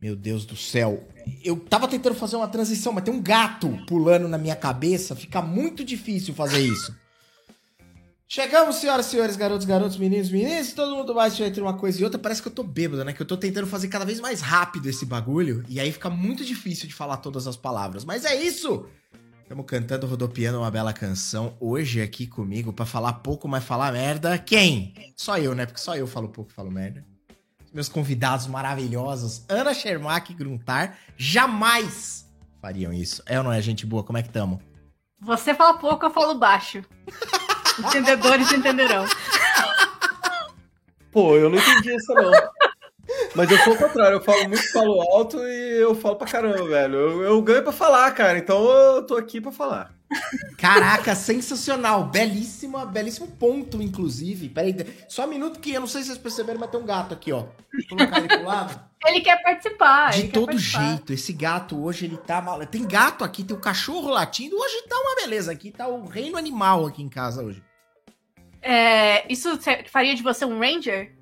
Meu Deus do céu. Eu tava tentando fazer uma transição, mas tem um gato pulando na minha cabeça. Fica muito difícil fazer isso. Chegamos, senhoras e senhores, garotos, garotos, meninos, meninas, todo mundo vai entre uma coisa e outra. Parece que eu tô bêbado, né? Que eu tô tentando fazer cada vez mais rápido esse bagulho. E aí fica muito difícil de falar todas as palavras. Mas é isso! Estamos cantando, rodopiando uma bela canção. Hoje aqui comigo, para falar pouco, mas falar merda. Quem? Só eu, né? Porque só eu falo pouco falo merda. Meus convidados maravilhosos, Ana Shermack e Gruntar, jamais fariam isso. É ou não é, gente boa? Como é que tamo? Você fala pouco, eu falo baixo. Entendedores entenderão. Pô, eu não entendi isso não. Mas eu sou o contrário, eu falo muito, falo alto e eu falo pra caramba, velho. Eu, eu ganho pra falar, cara, então eu tô aqui pra falar. Caraca, sensacional. Belíssima, belíssimo ponto, inclusive. Peraí, só um minuto que eu não sei se vocês perceberam, mas tem um gato aqui, ó. Vou colocar ele pro lado. Ele quer participar. De todo participar. jeito, esse gato hoje ele tá mal. Tem gato aqui, tem o cachorro latindo. Hoje tá uma beleza aqui, tá o reino animal aqui em casa hoje. É, isso faria de você um Ranger?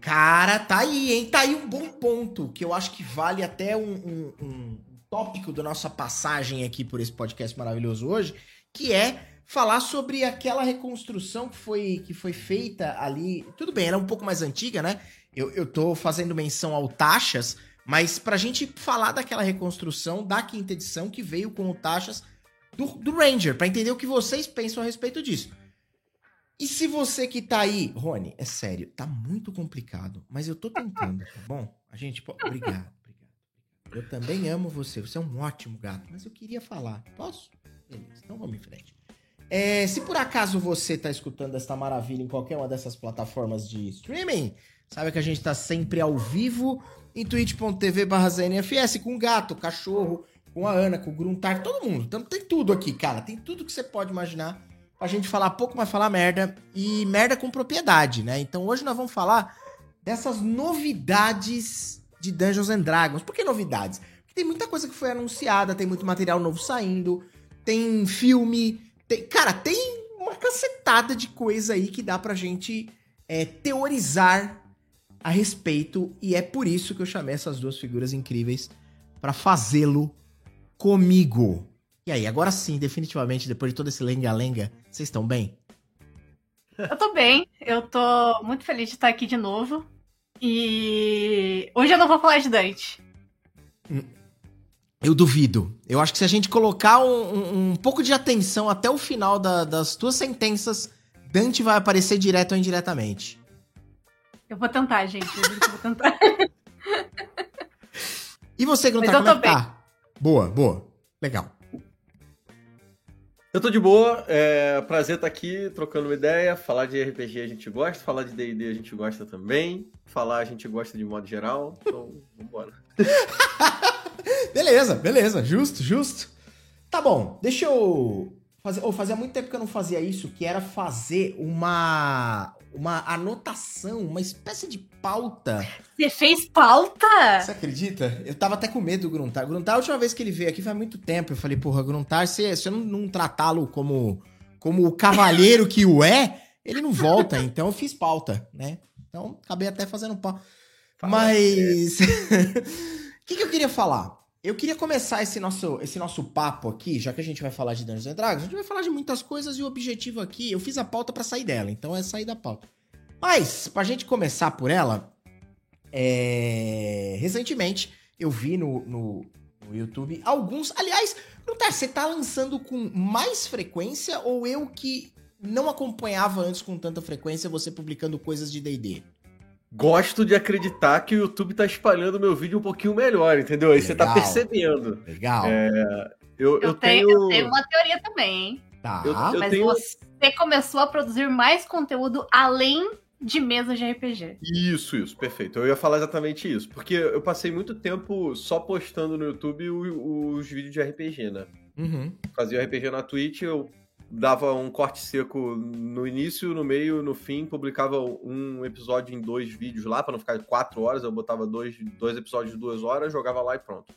Cara, tá aí, hein? Tá aí um bom ponto, que eu acho que vale até um, um, um tópico da nossa passagem aqui por esse podcast maravilhoso hoje, que é falar sobre aquela reconstrução que foi, que foi feita ali. Tudo bem, ela é um pouco mais antiga, né? Eu, eu tô fazendo menção ao Taxas, mas pra gente falar daquela reconstrução da quinta edição que veio com o Taxas do, do Ranger, para entender o que vocês pensam a respeito disso. E se você que tá aí, Rony, é sério, tá muito complicado, mas eu tô tentando, tá bom? A gente, pô, obrigado. Eu também amo você, você é um ótimo gato, mas eu queria falar. Posso? Beleza, então vamos em frente. É, se por acaso você tá escutando esta maravilha em qualquer uma dessas plataformas de streaming, sabe que a gente tá sempre ao vivo em twitch.tv ZNFS com gato, cachorro, com a Ana, com o Gruntar, todo mundo. Então, tem tudo aqui, cara. Tem tudo que você pode imaginar pra gente falar pouco, mas falar merda. E merda com propriedade, né? Então hoje nós vamos falar dessas novidades de Dungeons and Dragons. Por que novidades? Porque tem muita coisa que foi anunciada, tem muito material novo saindo, tem filme, tem... Cara, tem uma cacetada de coisa aí que dá pra gente é, teorizar a respeito. E é por isso que eu chamei essas duas figuras incríveis para fazê-lo comigo. E aí, agora sim, definitivamente, depois de todo esse lenga-lenga, vocês estão bem? Eu tô bem, eu tô muito feliz de estar aqui de novo. E hoje eu não vou falar de Dante. Eu duvido. Eu acho que se a gente colocar um, um, pouco de atenção até o final da, das tuas sentenças, Dante vai aparecer direto ou indiretamente. Eu vou tentar, gente. Eu que vou tentar. e você, Gruntar, Mas eu como é que tá? Boa, boa. Legal. Eu tô de boa, é prazer estar aqui trocando uma ideia. Falar de RPG a gente gosta, falar de DD a gente gosta também. Falar a gente gosta de modo geral. Então, vambora. beleza, beleza. Justo, justo. Tá bom, deixa eu fazer. Oh, fazia muito tempo que eu não fazia isso, que era fazer uma. Uma anotação, uma espécie de pauta. Você fez pauta? Você acredita? Eu tava até com medo do Gruntar. Gruntar, a última vez que ele veio aqui faz muito tempo. Eu falei, porra, Gruntar, se, se eu não, não tratá-lo como, como o cavalheiro que o é, ele não volta. Então eu fiz pauta, né? Então acabei até fazendo pauta. Mas. O que, que eu queria falar? Eu queria começar esse nosso, esse nosso papo aqui, já que a gente vai falar de Dungeons and Dragons, a gente vai falar de muitas coisas e o objetivo aqui, eu fiz a pauta para sair dela, então é sair da pauta. Mas, pra gente começar por ela, é... recentemente eu vi no, no, no YouTube alguns. Aliás, Lutar, você tá lançando com mais frequência ou eu que não acompanhava antes com tanta frequência você publicando coisas de DD? Gosto de acreditar que o YouTube tá espalhando meu vídeo um pouquinho melhor, entendeu? Aí você tá percebendo. Legal. É, eu, Eu, eu tenho, tenho. eu tenho uma teoria também, hein? Tá. eu- eu- Mas tenho- você começou a produzir mais conteúdo além de mesas de RPG. Isso, isso, perfeito. Eu ia falar exatamente isso. Porque eu passei muito tempo só postando no YouTube o- os vídeos de RPG, né? Uhum. Fazia RPG na Twitch, eu dava um corte seco no início, no meio, no fim, publicava um episódio em dois vídeos lá, pra não ficar quatro horas, eu botava dois, dois episódios de duas horas, jogava lá e pronto.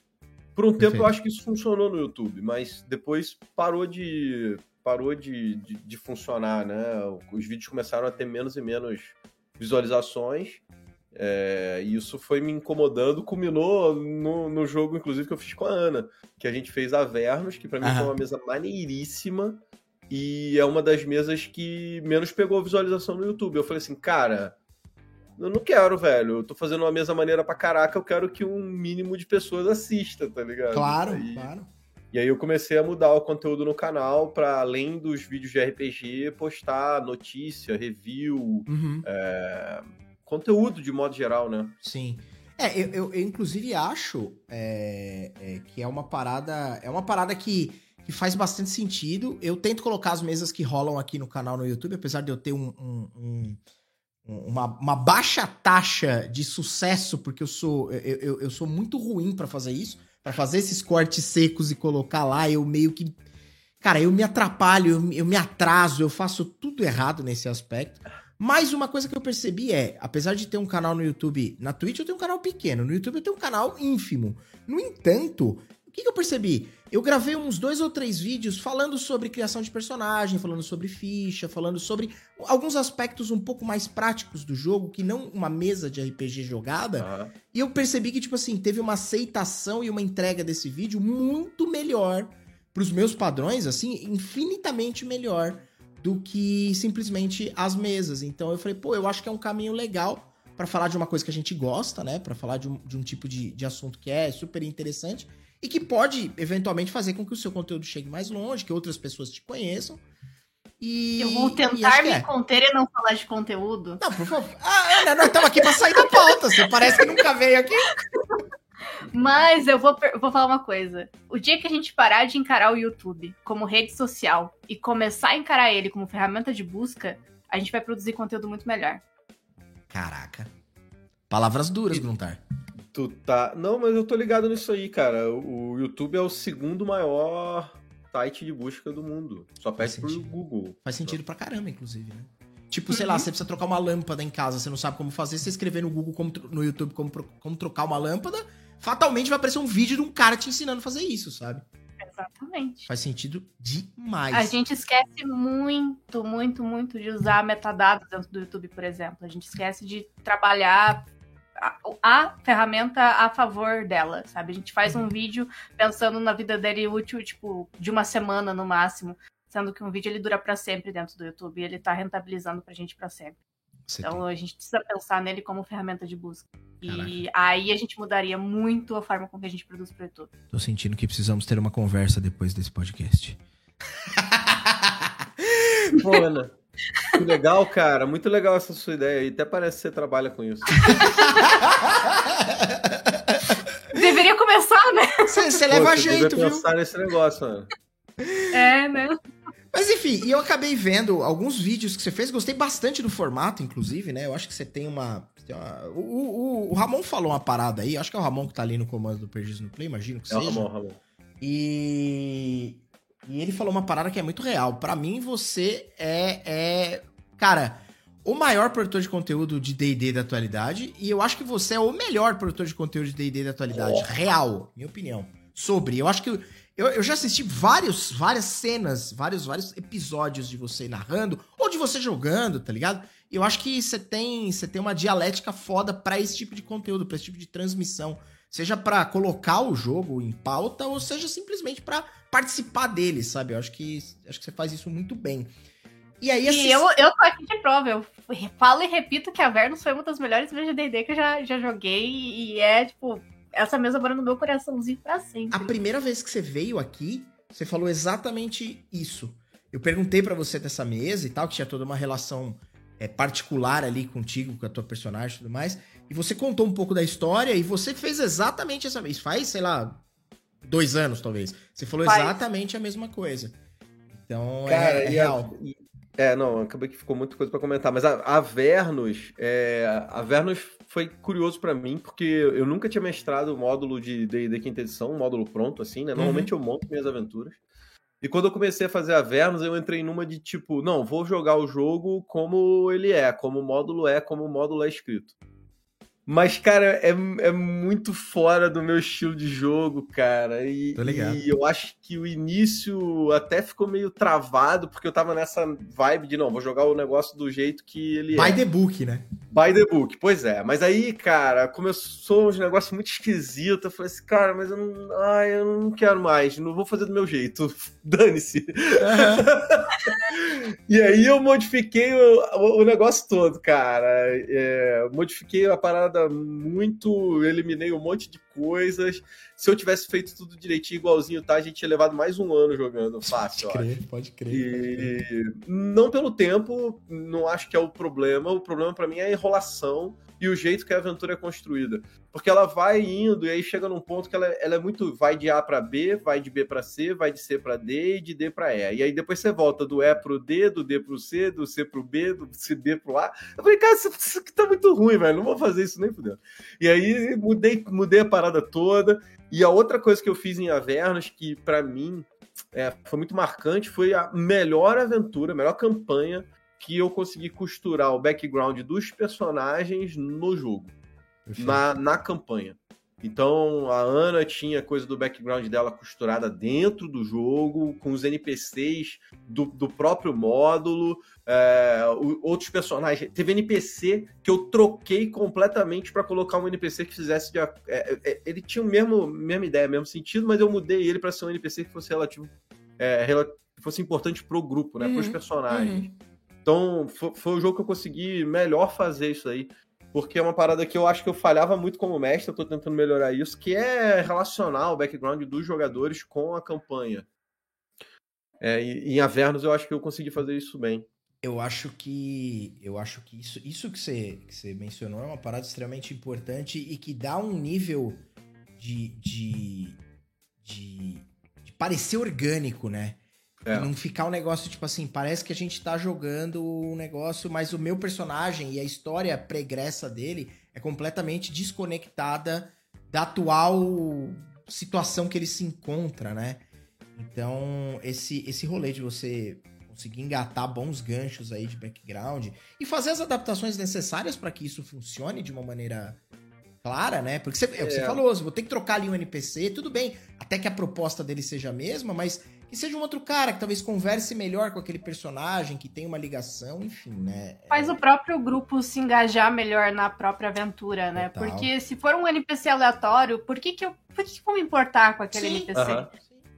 Por um tempo eu acho que isso funcionou no YouTube, mas depois parou de parou de, de, de funcionar, né? Os vídeos começaram a ter menos e menos visualizações. É, e isso foi me incomodando, culminou no, no jogo, inclusive, que eu fiz com a Ana, que a gente fez Avernos, que para mim foi uma mesa maneiríssima, e é uma das mesas que menos pegou visualização no YouTube. Eu falei assim, cara, eu não quero, velho. Eu tô fazendo uma mesa maneira pra caraca, eu quero que um mínimo de pessoas assista, tá ligado? Claro, aí, claro. E aí eu comecei a mudar o conteúdo no canal para além dos vídeos de RPG, postar notícia, review, uhum. é, conteúdo de modo geral, né? Sim. É, eu, eu, eu inclusive acho é, é, que é uma parada. É uma parada que, que faz bastante sentido. Eu tento colocar as mesas que rolam aqui no canal no YouTube, apesar de eu ter um, um, um uma, uma, baixa taxa de sucesso, porque eu sou, eu, eu, eu sou muito ruim para fazer isso para fazer esses cortes secos e colocar lá, eu meio que. Cara, eu me atrapalho, eu, eu me atraso, eu faço tudo errado nesse aspecto. Mas uma coisa que eu percebi é, apesar de ter um canal no YouTube, na Twitch eu tenho um canal pequeno, no YouTube eu tenho um canal ínfimo. No entanto, que, que eu percebi? Eu gravei uns dois ou três vídeos falando sobre criação de personagem, falando sobre ficha, falando sobre alguns aspectos um pouco mais práticos do jogo, que não uma mesa de RPG jogada. Uhum. E eu percebi que, tipo assim, teve uma aceitação e uma entrega desse vídeo muito melhor pros meus padrões, assim, infinitamente melhor do que simplesmente as mesas. Então eu falei, pô, eu acho que é um caminho legal para falar de uma coisa que a gente gosta, né? Para falar de um, de um tipo de, de assunto que é super interessante e que pode eventualmente fazer com que o seu conteúdo chegue mais longe, que outras pessoas te conheçam. E, eu vou tentar me é. conter e não falar de conteúdo. Não, por favor. Ah, Ana, nós estamos aqui para sair da pauta. Você parece que nunca veio aqui. Mas eu vou, vou falar uma coisa. O dia que a gente parar de encarar o YouTube como rede social e começar a encarar ele como ferramenta de busca, a gente vai produzir conteúdo muito melhor. Caraca. Palavras duras, Gruntar. Tu tá. Não, mas eu tô ligado nisso aí, cara. O YouTube é o segundo maior site de busca do mundo. Só pede pro Google. Faz sentido pra caramba, inclusive, né? Tipo, sei uhum. lá, você precisa trocar uma lâmpada em casa, você não sabe como fazer, você escrever no Google, como, no YouTube, como, como trocar uma lâmpada, fatalmente vai aparecer um vídeo de um cara te ensinando a fazer isso, sabe? Exatamente. Faz sentido demais. A gente esquece muito, muito, muito de usar metadados dentro do YouTube, por exemplo. A gente esquece de trabalhar a, ferramenta a favor dela, sabe? A gente faz um uhum. vídeo pensando na vida dele útil, tipo, de uma semana no máximo, sendo que um vídeo ele dura para sempre dentro do YouTube e ele tá rentabilizando pra gente para sempre. Você então tem... a gente precisa pensar nele como ferramenta de busca. Caraca. E aí a gente mudaria muito a forma com que a gente produz pro YouTube. Tô sentindo que precisamos ter uma conversa depois desse podcast. Pô, Ana, que legal, cara. Muito legal essa sua ideia. E até parece que você trabalha com isso. Deveria começar, né? Você, você leva jeito, viu? pensar nesse negócio, mano. É, né? Mas enfim, e eu acabei vendo alguns vídeos que você fez, gostei bastante do formato, inclusive, né? Eu acho que você tem uma. o, o, o, Ramon falou uma parada aí, acho que é o Ramon que tá ali no comando do Perdidos no Play, imagino que é seja. É o Ramon, Ramon. E e ele falou uma parada que é muito real. Para mim, você é, é. Cara, o maior produtor de conteúdo de DD da atualidade. E eu acho que você é o melhor produtor de conteúdo de DD da atualidade. Oh. Real, minha opinião. Sobre. Eu acho que. Eu, eu já assisti vários, várias cenas, vários, vários episódios de você narrando, ou de você jogando, tá ligado? E eu acho que você tem, você tem uma dialética foda para esse tipo de conteúdo, para esse tipo de transmissão. Seja para colocar o jogo em pauta, ou seja simplesmente para participar dele, sabe? Eu acho que, acho que você faz isso muito bem. E aí, assist... E eu, eu tô aqui de prova, eu falo e repito que a Vernos foi uma das melhores vezes de D&D que eu já, já joguei, e é, tipo, essa mesa mora no meu coraçãozinho pra sempre. A primeira vez que você veio aqui, você falou exatamente isso. Eu perguntei para você dessa mesa e tal, que tinha toda uma relação é, particular ali contigo, com a tua personagem e tudo mais, e você contou um pouco da história, e você fez exatamente essa vez, faz, sei lá, dois anos, talvez. Você falou Faz. exatamente a mesma coisa. Então, é, Cara, é, é real. A, é, não, acabei que ficou muita coisa para comentar, mas a, a Vernus, é, a Vernus foi curioso para mim, porque eu nunca tinha mestrado o módulo de D&D quinta edição, um módulo pronto, assim, né? Normalmente uhum. eu monto minhas aventuras. E quando eu comecei a fazer a Vernus, eu entrei numa de tipo, não, vou jogar o jogo como ele é, como o módulo é, como o módulo é escrito. Mas, cara, é, é muito fora do meu estilo de jogo, cara. E, e, eu acho que o início até ficou meio travado, porque eu tava nessa vibe de, não, vou jogar o negócio do jeito que ele By é. the book, né? By the book, pois é. Mas aí, cara, começou uns negócios muito esquisitos. Eu falei assim, cara, mas eu não, ai, eu não quero mais, não vou fazer do meu jeito. Dane-se. Uhum. e aí eu modifiquei o, o negócio todo, cara. É, modifiquei a parada muito, eliminei um monte de coisas. Se eu tivesse feito tudo direitinho, igualzinho, tá? A gente tinha levado mais um ano jogando fácil. Pode crer, pode crer, e... pode crer. Não pelo tempo, não acho que é o problema. O problema para mim é a enrolação e o jeito que a aventura é construída. Porque ela vai indo e aí chega num ponto que ela, ela é muito. Vai de A para B, vai de B para C, vai de C para D e de D para E. E aí depois você volta do E pro D, do D pro C, do C pro B, do C D pro A. Eu falei, cara, isso, isso aqui tá muito ruim, velho. Não vou fazer isso nem fudendo. E aí mudei, mudei a parada toda. E a outra coisa que eu fiz em Avernos, que para mim é, foi muito marcante, foi a melhor aventura, a melhor campanha que eu consegui costurar o background dos personagens no jogo, na, na campanha. Então a Ana tinha coisa do background dela costurada dentro do jogo, com os NPCs do, do próprio módulo, é, outros personagens. Teve NPC que eu troquei completamente para colocar um NPC que fizesse. De, é, é, ele tinha o mesmo mesma ideia, mesmo sentido, mas eu mudei ele para ser um NPC que fosse relativo, é, fosse importante pro grupo, né, uhum, para os personagens. Uhum. Então, foi, o jogo que eu consegui melhor fazer isso aí. Porque é uma parada que eu acho que eu falhava muito como mestre, eu tô tentando melhorar isso, que é relacionar o background dos jogadores com a campanha. É, em Avernus eu acho que eu consegui fazer isso bem. Eu acho que eu acho que isso, isso que, você, que você mencionou é uma parada extremamente importante e que dá um nível de, de, de, de parecer orgânico, né? É. E não ficar um negócio, tipo assim, parece que a gente tá jogando um negócio, mas o meu personagem e a história pregressa dele é completamente desconectada da atual situação que ele se encontra, né? Então, esse, esse rolê de você conseguir engatar bons ganchos aí de background e fazer as adaptações necessárias para que isso funcione de uma maneira clara, né? Porque você, é. o que você é. falou, você vou ter que trocar ali um NPC, tudo bem, até que a proposta dele seja a mesma, mas que seja um outro cara que talvez converse melhor com aquele personagem, que tenha uma ligação, enfim, né? Faz é... o próprio grupo se engajar melhor na própria aventura, né? Total. Porque se for um NPC aleatório, por que que eu, por que, que vou me importar com aquele Sim. NPC? Uhum.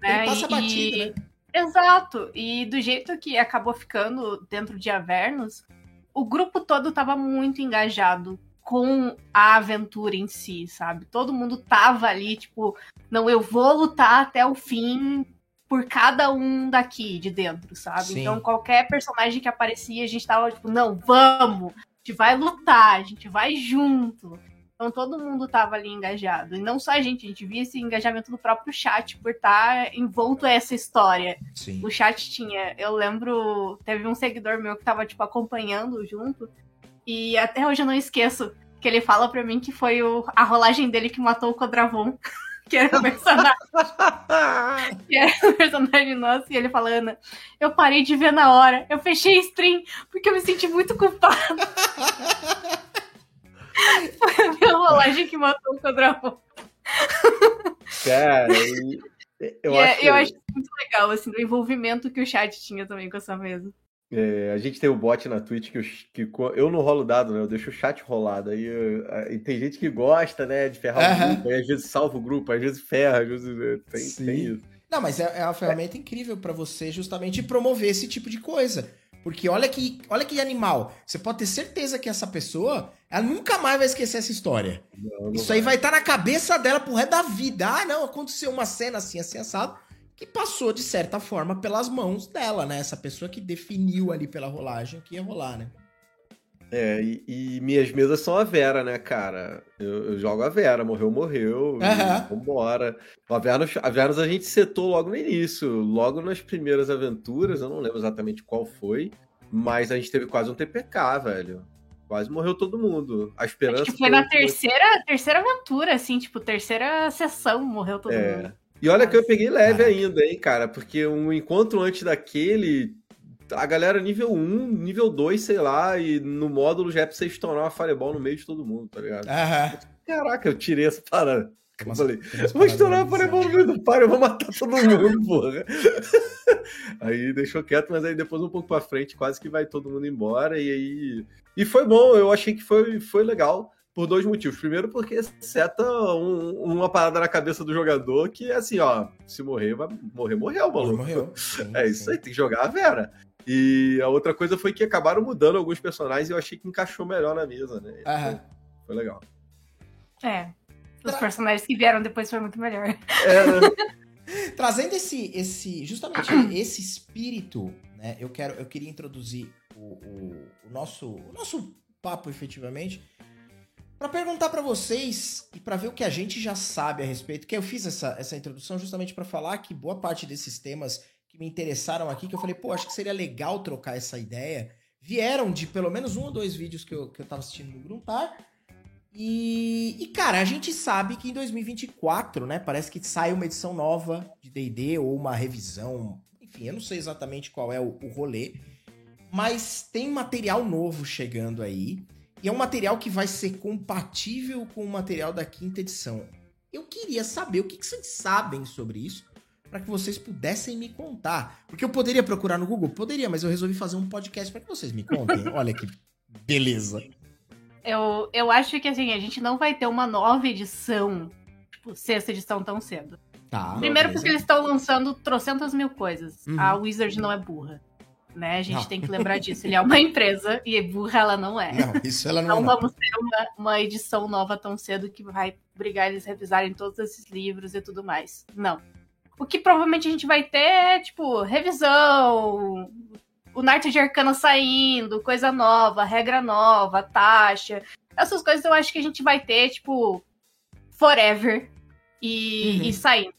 Né? Ele passa e, batida, né? Exato. E do jeito que acabou ficando dentro de Avernus, o grupo todo tava muito engajado com a aventura em si, sabe? Todo mundo tava ali, tipo, não, eu vou lutar até o fim por cada um daqui de dentro, sabe? Sim. Então qualquer personagem que aparecia, a gente tava tipo, não, vamos, a gente vai lutar, a gente vai junto. Então todo mundo tava ali engajado. E não só a gente, a gente via esse engajamento do próprio chat por estar tá envolto a essa história. Sim. O chat tinha, eu lembro, teve um seguidor meu que tava tipo acompanhando junto. E até hoje eu não esqueço que ele fala para mim que foi o, a rolagem dele que matou o Codravon. que era o personagem. que era o personagem nosso, e ele falando: Eu parei de ver na hora, eu fechei stream porque eu me senti muito culpada. Foi a minha rolagem que matou o Codravon. Cara, eu, é, acho... eu acho muito legal, assim, o envolvimento que o chat tinha também com essa mesa. É, a gente tem o bot na Twitch que eu, que eu não rolo dado, né? Eu deixo o chat rolado. Aí, aí tem gente que gosta, né, de ferrar uhum. o grupo, aí às vezes salva o grupo, às vezes ferra, às vezes é, tem, tem isso. Não, mas é, é uma ferramenta é. incrível para você justamente promover esse tipo de coisa. Porque olha que, olha que animal. Você pode ter certeza que essa pessoa, ela nunca mais vai esquecer essa história. Não, não Isso vai. aí vai estar tá na cabeça dela pro resto da vida. Ah, não, aconteceu uma cena assim, assim, assado que passou, de certa forma, pelas mãos dela, né? Essa pessoa que definiu ali pela rolagem o que ia rolar, né? É, e, e, minhas mesas são a Vera, né, cara? Eu, eu jogo a Vera, morreu, morreu, uhum. vambora. A Vernos, a Vernos a gente setou logo no início, logo nas primeiras aventuras, eu não lembro exatamente qual foi, mas a gente teve quase um TPK, velho. Quase morreu todo mundo. A esperança. Acho que foi na terceira, terceira aventura, assim, tipo, terceira sessão morreu todo é. mundo. E olha que eu peguei leve ainda, hein, cara, porque um encontro antes daquele, a galera nível 1, nível 2, sei lá, e no módulo já é pra você estourar uma fireball no meio de todo mundo, tá ligado? Aham. Caraca, eu tirei essa parada. Eu falei, vou estourar a Pokémon no meio do par, eu vou matar todo mundo, porra. aí deixou quieto, mas aí depois um pouco pra frente, quase que vai todo mundo embora. E aí. E foi bom, eu achei que foi, foi legal por dois motivos. Primeiro, porque seta um, uma parada na cabeça do jogador que é assim, ó, se morrer, vai morrer, morreu, maluco. Morreu. Sim, é isso sim. aí, tem que jogar a Vera. E a outra coisa foi que acabaram mudando alguns personagens e eu achei que encaixou melhor na mesa, né? Aham. Foi legal. É. Os personagens que vieram depois foi muito melhor. É, né? Trazendo esse, esse, justamente esse espírito, né? Eu quero, eu queria introduzir o, o, o nosso, o nosso papo efetivamente para perguntar para vocês e para ver o que a gente já sabe a respeito, que eu fiz essa, essa introdução justamente para falar que boa parte desses temas que me interessaram aqui, que eu falei, pô, acho que seria legal trocar essa ideia, vieram de pelo menos um ou dois vídeos que eu, que eu tava assistindo no Gruntar. E, e, cara, a gente sabe que em 2024, né, parece que sai uma edição nova de D&D ou uma revisão, enfim, eu não sei exatamente qual é o, o rolê, mas tem material novo chegando aí. E é um material que vai ser compatível com o material da quinta edição. Eu queria saber o que, que vocês sabem sobre isso, para que vocês pudessem me contar. Porque eu poderia procurar no Google? Poderia, mas eu resolvi fazer um podcast para que vocês me contem. Olha que beleza. Eu, eu acho que assim, a gente não vai ter uma nova edição, tipo, sexta edição tão cedo. Tá, Primeiro porque eles estão lançando trocentas mil coisas. Uhum. A Wizard não é burra né? A gente não. tem que lembrar disso. Ele é uma empresa e burra ela não é. Não, isso ela não, não é. Vamos ter uma, uma edição nova tão cedo que vai brigar eles revisarem todos esses livros e tudo mais. Não. O que provavelmente a gente vai ter é, tipo, revisão, o Narte de Arcana saindo, coisa nova, regra nova, taxa. Essas coisas eu acho que a gente vai ter, tipo, forever e, uhum. e saindo.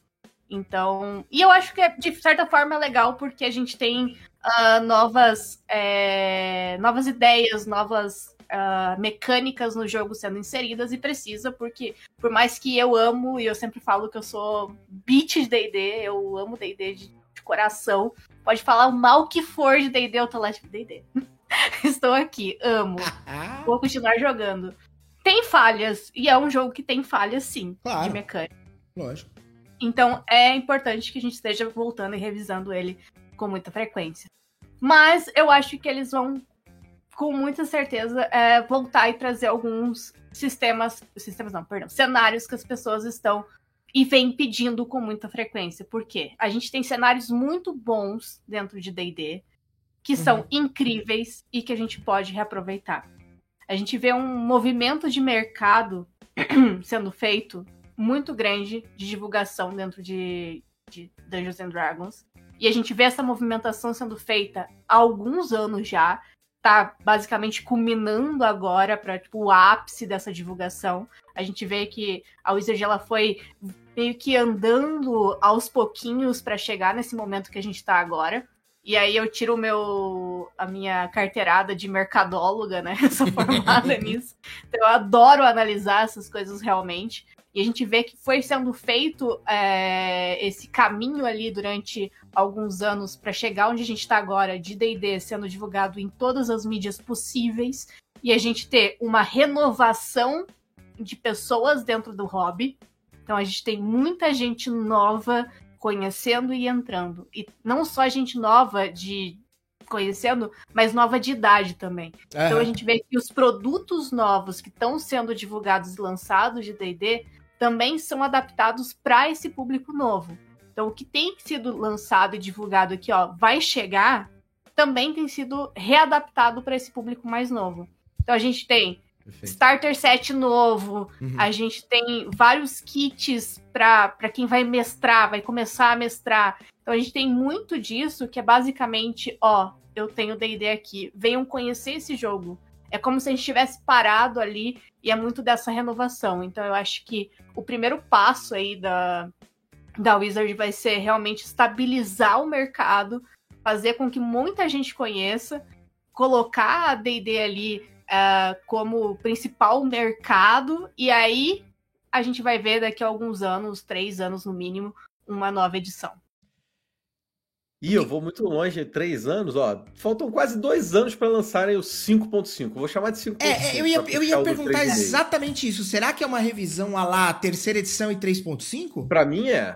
Então, e eu acho que de certa forma é legal porque a gente tem uh, novas, é, novas ideias, novas uh, mecânicas no jogo sendo inseridas e precisa, porque por mais que eu amo, e eu sempre falo que eu sou beat de D&D, eu amo D&D de, de, coração, pode falar o mal que for de D&D, eu tô lá tipo D&D. Estou aqui, amo, vou continuar jogando. Tem falhas, e é um jogo que tem falhas sim, claro. de mecânica. Lógico. Então é importante que a gente esteja voltando e revisando ele com muita frequência. Mas eu acho que eles vão, com muita certeza, é, voltar e trazer alguns sistemas. Sistemas não, perdão. Cenários que as pessoas estão e vem pedindo com muita frequência. Por quê? A gente tem cenários muito bons dentro de DD, que uhum. são incríveis e que a gente pode reaproveitar. A gente vê um movimento de mercado sendo feito muito grande de divulgação dentro de, de Dungeons and Dragons. E a gente vê essa movimentação sendo feita há alguns anos já. Tá basicamente culminando agora para tipo, o ápice dessa divulgação. A gente vê que a Wizard ela foi meio que andando aos pouquinhos para chegar nesse momento que a gente está agora. E aí eu tiro meu a minha carteirada de mercadóloga, né? Sou formada nisso. Então eu adoro analisar essas coisas realmente. E a gente vê que foi sendo feito é, esse caminho ali durante alguns anos para chegar onde a gente está agora, de DD sendo divulgado em todas as mídias possíveis, e a gente ter uma renovação de pessoas dentro do hobby. Então a gente tem muita gente nova conhecendo e entrando. E não só gente nova de conhecendo, mas nova de idade também. Uhum. Então a gente vê que os produtos novos que estão sendo divulgados e lançados de D&D também são adaptados para esse público novo. Então, o que tem sido lançado e divulgado aqui, ó, vai chegar, também tem sido readaptado para esse público mais novo. Então, a gente tem Perfeito. starter set novo, uhum. a gente tem vários kits para quem vai mestrar, vai começar a mestrar. Então, a gente tem muito disso que é basicamente, ó, eu tenho D&D aqui, venham conhecer esse jogo. É como se a gente tivesse parado ali e é muito dessa renovação. Então eu acho que o primeiro passo aí da, da Wizard vai ser realmente estabilizar o mercado, fazer com que muita gente conheça, colocar a D&D ali uh, como principal mercado e aí a gente vai ver daqui a alguns anos, três anos no mínimo, uma nova edição. E eu vou muito longe, três anos, ó. Faltam quase dois anos para lançarem o 5.5. Vou chamar de 5.5. É, eu ia, eu ia perguntar exatamente isso. Será que é uma revisão a lá terceira edição e 3.5? Para mim é.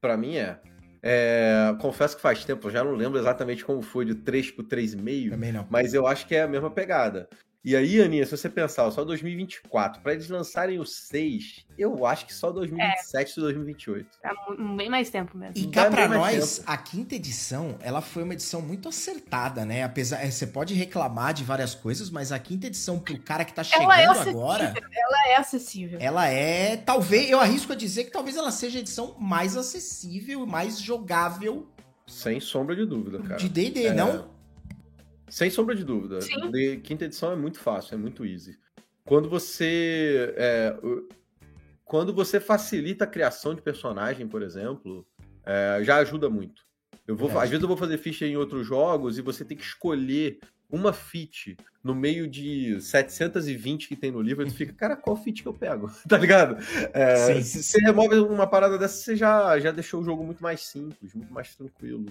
Para mim é. É, confesso que faz tempo, eu já não lembro exatamente como foi de 3 para 3,5. Também não. Mas eu acho que é a mesma pegada. E aí, Aninha, se você pensar, só 2024, para eles lançarem o 6, eu acho que só 2027 e é. 2028. É bem mais tempo mesmo. E cá pra nós, tempo. a quinta edição, ela foi uma edição muito acertada, né? Apesar, é, você pode reclamar de várias coisas, mas a quinta edição pro cara que tá chegando é agora, ela é acessível. Ela é, talvez, eu arrisco a dizer que talvez ela seja a edição mais acessível, mais jogável sem sombra de dúvida, cara. De D&D, é... não? Sem sombra de dúvida. De quinta edição é muito fácil, é muito easy. Quando você. É, quando você facilita a criação de personagem, por exemplo, é, já ajuda muito. Eu vou, é. Às vezes eu vou fazer ficha em outros jogos e você tem que escolher uma fit no meio de 720 que tem no livro, e tu fica, cara, qual fit que eu pego? tá ligado? É, se você remove uma parada dessa, você já, já deixou o jogo muito mais simples, muito mais tranquilo.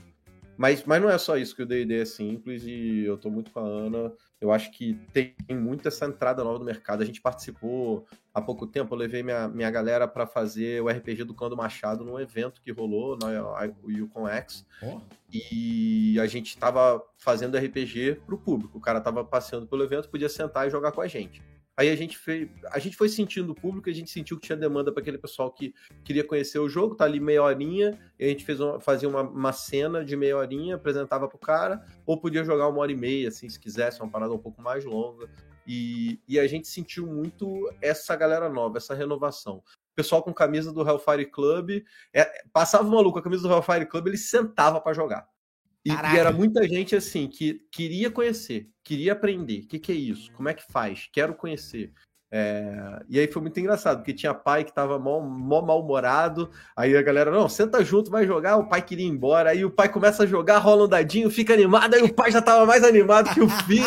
Mas, mas não é só isso que o D&D é simples e eu tô muito com a Ana. Eu acho que tem muito essa entrada nova no mercado. A gente participou há pouco tempo, eu levei minha, minha galera para fazer o RPG do Cando Machado num evento que rolou na Yukon X. Oh. E a gente tava fazendo RPG pro público. O cara tava passeando pelo evento, podia sentar e jogar com a gente. Aí a gente, fez, a gente foi sentindo o público, a gente sentiu que tinha demanda para aquele pessoal que queria conhecer o jogo, tá ali meia horinha, a gente fez uma, fazia uma, uma cena de meia horinha, apresentava pro cara, ou podia jogar uma hora e meia, assim, se quisesse, uma parada um pouco mais longa. E, e a gente sentiu muito essa galera nova, essa renovação pessoal com camisa do Hellfire Club. É, passava o maluco a camisa do Hellfire Club, ele sentava para jogar. E, e, era muita gente assim que queria conhecer, queria aprender. O que, que é isso? Como é que faz? Quero conhecer. É... E aí foi muito engraçado, porque tinha pai que tava mó, mó mal-humorado, aí a galera, não, senta junto, vai jogar, o pai queria ir embora, aí o pai começa a jogar, rola um dadinho, fica animado, aí o pai já tava mais animado que o filho,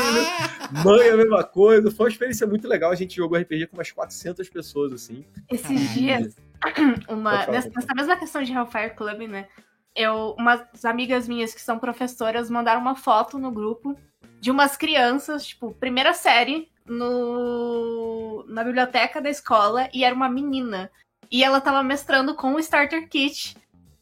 mãe a mesma coisa, foi uma experiência muito legal, a gente jogou RPG com umas 400 pessoas, assim. Esses dias, uma, nessa, nessa mesma questão de Hellfire Club, né, eu, umas amigas minhas que são professoras mandaram uma foto no grupo de umas crianças, tipo, primeira série, no, na biblioteca da escola, e era uma menina. E ela tava mestrando com o Starter Kit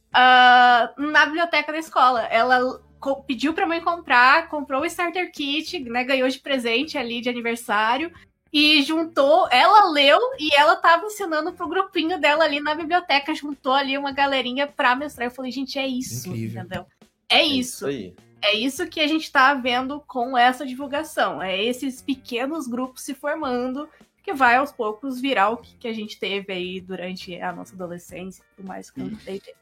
uh, na biblioteca da escola. Ela pediu pra mãe comprar, comprou o Starter Kit, né, ganhou de presente ali de aniversário e juntou, ela leu e ela tava ensinando pro grupinho dela ali na biblioteca, juntou ali uma galerinha pra mestrar. Eu falei, gente, é isso, Incrível. entendeu? É, é isso. isso é isso que a gente tá vendo com essa divulgação. É esses pequenos grupos se formando que vai aos poucos virar o que, a gente teve aí durante a nossa adolescência e tudo mais com o D&D.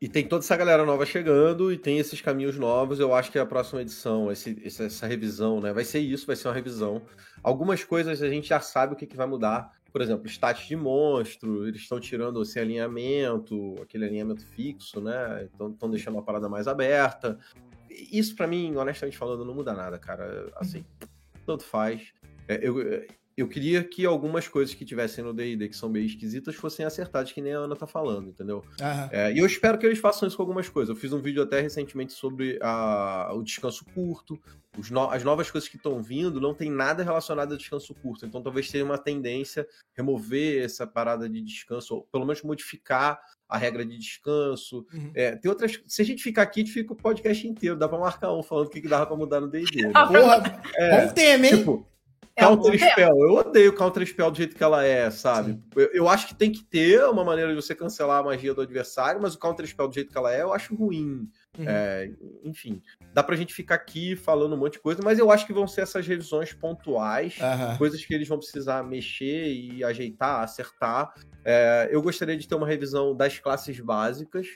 E tem toda essa galera nova chegando e tem esses caminhos novos. Eu acho que a próxima edição, esse, essa revisão, né? Vai ser isso, vai ser uma revisão. Algumas coisas a gente já sabe o que, que vai mudar. Por exemplo, status de monstro, eles estão tirando esse alinhamento, aquele alinhamento fixo, né? Estão deixando a parada mais aberta. Isso, para mim, honestamente falando, não muda nada, cara. Assim, tanto faz. É, eu, eu queria que algumas coisas que tivessem no D&D que são meio esquisitas fossem acertadas, que nem a Ana tá falando, entendeu? Uhum. É, e eu espero que eles façam isso com algumas coisas. Eu fiz um vídeo até recentemente sobre a, o descanso curto. No, as novas coisas que estão vindo não tem nada relacionado a descanso curto. Então talvez tenha uma tendência remover essa parada de descanso, ou pelo menos modificar a regra de descanso. Uhum. É, tem outras. Se a gente ficar aqui, a gente fica o podcast inteiro. Dá pra marcar um falando o que, que dava pra mudar no D&D. Né? Porra, é, bom tema, hein? Tipo, é Counter Spell, eu odeio Counter Spell do jeito que ela é, sabe? Eu, eu, acho que tem que ter uma maneira de você cancelar a magia do adversário, mas o Counter Spell do jeito que ela é, eu acho ruim. Uhum. É, enfim, dá pra gente ficar aqui falando um monte de coisa, mas eu acho que vão ser essas revisões pontuais, uhum. coisas que eles vão precisar mexer e ajeitar, acertar. É, eu gostaria de ter uma revisão das classes básicas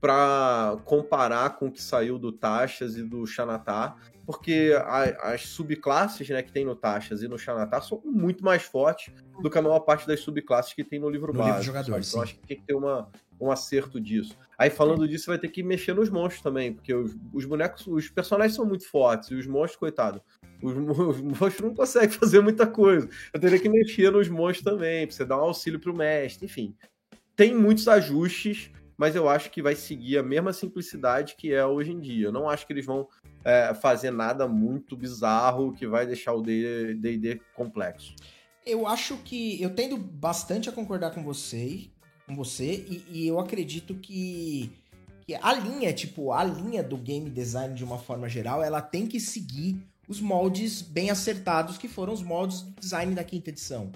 para comparar com o que saiu do Taxas e do Xanatá porque a, as subclasses né, que tem no Taxas e no Xanatá são muito mais fortes do que a maior parte das subclasses que tem no livro no básico. Livro jogador, então acho que tem que ter uma, um acerto disso. Aí falando disso, vai ter que mexer nos monstros também, porque os, os bonecos, os personagens são muito fortes, e os monstros, coitado, os, os, monstros não conseguem fazer muita coisa. Eu teria que mexer nos monstros também, pra você dar um auxílio pro mestre, enfim. Tem muitos ajustes mas eu acho que vai seguir a mesma simplicidade que é hoje em dia. Eu não acho que eles vão é, fazer nada muito bizarro que vai deixar o D&D complexo. Eu acho que eu tendo bastante a concordar com você, com você e, e eu acredito que, que a linha, tipo, a linha do game design de uma forma geral, ela tem que seguir os moldes bem acertados que foram os moldes do design da quinta edição.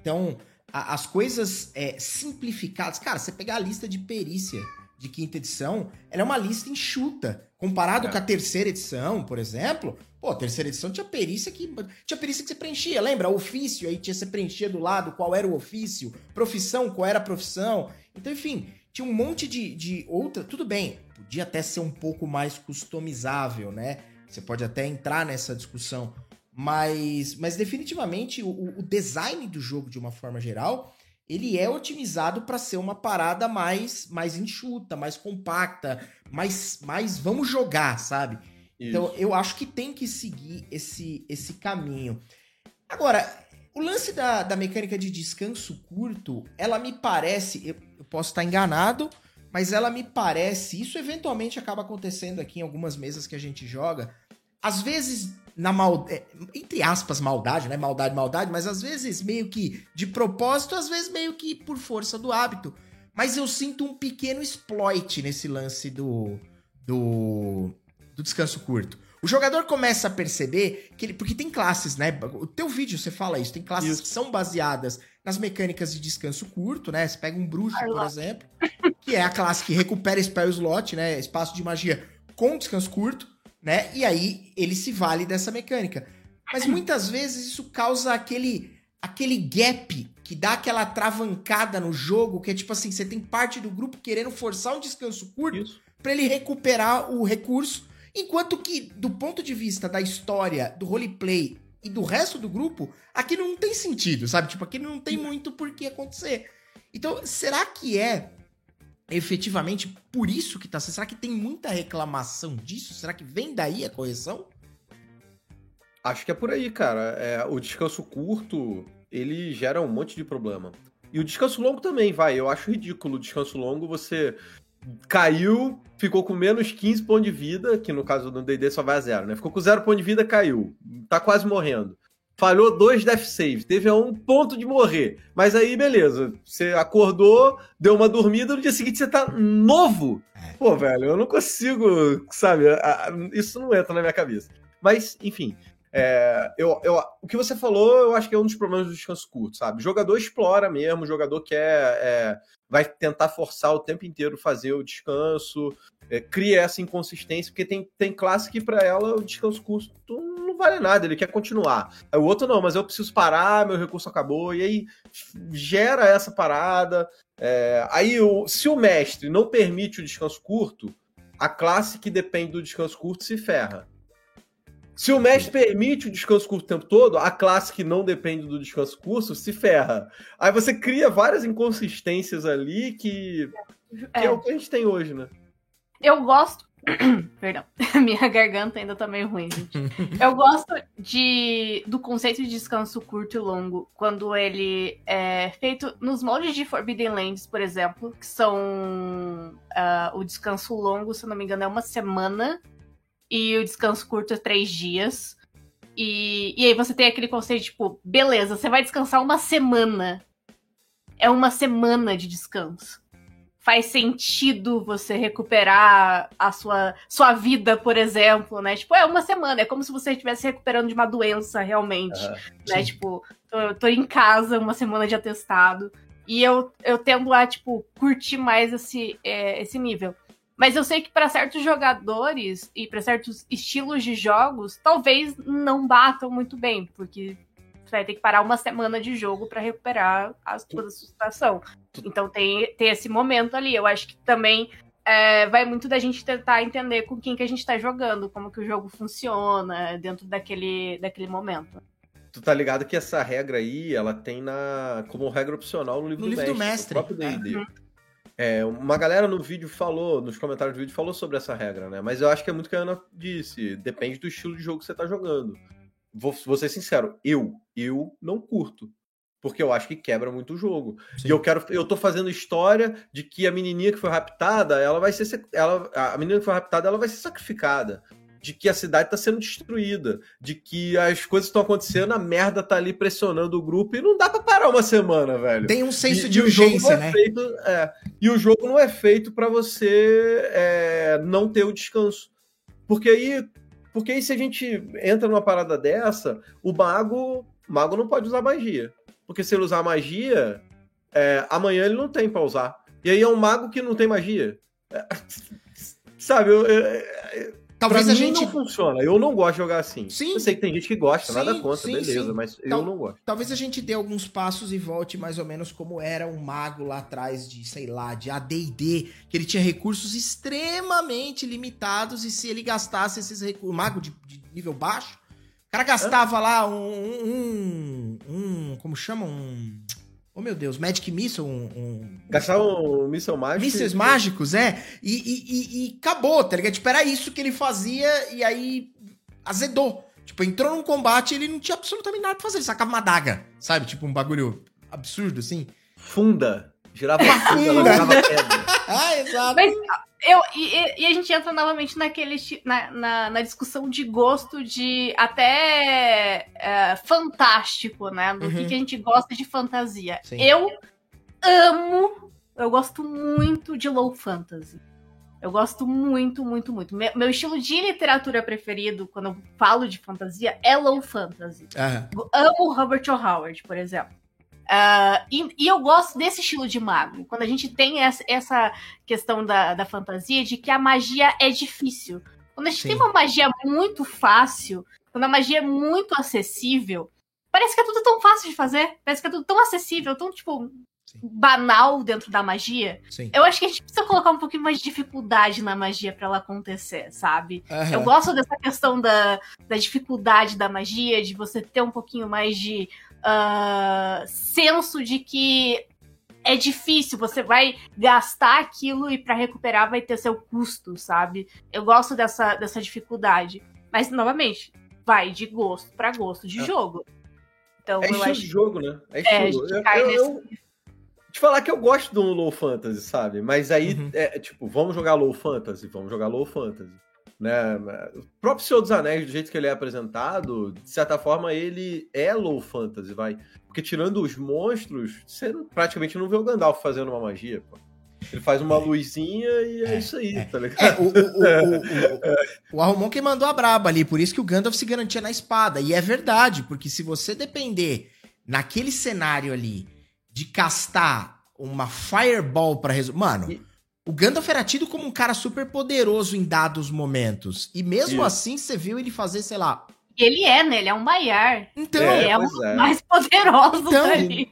Então, a, as coisas é, simplificadas. Cara, você pegar a lista de perícia de quinta edição, ela é uma lista enxuta. Comparado é. com a terceira edição, por exemplo, pô, a terceira edição tinha perícia que. Tinha perícia que você preenchia, lembra? Ofício, aí tinha você preenchia do lado qual era o ofício, profissão, qual era a profissão. Então, enfim, tinha um monte de, de outra. Tudo bem, podia até ser um pouco mais customizável, né? Você pode até entrar nessa discussão. Mas, mas definitivamente o, o design do jogo, de uma forma geral, ele é otimizado para ser uma parada mais mais enxuta, mais compacta, mais mais vamos jogar, sabe? Então, Isso. Então eu acho que tem que seguir esse esse caminho. Agora, o lance da, da mecânica de descanso curto, ela me parece, eu, eu posso estar enganado, mas ela me parece, isso eventualmente acaba acontecendo aqui em algumas mesas que a gente joga, às vezes na mal, é, entre aspas, maldade, né? Maldade, maldade, mas às vezes meio que de propósito, às vezes meio que por força do hábito. Mas eu sinto um pequeno exploit nesse lance do, do, do descanso curto. O jogador começa a perceber que ele. Porque tem classes, né? O teu vídeo você fala isso, tem classes isso. que são baseadas nas mecânicas de descanso curto, né? Você pega um bruxo, por exemplo, que é a classe que recupera spell slot, né? Espaço de magia com descanso curto né? E aí ele se vale dessa mecânica. Mas muitas vezes isso causa aquele aquele gap que dá aquela travancada no jogo, que é tipo assim, você tem parte do grupo querendo forçar um descanso curto para ele recuperar o recurso, enquanto que do ponto de vista da história, do roleplay e do resto do grupo, aquilo não tem sentido, sabe? Tipo, aquilo não tem muito por que acontecer. Então, será que é efetivamente por isso que tá. Será que tem muita reclamação disso? Será que vem daí a correção? Acho que é por aí, cara. É, o descanso curto, ele gera um monte de problema. E o descanso longo também, vai. Eu acho ridículo o descanso longo. Você caiu, ficou com menos 15 pontos de vida, que no caso do D&D só vai a zero, né? Ficou com zero ponto de vida, caiu. Tá quase morrendo falhou dois death saves, teve a um ponto de morrer. Mas aí, beleza, você acordou, deu uma dormida, no dia seguinte você tá novo. É. Pô, velho, eu não consigo, sabe? Isso não entra na minha cabeça. Mas, enfim. É, eu, eu, o que você falou, eu acho que é um dos problemas do descanso curto, sabe? O jogador explora mesmo, o jogador quer. É, vai tentar forçar o tempo inteiro fazer o descanso, é, cria essa inconsistência, porque tem, tem classe que para ela o descanso curto não vale nada, ele quer continuar. Aí o outro não, mas eu preciso parar, meu recurso acabou, e aí gera essa parada. É, aí, o, se o mestre não permite o descanso curto, a classe que depende do descanso curto se ferra. Se o mestre permite o descanso curto o tempo todo, a classe que não depende do descanso curto se ferra. Aí você cria várias inconsistências ali que, que é. é o que a gente tem hoje, né? Eu gosto Perdão, minha garganta ainda tá meio ruim, gente. Eu gosto de, do conceito de descanso curto e longo, quando ele é feito nos moldes de Forbidden Lands, por exemplo, que são uh, o descanso longo, se não me engano, é uma semana, e o descanso curto é três dias. E, e aí você tem aquele conceito, tipo, beleza, você vai descansar uma semana. É uma semana de descanso faz sentido você recuperar a sua, sua vida, por exemplo, né? Tipo, é uma semana, é como se você estivesse recuperando de uma doença realmente, uhum, né? Tipo, tô, tô, em casa, uma semana de atestado, e eu, eu tendo a, tipo, curtir mais esse, é, esse nível. Mas eu sei que para certos jogadores e para certos estilos de jogos, talvez não batam muito bem, porque você vai ter que parar uma semana de jogo para recuperar a sua situação. Então tem, tem esse momento ali. Eu acho que também é, vai muito da gente tentar entender com quem que a gente está jogando, como que o jogo funciona dentro daquele, daquele momento. Tu tá ligado que essa regra aí, ela tem na como regra opcional no livro, no do, livro mestre, do mestre. próprio D&D. Uhum. É, uma galera no vídeo falou, nos comentários do vídeo, falou sobre essa regra, né? Mas eu acho que é muito o que a Ana disse. Depende do estilo de jogo que você tá jogando. Vou, vou ser sincero, eu, eu não curto. Porque eu acho que quebra muito o jogo. Sim. E eu quero. Eu tô fazendo história de que a menininha que foi raptada, ela vai ser. Ela, a menina que foi raptada, ela vai ser sacrificada. De que a cidade tá sendo destruída. De que as coisas estão acontecendo, a merda tá ali pressionando o grupo e não dá pra parar uma semana, velho. Tem um senso E- de e urgência, é né? feito- é, e o jogo não é feito pra você é, não ter o descanso. Porque aí, porque aí se a gente entra numa parada dessa, o mago, o mago não pode usar magia. Porque se ele usar magia, é, amanhã ele não tem pra usar. E aí é um mago que não tem magia. É, sabe, eu, eu, Talvez pra a gente. não funciona. Eu não gosto de jogar assim. Sim. Eu sei que tem gente que gosta, Sim, nada contra, sim, beleza, sim. mas eu não gosto. Talvez a gente dê alguns passos e volte mais ou menos como era um mago lá atrás de, sei lá, de AD&D, que ele tinha recursos extremamente limitados e se ele gastasse esses recursos, mago de, de nível baixo, o cara gastava lá um, um, um- como chama? Um, oh meu Deus, Magic Missile, um, um Gastar um míssel mágico. mísseis mágicos, é, e, e, e- e acabou, tá ligado? Tipo, era isso que ele fazia e aí azedou. Tipo, entrou num combate e ele não tinha absolutamente nada pra fazer. Ele sacava uma daga, sabe? Tipo, um bagulho absurdo, assim. Funda. Girava uma funda, ela funda. girava pedra. Ah, exato. Mas eu, e, e- a gente entra novamente naquele, na, na, na discussão de gosto de até é, fantástico, né? Do que, Uhum. que a gente gosta de fantasia. Sim. Eu amo, eu gosto muito de low fantasy. Eu gosto muito, muito, muito. Me- Meu estilo de literatura preferido, quando eu falo de fantasia, é low fantasy. Aham. Amo Robert O. Howard, por exemplo. Ah, e, e eu gosto desse estilo de mago. Quando a gente tem essa, essa questão da, da fantasia de que a magia é difícil. Quando a gente Sim. tem uma magia muito fácil, quando a magia é muito acessível, parece que é tudo tão fácil de fazer. Parece que é tudo tão acessível, tão, tipo, Sim. banal dentro da magia. Sim. Eu acho que a gente precisa colocar um pouquinho mais de dificuldade na magia pra ela acontecer, sabe? Aham. Eu gosto dessa questão da, da dificuldade da magia, de você ter um pouquinho mais de ah, senso de que é difícil, você vai gastar aquilo e pra recuperar vai ter seu custo, sabe? Eu gosto dessa, dessa dificuldade. Mas, novamente, vai de gosto pra gosto de É. jogo. Então, É eu estilo acho de jogo, né? É é, a estilo. gente Eu- cai eu- nesse. eu- Te falar que eu gosto do low fantasy, sabe? Mas aí, Uhum. é tipo, vamos jogar low fantasy, vamos jogar low fantasy. Né? O próprio Senhor dos Anéis, do jeito que ele é apresentado, de certa forma, ele é low fantasy, vai. Porque tirando os monstros, você praticamente não vê o Gandalf fazendo uma magia, pô. Ele faz uma luzinha e é, É, isso aí, é. tá ligado? É, o, o, o, o, Arrumon que mandou a braba ali, por isso que o Gandalf se garantia na espada. E é verdade, porque se você depender naquele cenário ali de castar uma fireball pra resolver. Mano, E- o Gandalf era tido como um cara super poderoso em dados momentos. E mesmo Isso. assim, você viu ele fazer, sei lá. Ele é, né? Ele é um Maiar. Então. É, ele é um é. mais poderoso Então, dali.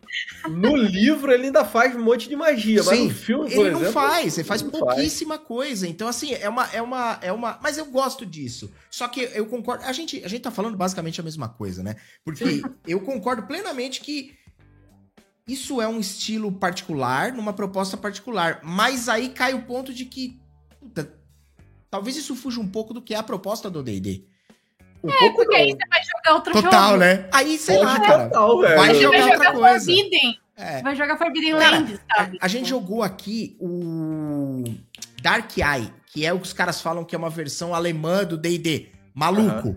No livro ele ainda faz um monte de magia, mas Sim, no filme, por Ele não exemplo, faz, ele faz não pouquíssima coisa. Então, assim, é uma, é uma, é uma. Mas eu gosto disso. Só que eu concordo. A gente, a gente tá falando basicamente a mesma coisa, né? Porque eu concordo plenamente que isso é um estilo particular, numa proposta particular. Mas aí cai o ponto de que. puta, talvez isso fuja um pouco do que é a proposta do DD. Um pouco Porque aí não. você vai jogar outro Total, jogo. né? Aí, sei lá, Pode cara. total, velho. Vai jogar vai outra jogar coisa. Forbidden. É. Você vai jogar Forbidden Cara, Lands, sabe? A, a gente jogou aqui o Dark Eye, que é o que os caras falam que é uma versão alemã do D&D. Maluco.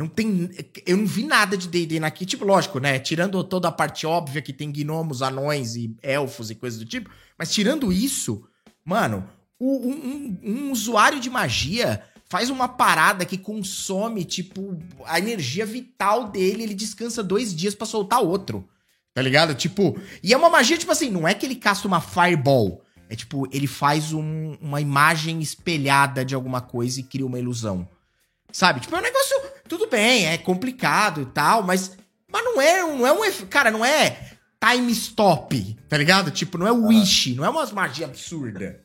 Não tem... Eu não vi nada de D&D naqui. Tipo, lógico, né? Tirando toda a parte óbvia que tem gnomos, anões e elfos e coisas do tipo. Mas tirando isso, mano, o- um, um- usuário de magia faz uma parada que consome, tipo, a energia vital dele. Ele descansa dois dias pra soltar outro. Tá ligado? Tipo, e é uma magia, tipo assim, não é que ele casta uma fireball. É tipo, ele faz um- uma imagem espelhada de alguma coisa e cria uma ilusão. Sabe? Tipo, é um negócio. Tudo bem, é complicado e tal, mas. Mas não é, não é um. Cara, não é time stop, tá ligado? Tipo, não é wish, não é umas magia absurda.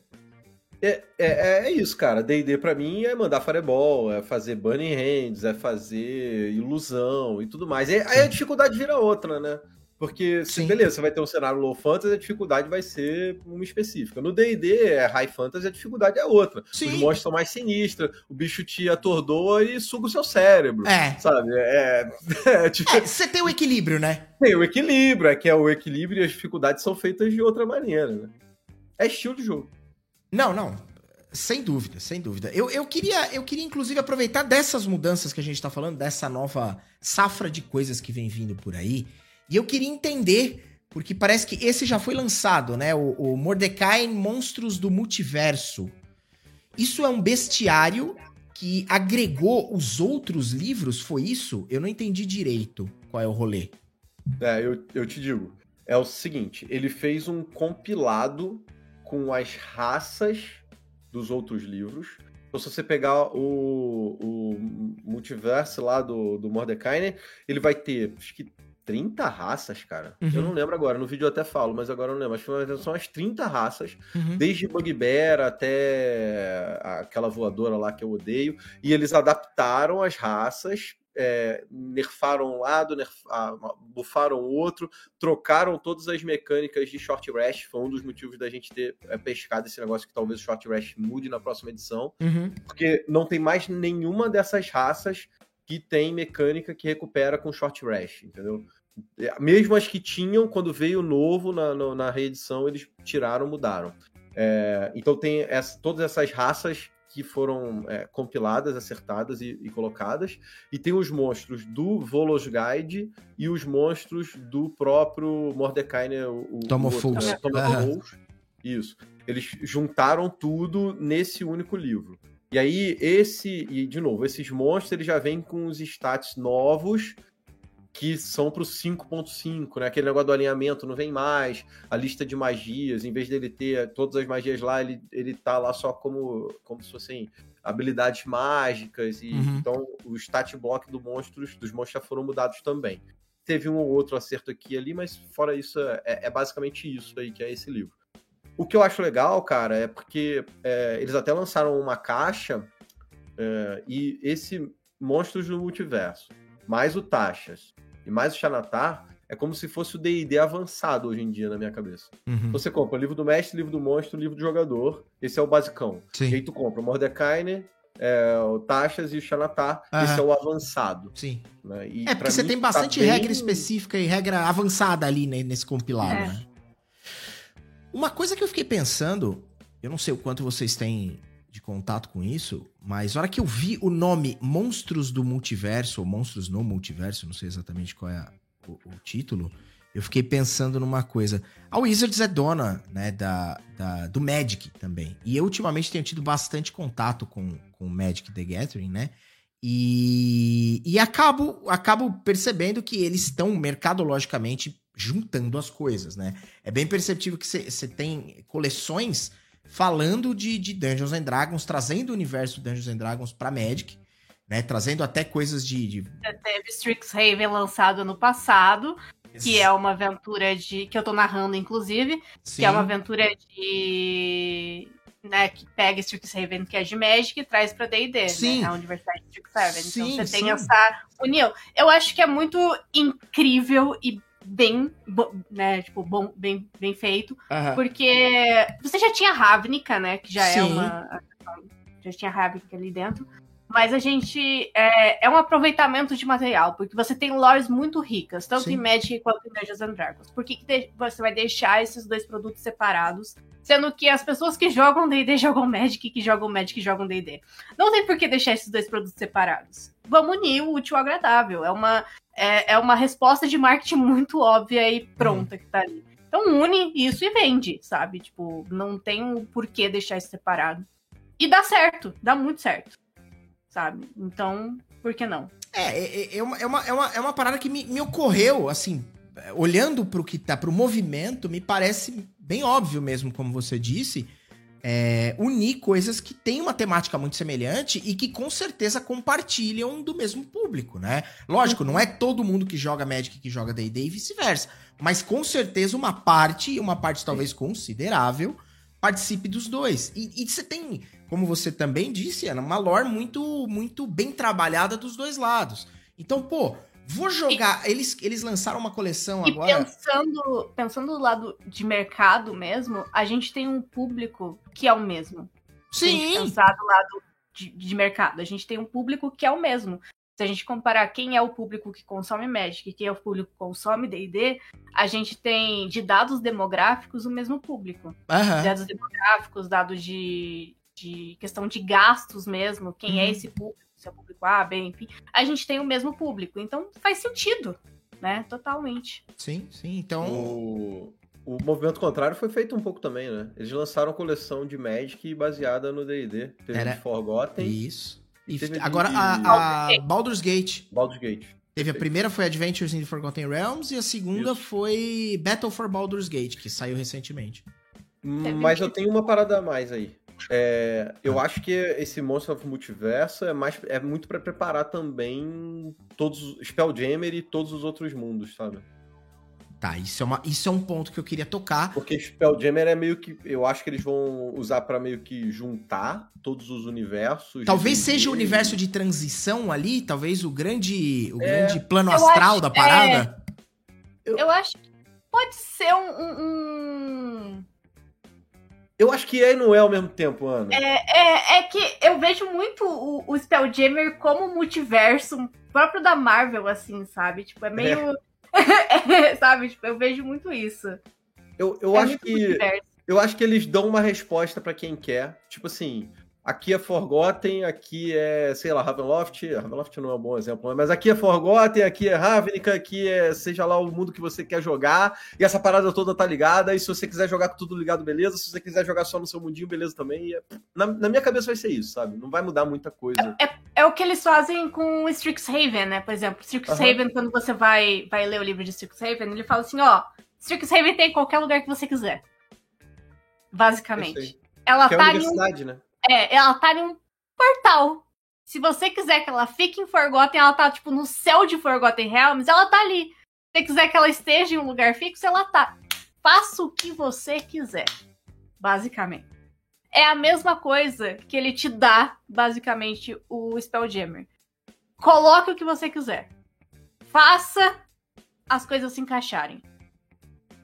É, é, é isso, cara. D&D pra mim é mandar fireball, é fazer burning hands, é fazer ilusão e tudo mais. E aí a dificuldade vira outra, né? Porque, se, Sim. beleza, você vai ter um cenário low fantasy, a dificuldade vai ser uma específica. No D&D, é high fantasy, a dificuldade é outra. Sim. Os monstros são mais sinistros, o bicho te atordoa e suga o seu cérebro. É. Sabe? É, é, tipo, É, você tem o equilíbrio, né? tem o equilíbrio, é que é o equilíbrio e as dificuldades são feitas de outra maneira, né? É estilo de jogo. Não, não. Sem dúvida, sem dúvida. Eu, eu, queria, eu queria, inclusive, aproveitar dessas mudanças que a gente tá falando, dessa nova safra de coisas que vem vindo por aí. E eu queria entender, porque parece que esse já foi lançado, né? O, o Mordecai Monstros do Multiverso. Isso é um bestiário que agregou os outros livros? Foi isso? Eu não entendi direito qual é o rolê. É, eu, eu te digo. É o seguinte, ele fez um compilado com as raças dos outros livros. Então, se você pegar o, o multiverso lá do, do Mordecai, né, ele vai ter, acho que 30 raças, cara. Uhum. Eu não lembro agora, no vídeo eu até falo, mas agora eu não lembro. Acho que são as 30 raças, Uhum. desde Bugbear até aquela voadora lá que eu odeio. E eles adaptaram as raças, é, nerfaram um lado, nerf... ah, bufaram o outro, trocaram todas as mecânicas de Short Rest. Foi um dos motivos da gente ter é, pescado esse negócio que talvez o Short Rest mude na próxima edição. Uhum. Porque não tem mais nenhuma dessas raças que tem mecânica que recupera com Short Rest, entendeu? É, Mesmo as que tinham, quando veio o novo na, na, na reedição, eles tiraram, mudaram. É, então tem essa- todas essas raças que foram é, compiladas, acertadas e, e colocadas. E tem os monstros do Volos Guide e os monstros do próprio Mordecai, né? O, Aham. Fools. Isso. Eles juntaram tudo nesse único livro. E aí, esse, e de novo, esses monstros eles já vêm com os stats novos que são pro 5.5, né? Aquele negócio do alinhamento não vem mais, a lista de magias, em vez dele ter todas as magias lá, ele, ele tá lá só como, como se fossem habilidades mágicas, e Uhum. então o stat block do monstros, dos monstros já foram mudados também. Teve um ou outro acerto aqui e ali, mas fora isso, é, é basicamente isso aí que é esse livro. O que eu acho legal, cara, é porque é, eles até lançaram uma caixa é, e esse Monstros do Multiverso, mais o Taxas e mais o Xanatar, é como se fosse o D&D avançado hoje em dia na minha cabeça. Uhum. Você compra o livro do mestre, livro do monstro, livro do jogador, esse é o basicão. E aí Sim. tu compra o Mordecai, é, o Taxas e o Xanatar, Aham. esse é o avançado. Sim. Né? E É, porque você mim tem tá bastante bem- regra específica e regra avançada ali né, nesse compilado, É. né? Uma coisa que eu fiquei pensando, eu não sei o quanto vocês têm de contato com isso, mas na hora que eu vi o nome Monstros do Multiverso, ou Monstros no Multiverso, não sei exatamente qual é a- o, o título, eu fiquei pensando numa coisa. A Wizards é dona, né, da, da- do Magic também. E eu ultimamente tenho tido bastante contato com, com o Magic the Gathering, né? E, e acabo, acabo percebendo que eles estão mercadologicamente juntando as coisas, né? É bem perceptível que você tem coleções falando de, de Dungeons and Dragons, trazendo o universo Dungeons and Dragons pra Magic, né? Trazendo até coisas de. de... Teve Strixhaven lançado ano passado, que é uma aventura de. que eu tô narrando, inclusive, Sim. que é uma aventura de. Né, que pega Strixhaven, que é de Magic, e traz pra D&D, Sim. né, a Universidade de Strixhaven. Sim, então você sim. tem essa união. Eu acho que é muito incrível e bem, né, tipo, bom, bem, bem feito, Aham. porque você já tinha Ravnica, né, que já é uma... Já tinha Ravnica ali dentro. Mas a gente. É, é um aproveitamento de material, porque você tem lores muito ricas, tanto Sim. em Magic quanto em Dungeons and Dragons. Por que, que de- você vai deixar esses dois produtos separados? Sendo que as pessoas que jogam DD jogam Magic e que jogam Magic jogam DD. Não tem por que deixar esses dois produtos separados. Vamos unir o útil ao agradável. É uma, é, é uma resposta de marketing muito óbvia e pronta que tá ali. Então une isso e vende, sabe? Tipo, não tem um porquê deixar isso separado. E dá certo, dá muito certo sabe? Então, por que não? É, é, é, uma, é, uma, é, uma, é uma parada que me, me ocorreu, assim, é, olhando pro que tá, pro movimento, me parece bem óbvio mesmo, como você disse, é, unir coisas que têm uma temática muito semelhante e que com certeza compartilham do mesmo público, né? Lógico, não é todo mundo que joga Magic que joga D&D e vice-versa, mas com certeza uma parte, uma parte talvez considerável, participe dos dois. E você tem, como você também disse, Ana, uma lore muito, muito bem trabalhada dos dois lados. Então, pô, Vou jogar. Eles, eles lançaram uma coleção E agora. pensando, pensando do lado de mercado mesmo, a gente tem um público que é o mesmo. Se Sim! pensar do lado de, de mercado, a gente tem um público que é o mesmo. Se a gente comparar quem é o público que consome Magic e quem é o público que consome D&D, a gente tem de dados demográficos o mesmo público. Aham. Dados demográficos, dados de, de questão de gastos mesmo, quem Uhum. é esse público, se é o público A, B, enfim. A gente tem o mesmo público, então faz sentido, né? Totalmente. Sim, sim. Então. O, o movimento contrário foi feito um pouco também, né? Eles lançaram coleção de Magic baseada no D&D. Teve Era- de Forgotten, Isso. E Teve agora de- a, a Baldur's Gate. Baldur's Gate. Teve a primeira foi Adventures in the Forgotten Realms e a segunda Isso. foi Battle for Baldur's Gate, que saiu recentemente. Mas eu tenho uma parada a mais aí. É, eu acho que esse Monster of Multiverso é, mais, é muito pra preparar também todos os Spelljammer e todos os outros mundos, sabe? Tá, isso é, uma, isso é um ponto que eu queria tocar. Porque Spelljammer é meio que. Eu acho que eles vão usar pra meio que juntar todos os universos. Talvez seja o universo de transição ali, talvez o grande, o É. grande plano Eu astral acho- da parada. Eu acho que pode ser um- um- um Eu acho que é e não é ao mesmo tempo, Ana. É, é que eu vejo muito o, o Spelljammer como multiverso próprio da Marvel, assim, sabe? Tipo, é meio. sabe? Tipo, eu vejo muito isso. Eu, eu é acho que. multiverso. Eu acho que eles dão uma resposta pra quem quer. Tipo assim, aqui é Forgotten, aqui é, sei lá, Ravenloft. Ravenloft não é um bom exemplo, mas aqui é Forgotten, aqui é Ravnica, aqui é seja lá o mundo que você quer jogar. E essa parada toda tá ligada. E se você quiser jogar com tudo ligado, beleza. Se você quiser jogar só no seu mundinho, beleza também. É- na, na minha cabeça vai ser isso, sabe? Não vai mudar muita coisa. É o que eles fazem com o Strixhaven, né? Por exemplo, Strixhaven, quando você vai, vai ler o livro de Strixhaven, ele fala assim, ó, Strixhaven tem em qualquer lugar que você quiser. Basicamente. Ela Que é a tá em universidade, né? É, ela tá em um portal. Se você quiser que ela fique em Forgotten, ela tá, tipo, no céu de Forgotten Realms, ela tá ali. Se você quiser que ela esteja em um lugar fixo, ela tá. Faça o que você quiser. Basicamente. É a mesma coisa que ele te dá, basicamente, o Spelljammer. Coloque o que você quiser. Faça as coisas se encaixarem.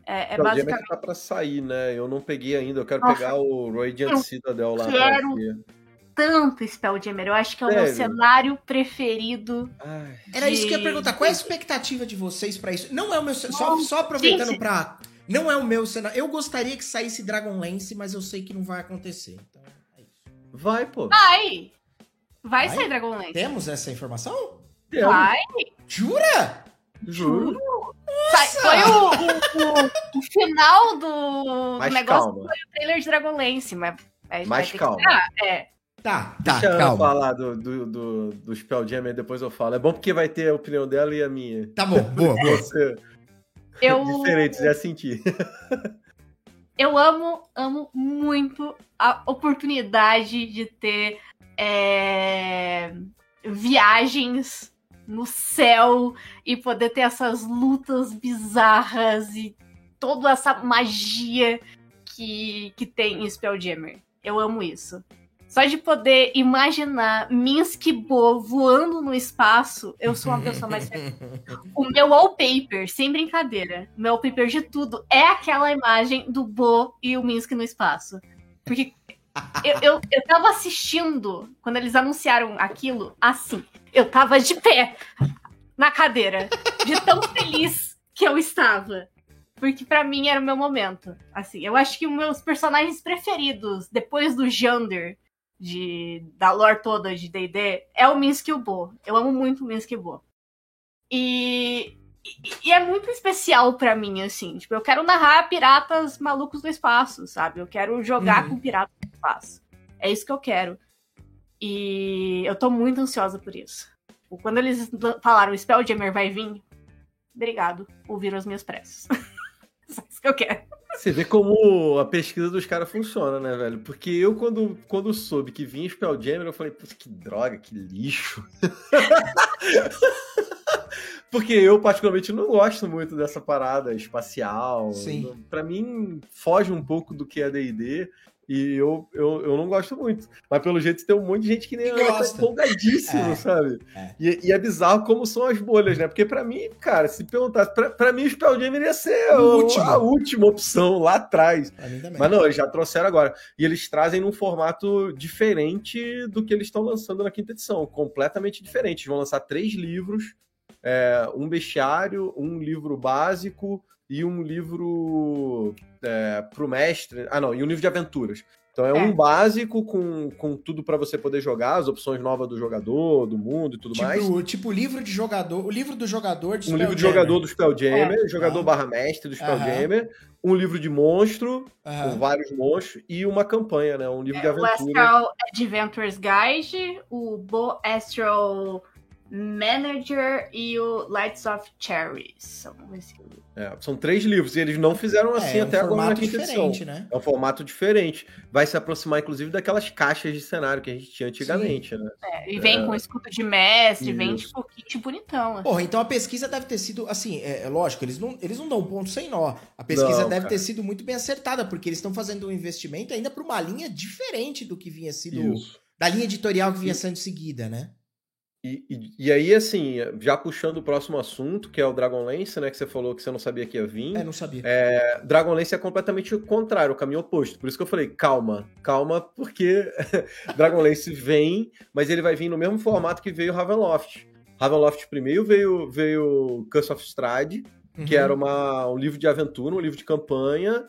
É, é o basicamente. tá pra sair, né? Eu não peguei ainda. Eu quero Nossa, pegar o Radiant eu Citadel lá. quero. Tanto Spelljammer. Eu acho que é o meu Sério? cenário preferido Ai, Era isso que eu ia de- perguntar. Qual é a expectativa de vocês pra isso? Não é o meu. ce- Só, só aproveitando gente. pra. Não é o meu cenário. Eu gostaria que saísse Dragonlance, mas eu sei que não vai acontecer. Então, é isso. vai, pô. Vai! Vai, Vai? sair Dragonlance. Temos essa informação? Temos. Vai! Jura? Juro. Sai- Foi o, o- o- final do, do negócio calma. foi o trailer de Dragonlance, mas. que calma. É. Tá, tá, Deixa calma. falar do, do, do, do Spelljammer, depois eu falo. É bom porque vai ter a opinião dela e a minha. Tá bom, boa, boa. Você, Eu, diferentes, já senti. eu amo, amo muito a oportunidade de ter é, viagens no céu e poder ter essas lutas bizarras e toda essa magia que, que tem em Spelljammer. Eu amo isso. Só de poder imaginar Minsk Bo voando no espaço, eu sou uma pessoa mais feliz. O meu wallpaper, sem brincadeira, o meu wallpaper de tudo é aquela imagem do Bo e o Minsk no espaço. Porque eu, eu, eu tava assistindo, quando eles anunciaram aquilo, assim. Eu tava de pé na cadeira, de tão feliz que eu estava. Porque pra mim era o meu momento. Assim, eu acho que os meus personagens preferidos, depois do Jander, de, da lore toda de D&D, é o Minsk e o Bo. Eu amo muito o Minsk e o Bo. E, e, e é muito especial pra mim, assim. Tipo, eu quero narrar piratas malucos do espaço, sabe? Eu quero jogar Uhum. com piratas espaço. É isso que eu quero. E eu tô muito ansiosa por isso. Quando eles falaram o Spelljammer vai vir, obrigado, ouviram as minhas preces. Só isso que eu quero. Você vê como a pesquisa dos caras funciona, né, velho? Porque eu, quando, quando soube que vinha Spelljammer, eu falei, putz, que droga, que lixo. Porque eu, particularmente, não gosto muito dessa parada espacial. Sim. Pra mim, foge um pouco do que é D&D. E eu, eu, eu não gosto muito. Mas pelo jeito tem um monte de gente que nem Que eu, tá empolgadíssimo, É, sabe? é. E, e é bizarro como são as bolhas, né? Porque pra mim, cara, se perguntasse, pra, pra mim o Spell Jam iria ser O a última opção lá atrás. Mas não, eles já trouxeram agora. E eles trazem num formato diferente do que eles estão lançando na quinta edição. Completamente diferente. Eles vão lançar três livros: é, um bestiário, um livro básico e um livro é, pro mestre. Ah, não, e um livro de aventuras. Então é, É. um básico com, com tudo pra você poder jogar, as opções novas do jogador, do mundo e tudo mais. Tipo, tipo o livro de jogador, o livro do jogador de Um livro de jogador do Spelljammer, jogador Ah. barra mestre do. Spelljammer, um livro de monstro, com vários monstros, e uma campanha, né? Um livro de O aventura. Astral Adventures Guide, o Bo Astral Manager e o Lights of Cherries. São esse É, são três livros, e eles não fizeram assim é, um até agora na quinta edição. diferente, né? É um formato diferente. Vai se aproximar, inclusive, daquelas caixas de cenário que a gente tinha antigamente, né? É, e vem É. com escudo de mestre, vem Isso. tipo kit bonitão. assim. Porra, então a pesquisa deve ter sido, assim, é, é lógico, eles não, eles não dão ponto sem nó. A pesquisa Não, deve cara. ter sido muito bem acertada, porque eles estão fazendo um investimento ainda para uma linha diferente do que vinha sido. Isso. Da linha editorial que vinha sendo seguida, né? E, e, e aí, assim, já puxando o próximo assunto, que é o Dragonlance, né? Que você falou que você não sabia que ia vir. É, não sabia. É, Dragonlance é completamente o contrário, o caminho oposto. Por isso que eu falei, calma, calma, porque Dragonlance vem, mas ele vai vir no mesmo formato que veio Ravenloft. Ravenloft primeiro veio, veio Curse of Strahd, que Uhum. era uma, um livro de aventura, um livro de campanha,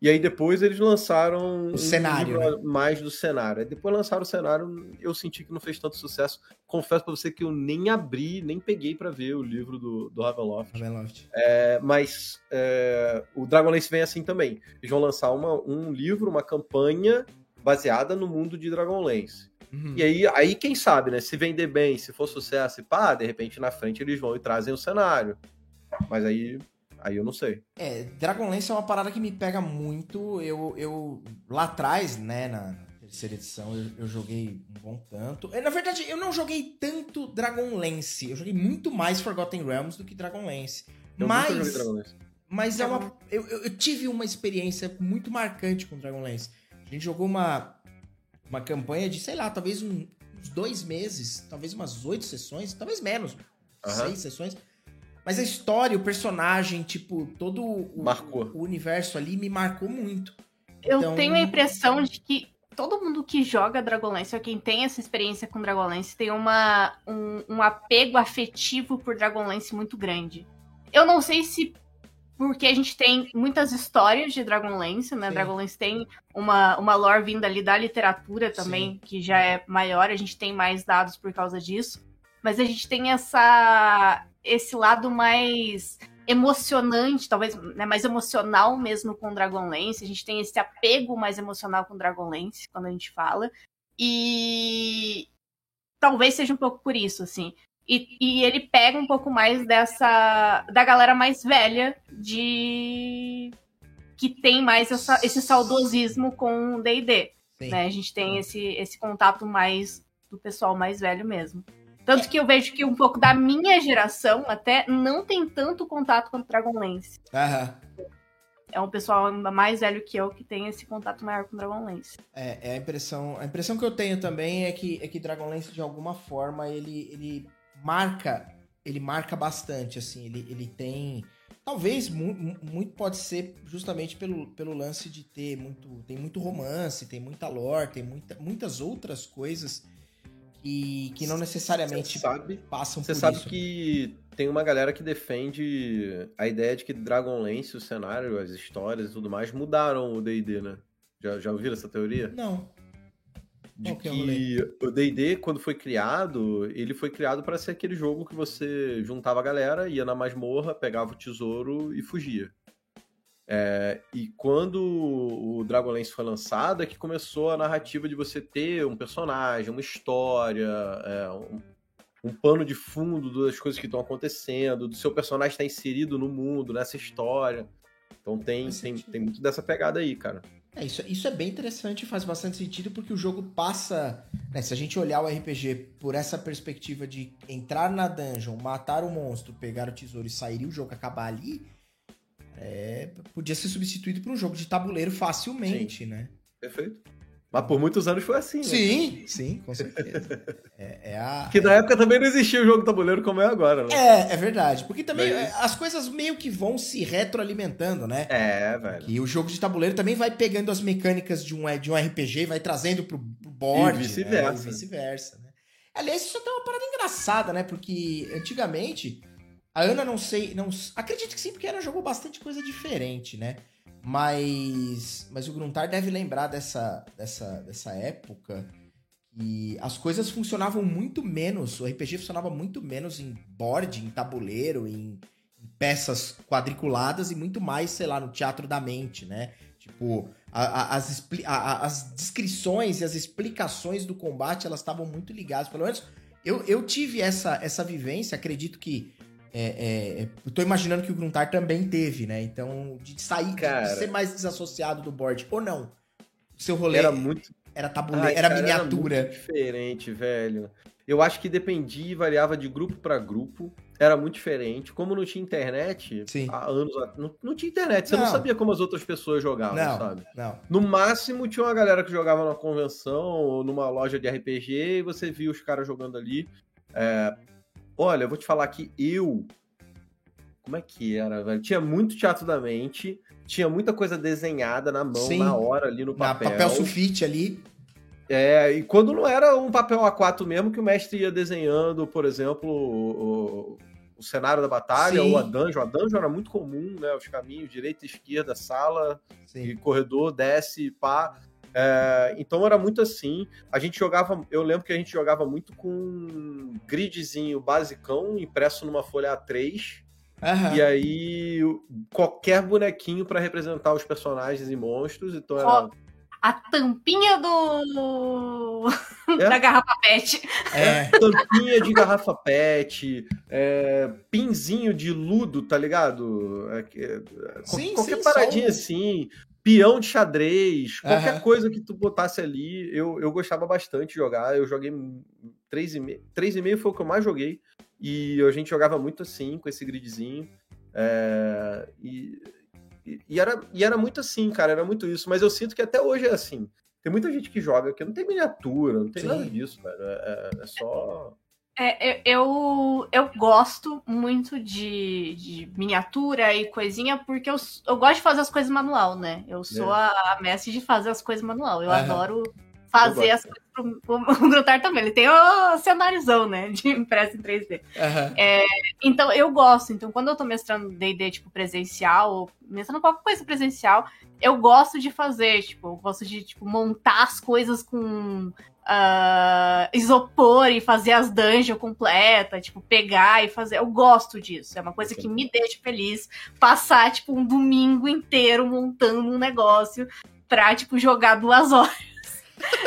e aí depois eles lançaram um cenário, livro mais do cenário. Aí depois lançaram o cenário, eu senti que não fez tanto sucesso. Confesso pra você que eu nem abri, nem peguei pra ver o livro do, do Ravenloft. Ravenloft. É, mas é, o Dragonlance vem assim também. Eles vão lançar uma- um livro, uma campanha baseada no mundo de Dragonlance. Uhum. E aí, aí, quem sabe, né? Se vender bem, se for sucesso, e pá, de repente na frente eles vão e trazem o cenário. Mas aí, aí eu não sei. É, Dragonlance é uma parada que me pega muito. Eu, eu lá atrás, né, na terceira edição, eu, eu joguei um bom tanto. É, Na verdade, eu não joguei tanto Dragonlance. Eu joguei muito mais Forgotten Realms do que Dragonlance. Eu nunca joguei Mas, Dragonlance. mas é uma, eu, eu- tive uma experiência muito marcante com Dragonlance. A gente jogou uma, uma campanha de, sei lá, talvez um- uns dois meses, talvez umas oito sessões, talvez menos, Aham. seis sessões. Mas a história, o personagem, tipo, todo o, Marcou. o universo ali me marcou muito. Eu Então- tenho a impressão de que todo mundo que joga Dragonlance, ou quem tem essa experiência com Dragonlance, tem uma, um, um apego afetivo por Dragonlance muito grande. Eu não sei se porque a gente tem muitas histórias de Dragonlance, né? Sim. Dragonlance tem uma, uma lore vinda ali da literatura também, que já é maior, a gente tem mais dados por causa disso. Mas a gente tem essa esse lado mais emocionante, talvez né, mais emocional mesmo com Dragonlance. A gente tem esse apego mais emocional com Dragonlance quando a gente fala. E talvez seja um pouco por isso, assim. E, e ele pega um pouco mais dessa. da galera mais velha de. que tem mais essa- esse saudosismo com o DD. Né? A gente tem esse, esse contato mais do pessoal mais velho mesmo. Tanto que eu vejo que um pouco da minha geração até não tem tanto contato com o Dragonlance. Aham. É um pessoal ainda mais velho que eu que tem esse contato maior com o Dragonlance. É, é a impressão. A impressão que eu tenho também é que, é que Dragonlance, de alguma forma, ele, ele marca. Ele marca bastante, assim. Ele, ele tem. Talvez mu- muito pode ser justamente pelo, pelo lance de ter muito. Tem muito romance, tem muita lore, tem muita, muitas outras coisas que, que não necessariamente Você sabe, passam você por sabe isso. que tem uma galera que defende a ideia de que Dragonlance, o cenário, as histórias e tudo mais, mudaram o D&D, né? Já, já ouviram essa teoria? Não. De Qual que é o que o D&D, quando foi criado, ele foi criado para ser aquele jogo que você juntava a galera, ia na masmorra, pegava o tesouro e fugia. É, e quando o Dragonlance foi lançado, é que começou a narrativa de você ter um personagem, uma história, é, um, um pano de fundo das coisas que estão acontecendo, do seu personagem estar inserido no mundo, nessa história. Então tem, tem, tem muito dessa pegada aí, cara. É, isso, isso é bem interessante e faz bastante sentido porque o jogo passa. né, se a gente olhar o RPG por essa perspectiva de entrar na dungeon, matar o monstro, pegar o tesouro e sair e o jogo acabar ali, é, podia ser substituído por um jogo de tabuleiro facilmente, né? Perfeito. Mas por muitos anos foi assim, né? Sim, sim, com certeza. É, é a, Que na época também não existia o jogo tabuleiro como é agora, né? é, é verdade. Porque também Mas- é, as coisas meio que vão se retroalimentando, né? É, velho. E o jogo de tabuleiro também vai pegando as mecânicas de um, de um RPG e vai trazendo pro, pro board. E vice-versa. Né? E vice-versa, né? Aliás, isso até é uma parada engraçada, né? Porque antigamente, a Ana não sei. Não, acredito que sim, porque ela jogou bastante coisa diferente, né? Mas, mas o Gruntar deve lembrar dessa, dessa, dessa época que as coisas funcionavam muito menos, o RPG funcionava muito menos em board, em tabuleiro, em, em peças quadriculadas e muito mais, sei lá, no teatro da mente, né? Tipo, a- a- as, a- as descrições e as explicações do combate, elas estavam muito ligadas. Pelo menos eu, eu tive essa, essa vivência, acredito que. É, é, eu tô imaginando que o Gruntar também teve, né? Então, de sair, de- Cara. de ser mais desassociado do board, ou não. O seu rolê Era era, muito tabuleiro, Ai, era cara, miniatura. muito diferente, velho. Eu acho que dependia e variava de grupo pra grupo. Era muito diferente. Como não tinha internet, Sim. há anos não, não tinha internet. Você não. Não. sabia como as outras pessoas jogavam, não, sabe? não. No máximo, tinha uma galera que jogava numa convenção ou numa loja de RPG e você via os caras jogando ali. É, Olha, eu vou te falar que eu. Como é que era, velho? Tinha muito teatro da mente, tinha muita coisa desenhada na mão, Sim. na hora, ali no Na papel. papel sulfite ali. É, e quando não era um papel A4 mesmo, que o mestre ia desenhando, por exemplo, o, o- o cenário da batalha Sim. ou a dungeon. A dungeon era muito comum, né? Os caminhos, direita, esquerda, sala e corredor, desce, pá. É, então era muito assim. A gente jogava, eu lembro que a gente jogava muito com um gridzinho basicão impresso numa folha A3. Aham. E aí, qualquer bonequinho pra representar os personagens e monstros. Então era. A tampinha do. É? da garrafa pet. É. tampinha de garrafa pet, é, pinzinho de ludo, tá ligado? É, que- é, Sim, qualquer sim, paradinha só um- assim, peão de xadrez, qualquer Aham. coisa que tu botasse ali, eu, eu gostava bastante de jogar. Eu joguei 3,5. 3,5 foi o que eu mais joguei. E a gente jogava muito assim, com esse gridzinho. É, e, e- era, e era muito assim, cara, era muito isso. Mas eu sinto que até hoje é assim. Tem muita gente que joga que não tem miniatura, não tem Sim. nada disso, velho. É, é- é só. É, eu, eu, eu gosto muito de, de miniatura e coisinha, porque eu, eu gosto de fazer as coisas manual, né? Eu sou É. a, a mestre de fazer as coisas manual. Eu Aham. adoro Eu fazer gosto as coisas pro, pro, o Grutar também. Ele tem o cenáriozão, né? De impresso em 3D. Aham. Então, eu gosto. Então, quando eu tô mestrando D&D, tipo, presencial, ou mestrando qualquer coisa presencial, eu gosto de fazer, tipo, eu gosto de, tipo, montar as coisas com ah, isopor e fazer as dungeons completas, tipo, pegar e fazer. Eu gosto disso. É uma coisa que me deixa feliz. Passar, tipo, um domingo inteiro montando um negócio pra, tipo, jogar duas horas.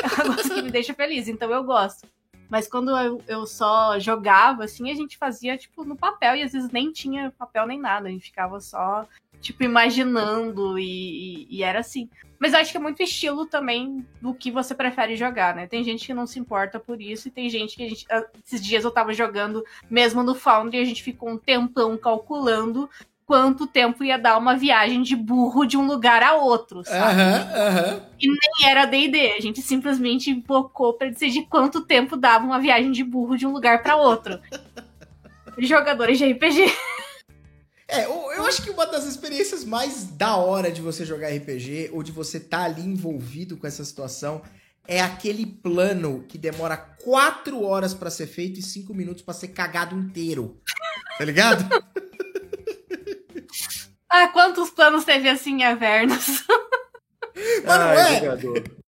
É um negócio que me deixa feliz. Então, eu gosto. Mas quando eu, eu só jogava, assim, a gente fazia, tipo, no papel, e às vezes nem tinha papel nem nada, a gente ficava só, tipo, imaginando, e, e- e era assim. Mas eu acho que é muito estilo também do que você prefere jogar, né? Tem gente que não se importa por isso, e tem gente que a gente. ah, Esses dias eu tava jogando mesmo no Foundry, a gente ficou um tempão calculando quanto tempo ia dar uma viagem de burro de um lugar a outro, sabe? Aham, aham. E era D&D. A gente simplesmente invocou pra decidir quanto tempo dava uma viagem de burro de um lugar pra outro. Jogadores de RPG. É, eu, eu acho que uma das experiências mais da hora de você jogar RPG, ou de você estar ali envolvido com essa situação, é aquele plano que demora quatro horas pra ser feito e cinco minutos pra ser cagado inteiro. Tá ligado? Ah, quantos planos teve assim em Avernus? Mas não Ai, é? Jogador.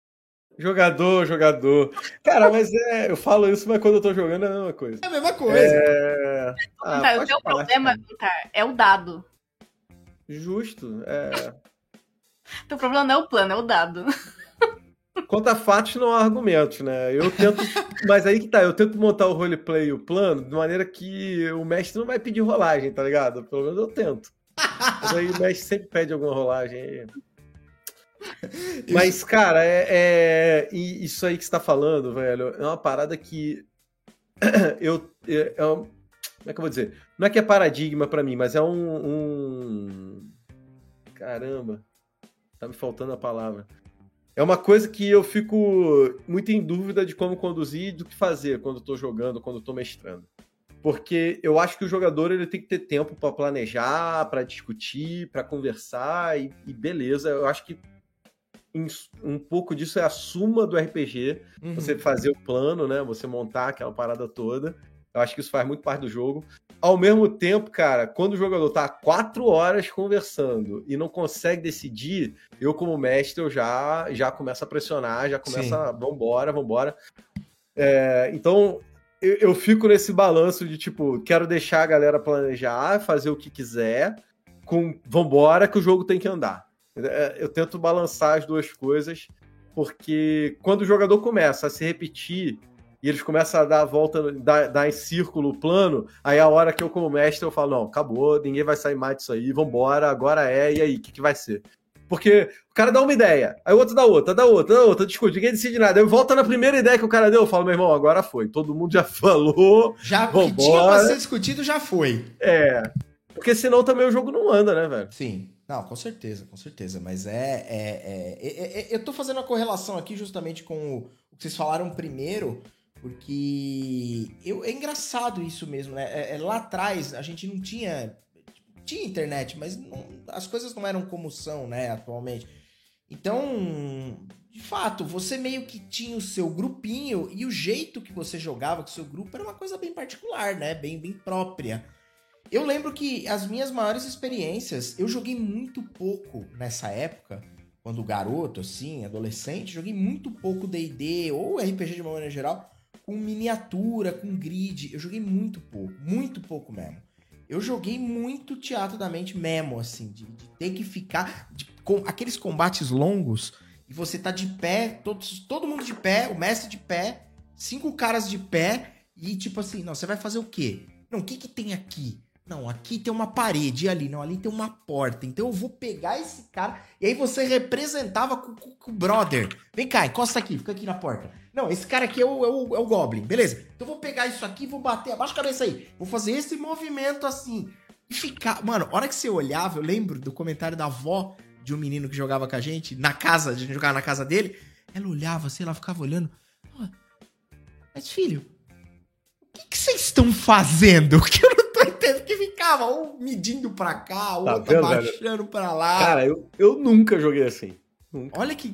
Jogador, jogador. Cara, mas é. Eu falo isso, mas quando eu tô jogando é a mesma coisa. É a mesma coisa. É. Ah, Tá, o teu parte, problema, é o dado. Justo. É. O teu problema não é o plano, é o dado. Quanto a fatos, não há argumentos, né? Eu tento. Mas aí que tá, eu tento montar o roleplay e o plano de maneira que o mestre não vai pedir rolagem, tá ligado? Pelo menos eu tento. Mas aí o mestre sempre pede alguma rolagem aí. Mas, cara, é, é- Isso aí que você tá falando, velho, é uma parada que. Eu. É, é um- Como é que eu vou dizer? Não é que é paradigma pra mim, mas é um. um- Caramba. Tá me faltando a palavra. é uma coisa que eu fico muito em dúvida de como conduzir e do que fazer quando estou jogando, quando estou mestrando. Porque eu acho que o jogador ele tem que ter tempo para planejar, para discutir, para conversar e, e, beleza. Eu acho que um pouco disso é a suma do RPG, uhum. você fazer o plano, né? Você montar aquela parada toda. Eu acho que isso faz muito parte do jogo. Ao mesmo tempo, cara, quando o jogador tá quatro horas conversando e não consegue decidir, eu, como mestre, eu já, já começo a pressionar, já começa, a, vambora, vambora. É, então, eu, eu fico nesse balanço de, tipo, quero deixar a galera planejar, fazer o que quiser, com vambora, que o jogo tem que andar. É, eu tento balançar as duas coisas, porque quando o jogador começa a se repetir e eles começam a dar a volta, dar, dar em círculo o plano, aí a hora que eu, como mestre, eu falo, não, acabou, ninguém vai sair mais disso aí, vambora, agora é, e aí, o que, que vai ser? Porque o cara dá uma ideia, aí o outro dá outra, dá outra, dá outra, discute, ninguém decide nada. Aí volta na primeira ideia que o cara deu, eu falo, meu irmão, agora foi. Todo mundo já falou. Já que tinha pra ser discutido, já foi. É. Porque senão também o jogo não anda, né, velho? Sim. Não, com certeza, com certeza. Mas é, é, é, é, é Eu tô fazendo a correlação aqui justamente com o que vocês falaram primeiro porque eu, é engraçado isso mesmo, né? É, é, lá atrás a gente não tinha. Tinha internet, mas não, as coisas não eram como são, né, atualmente. Então, de fato, você meio que tinha o seu grupinho e o jeito que você jogava com o seu grupo era uma coisa bem particular, né? Bem, bem própria. Eu lembro que as minhas maiores experiências, eu joguei muito pouco nessa época, quando garoto, assim, adolescente, joguei muito pouco D&D ou RPG de uma maneira geral, com miniatura, com grid. Eu joguei muito pouco, muito pouco mesmo. Eu joguei muito teatro da mente mesmo, assim, de, de ter que ficar. De, com aqueles combates longos e você tá de pé, todos, todo mundo de pé, o mestre de pé, cinco caras de pé, e tipo assim, não, você vai fazer o quê? Não, o que que tem aqui? Não, aqui tem uma parede, ali, não, ali tem uma porta. Então eu vou pegar esse cara. E aí você representava com, com, com o brother. Vem cá, encosta aqui, fica aqui na porta. Não, esse cara aqui é o, é o, é o Goblin, beleza? Então eu vou pegar isso aqui, vou bater, abaixa a cabeça aí. Vou fazer esse movimento assim. E ficar. Mano, a hora que você olhava, eu lembro do comentário da avó de um menino que jogava com a gente, na casa, a gente jogava na casa dele. Ela olhava assim, ela ficava olhando. Mas filho, o que vocês estão fazendo? Que eu não tô entendendo. Que ficava um medindo pra cá, o tá outro baixando pra lá. Cara, eu, eu nunca joguei assim. Nunca. Olha que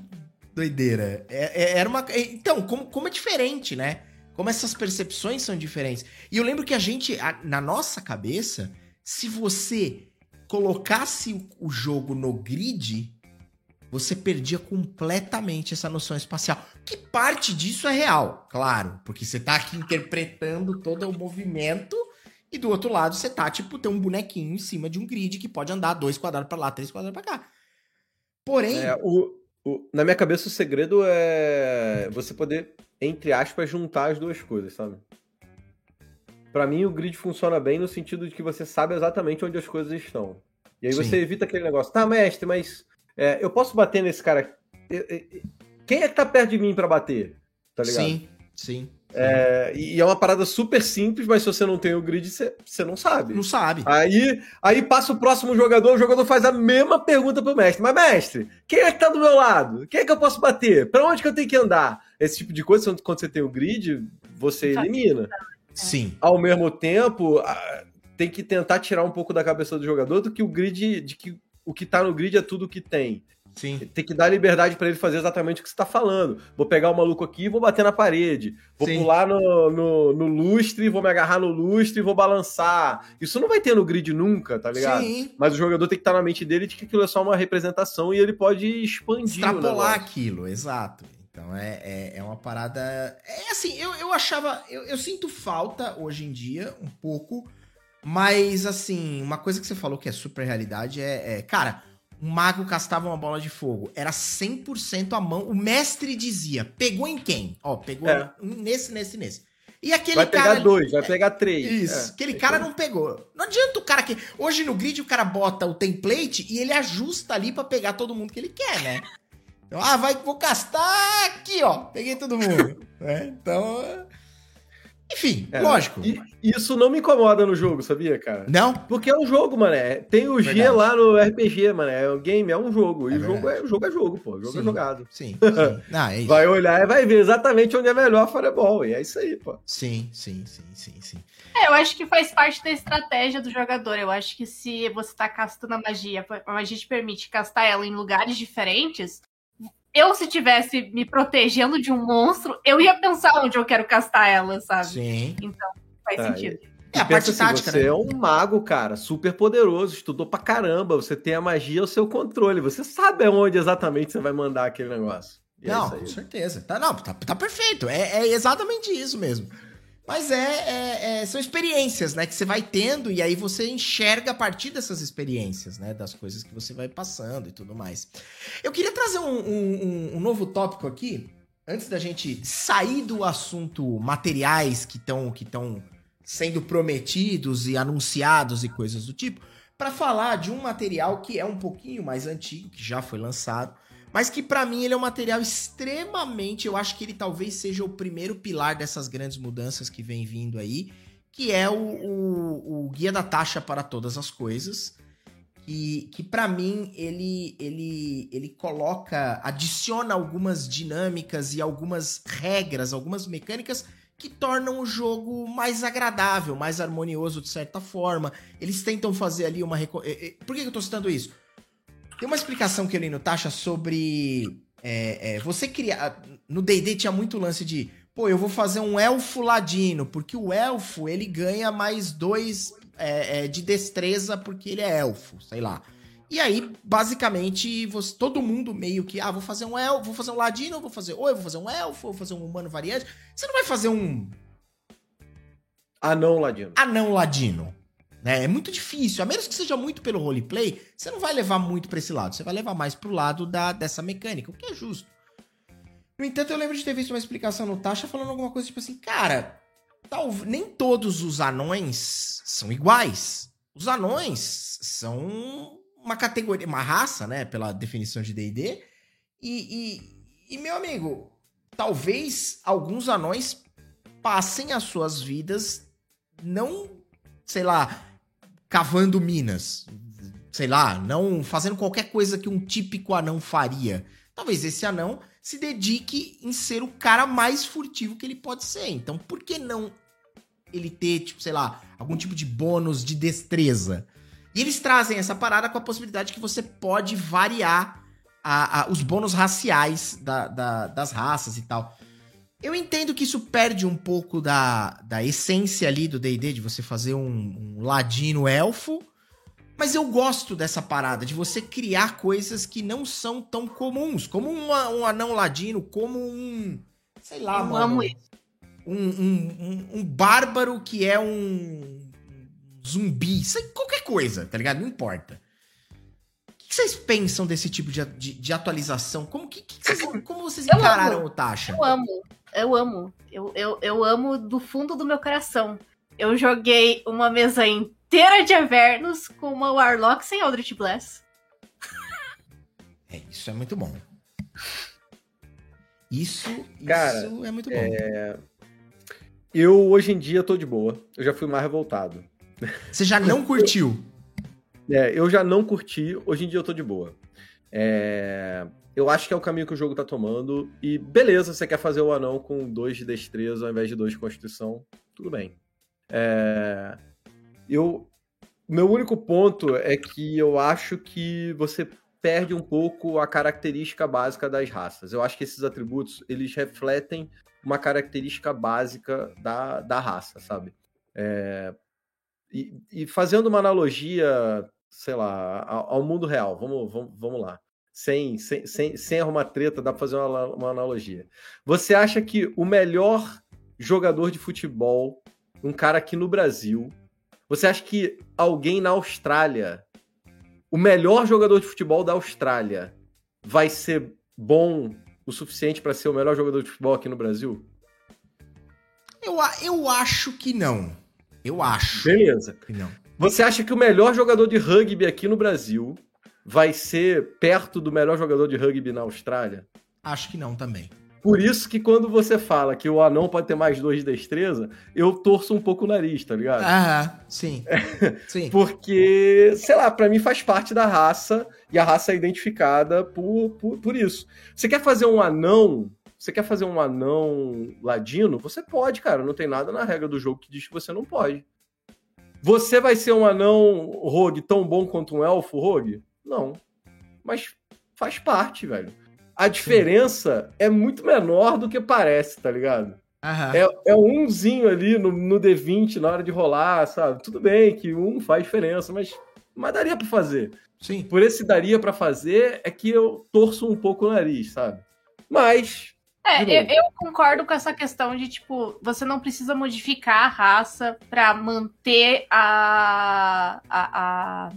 doideira. É, é, era uma. É, então, como, como é diferente, né? Como essas percepções são diferentes. E eu lembro que a gente, a, na nossa cabeça, se você colocasse o jogo no grid, você perdia completamente essa noção espacial. Que parte disso é real, claro, porque você tá aqui interpretando todo o movimento e do outro lado você tá, tipo, tem um bonequinho em cima de um grid que pode andar dois quadrados para lá, três quadrados para cá. Porém. É, o, o, na minha cabeça, o segredo é você poder, entre aspas, juntar as duas coisas, sabe? Para mim, o grid funciona bem no sentido de que você sabe exatamente onde as coisas estão. E aí Sim. você evita aquele negócio, tá, mestre, mas é, eu posso bater nesse cara. Quem é que tá perto de mim para bater? Tá ligado? Sim, sim. É, e é uma parada super simples, mas se você não tem o grid, você, você não sabe. Não sabe. Aí, aí passa o próximo jogador, o jogador faz a mesma pergunta pro mestre. Mas, mestre, quem é que tá do meu lado? Quem é que eu posso bater? Pra onde que eu tenho que andar? Esse tipo de coisa, quando você tem o grid, você elimina. Sim. Ao mesmo tempo, tem que tentar tirar um pouco da cabeça do jogador do que o grid, de que o que tá no grid é tudo que tem. Sim. Tem que dar liberdade para ele fazer exatamente o que você está falando. Vou pegar o maluco aqui e vou bater na parede. Vou Sim. pular no, no, no, lustre, vou me agarrar no lustre e vou balançar. Isso não vai ter no grid nunca, tá ligado? Sim. Mas o jogador tem que estar tá na mente dele de que aquilo é só uma representação e ele pode expandir. Extrapolar aquilo, exato. Então é, é, é, uma parada. É assim, eu, eu achava. Eu, eu sinto falta hoje em dia, um pouco. Mas, assim, uma coisa que você falou que é super realidade é, é cara, um mago castava uma bola de fogo. Era 100% a mão. O mestre dizia: pegou em quem? Ó, pegou é. nesse, nesse, nesse. E aquele vai cara. Vai pegar dois, vai pegar três. Isso. É, aquele cara é. não pegou. Não adianta o cara que. Hoje no grid o cara bota o template e ele ajusta ali para pegar todo mundo que ele quer, né? Então, ah, vai, vou castar aqui, ó. Peguei todo mundo. é, então. Enfim, é, lógico. isso não me incomoda no jogo, sabia, cara? Não? Porque é um jogo, mané. Tem o G verdade. lá no RPG, mané. O game é um jogo. É e o jogo é, jogo é jogo, pô. O jogo é sim, é jogado. Sim. sim. Ah, é vai olhar e vai ver exatamente onde é melhor a Fireball. E é isso aí, pô. Sim, sim, sim, sim, sim. É, eu acho que faz parte da estratégia do jogador. Eu acho que se você tá castando a magia, a magia te permite castar ela em lugares diferentes, eu, se tivesse me protegendo de um monstro, eu ia pensar onde eu quero castar ela, sabe? Sim. Então, faz tá, sentido. É a parte assim, tática, você né? é um mago, cara, super poderoso, estudou pra caramba, você tem a magia ao seu controle, você sabe aonde exatamente você vai mandar aquele negócio. E é não, é com certeza. Tá, não, tá, tá perfeito. É, é exatamente isso mesmo. Mas é, é, é, são experiências, né? Que você vai tendo e aí você enxerga a partir dessas experiências, né? Das coisas que você vai passando e tudo mais. Eu queria trazer um, um, um novo tópico aqui, antes da gente sair do assunto materiais que estão que sendo prometidos e anunciados e coisas do tipo, para falar de um material que é um pouquinho mais antigo, que já foi lançado, mas que para mim ele é um material extremamente, eu acho que ele talvez seja o primeiro pilar dessas grandes mudanças que vem vindo aí, que é o, o, o Guia da Taxa para Todas as Coisas, que, que para mim ele, ele, ele coloca, adiciona algumas dinâmicas e algumas regras, algumas mecânicas que tornam o jogo mais agradável, mais harmonioso de certa forma. Eles tentam fazer ali uma... Por que eu tô citando isso? Tem uma explicação que eu li no Taxa sobre. É, é, você criar. No DD tinha muito lance de. Pô, eu vou fazer um elfo ladino, porque o elfo ele ganha mais dois é, é de destreza porque ele é elfo, sei lá. E aí, basicamente, você, todo mundo meio que, ah, vou fazer um elfo, vou fazer um ladino, vou fazer, ou eu vou fazer um elfo, ou vou fazer um humano variante. Você não vai fazer um anão ladino. Anão ladino. Né? É muito difícil, a menos que seja muito pelo roleplay, você não vai levar muito para esse lado, você vai levar mais pro lado da, dessa mecânica, o que é justo. No entanto, eu lembro de ter visto uma explicação no Tasha falando alguma coisa tipo assim, cara, tal, nem todos os anões são iguais. Os anões são uma categoria, uma raça, né, pela definição de D&D, e, e, e, meu amigo, talvez alguns anões passem as suas vidas não, sei lá, cavando minas. Sei lá, não fazendo qualquer coisa que um típico anão faria. Talvez esse anão se dedique em ser o cara mais furtivo que ele pode ser. Então, por que não ele ter, tipo, sei lá, algum tipo de bônus de destreza? E eles trazem essa parada com a possibilidade que você pode variar a, a, os bônus raciais da, da, das raças e tal. Eu entendo que isso perde um pouco da, da essência ali do D&D, de você fazer um, um ladino elfo, mas eu gosto dessa parada, de você criar coisas que não são tão comuns, como um, um anão ladino, como um, sei lá, eu mano, amo isso. Um, um, um, um bárbaro que é um zumbi, sei, qualquer coisa, tá ligado? Não importa. O que vocês pensam desse tipo de, de, de atualização? Como, que, que vocês, como vocês encararam o Tasha? Eu amo. Eu amo. Eu, eu, eu amo do fundo do meu coração. Eu joguei uma mesa inteira de Avernus com uma Warlock sem Eldritch Blast. É, isso é muito bom. Isso, Cara, isso é muito bom. É... Eu, hoje em dia, tô de boa. Eu já fui mais revoltado. Você já não curtiu? É, eu já não curti. Hoje em dia eu tô de boa. É... Eu acho que é o caminho que o jogo tá tomando. E beleza, você quer fazer o anão com dois de destreza ao invés de dois de constituição. Tudo bem. É... Eu. Meu único ponto é que eu acho que você perde um pouco a característica básica das raças. Eu acho que esses atributos, eles refletem uma característica básica da, da raça, sabe? É... E, e, fazendo uma analogia, sei lá, ao, ao mundo real, vamos, vamos, vamos lá sem, sem, sem, sem arrumar treta, dá pra fazer uma, uma analogia. Você acha que o melhor jogador de futebol, um cara aqui no Brasil, você acha que alguém na Austrália, o melhor jogador de futebol da Austrália, vai ser bom o suficiente para ser o melhor jogador de futebol aqui no Brasil? Eu, eu acho que não. Eu acho. Beleza. Que não. Você acha que o melhor jogador de rugby aqui no Brasil vai ser perto do melhor jogador de rugby na Austrália? Acho que não também. Por isso que quando você fala que o anão pode ter mais dois de destreza, eu torço um pouco o nariz, tá ligado? Aham, sim. sim. Porque, sei lá, pra mim faz parte da raça e a raça é identificada por, por, por isso. Você quer fazer um anão você quer fazer um anão ladino? Você pode, cara. Não tem nada na regra do jogo que diz que você não pode. Você vai ser um anão rogue tão bom quanto um elfo rogue? Não. Mas faz parte, velho. A diferença Sim. é muito menor do que parece, tá ligado? É, é umzinho ali no, no D20 na hora de rolar, sabe? Tudo bem que um faz diferença, mas, mas daria para fazer. Sim. Por esse daria para fazer é que eu torço um pouco o nariz, sabe? Mas é, eu, eu, concordo com essa questão de, tipo, você não precisa modificar a raça para manter a. a, a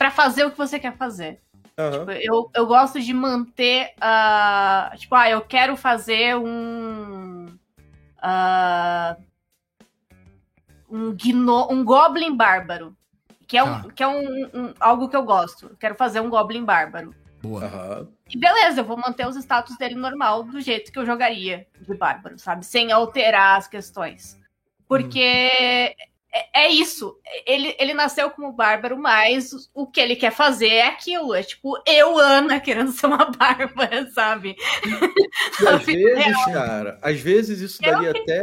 para fazer o que você quer fazer. Uhum. Tipo, eu, eu gosto de manter. Uh, tipo, ah, eu quero fazer um. Uh, um, gno, um Goblin Bárbaro. Que é, um, ah. que é um, um, algo que eu gosto. Eu quero fazer um Goblin Bárbaro. Boa. Uhum. E beleza, eu vou manter os status dele normal, do jeito que eu jogaria de bárbaro, sabe? Sem alterar as questões. Porque hum. É, é, isso. Ele, ele nasceu como bárbaro, mas o que ele quer fazer é aquilo. É tipo, eu, Ana, querendo ser uma bárbara, sabe? E às vezes, cara, às vezes isso daria até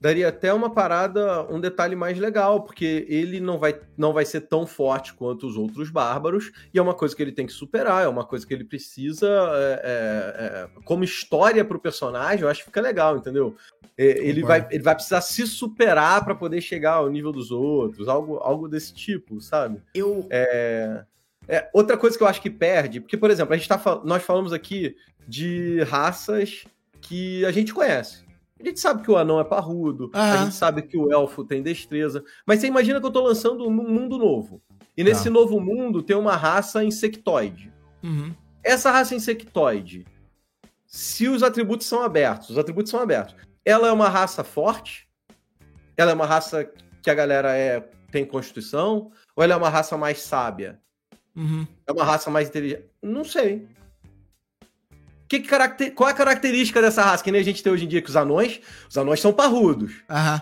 daria até uma parada, um detalhe mais legal, porque ele não vai, não vai ser tão forte quanto os outros bárbaros, e é uma coisa que ele tem que superar, é uma coisa que ele precisa, é, é, é, como história pro personagem, eu acho que fica legal, entendeu? É, ele vai, ele vai precisar se superar para poder chegar ao nível dos outros, algo, algo desse tipo, sabe? Eu. É, é, outra coisa que eu acho que perde, porque, por exemplo, a gente tá, nós falamos aqui de raças que a gente conhece. A gente sabe que o anão é parrudo, a gente sabe que o elfo tem destreza. Mas você imagina que eu tô lançando um mundo novo. E nesse tá. novo mundo tem uma raça insectoide. Uhum. Essa raça insectoide, se os atributos são abertos, os atributos são abertos, ela é uma raça forte? Ela é uma raça que a galera é, tem constituição? Ou ela é uma raça mais sábia? Uhum. É uma raça mais inteligente? Não sei que que caracter... Qual é a característica dessa raça? Que nem a gente tem hoje em dia que os anões, os anões são parrudos.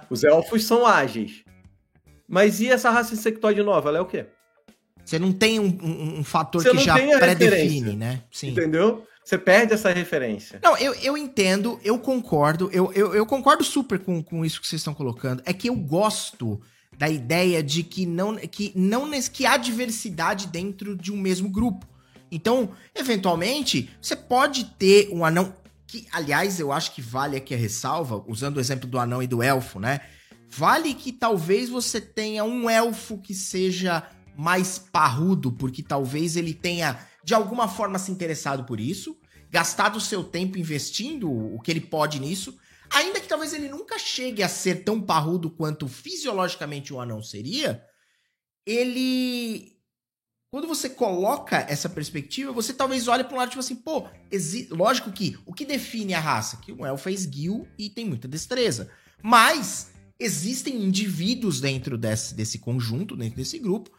Os elfos são ágeis. Mas e essa raça insectoide nova? Ela é o quê? Você não tem um, um, um fator Você que já pré-define, né? Sim. Entendeu? Você perde essa referência. Não, eu, eu entendo, eu concordo, eu, eu, eu concordo super com, com isso que vocês estão colocando. É que eu gosto da ideia de que não que não que há diversidade dentro de um mesmo grupo. Então, eventualmente, você pode ter um anão. Que, aliás, eu acho que vale aqui a ressalva, usando o exemplo do anão e do elfo, né? Vale que talvez você tenha um elfo que seja mais parrudo, porque talvez ele tenha, de alguma forma, se interessado por isso, gastado seu tempo investindo o que ele pode nisso, ainda que talvez ele nunca chegue a ser tão parrudo quanto fisiologicamente um anão seria, ele quando você coloca essa perspectiva, você talvez olhe para um lado tipo assim, pô, lógico que o que define a raça? Que o elfo é esguio e tem muita destreza. Mas existem indivíduos dentro desse, desse conjunto, dentro desse grupo,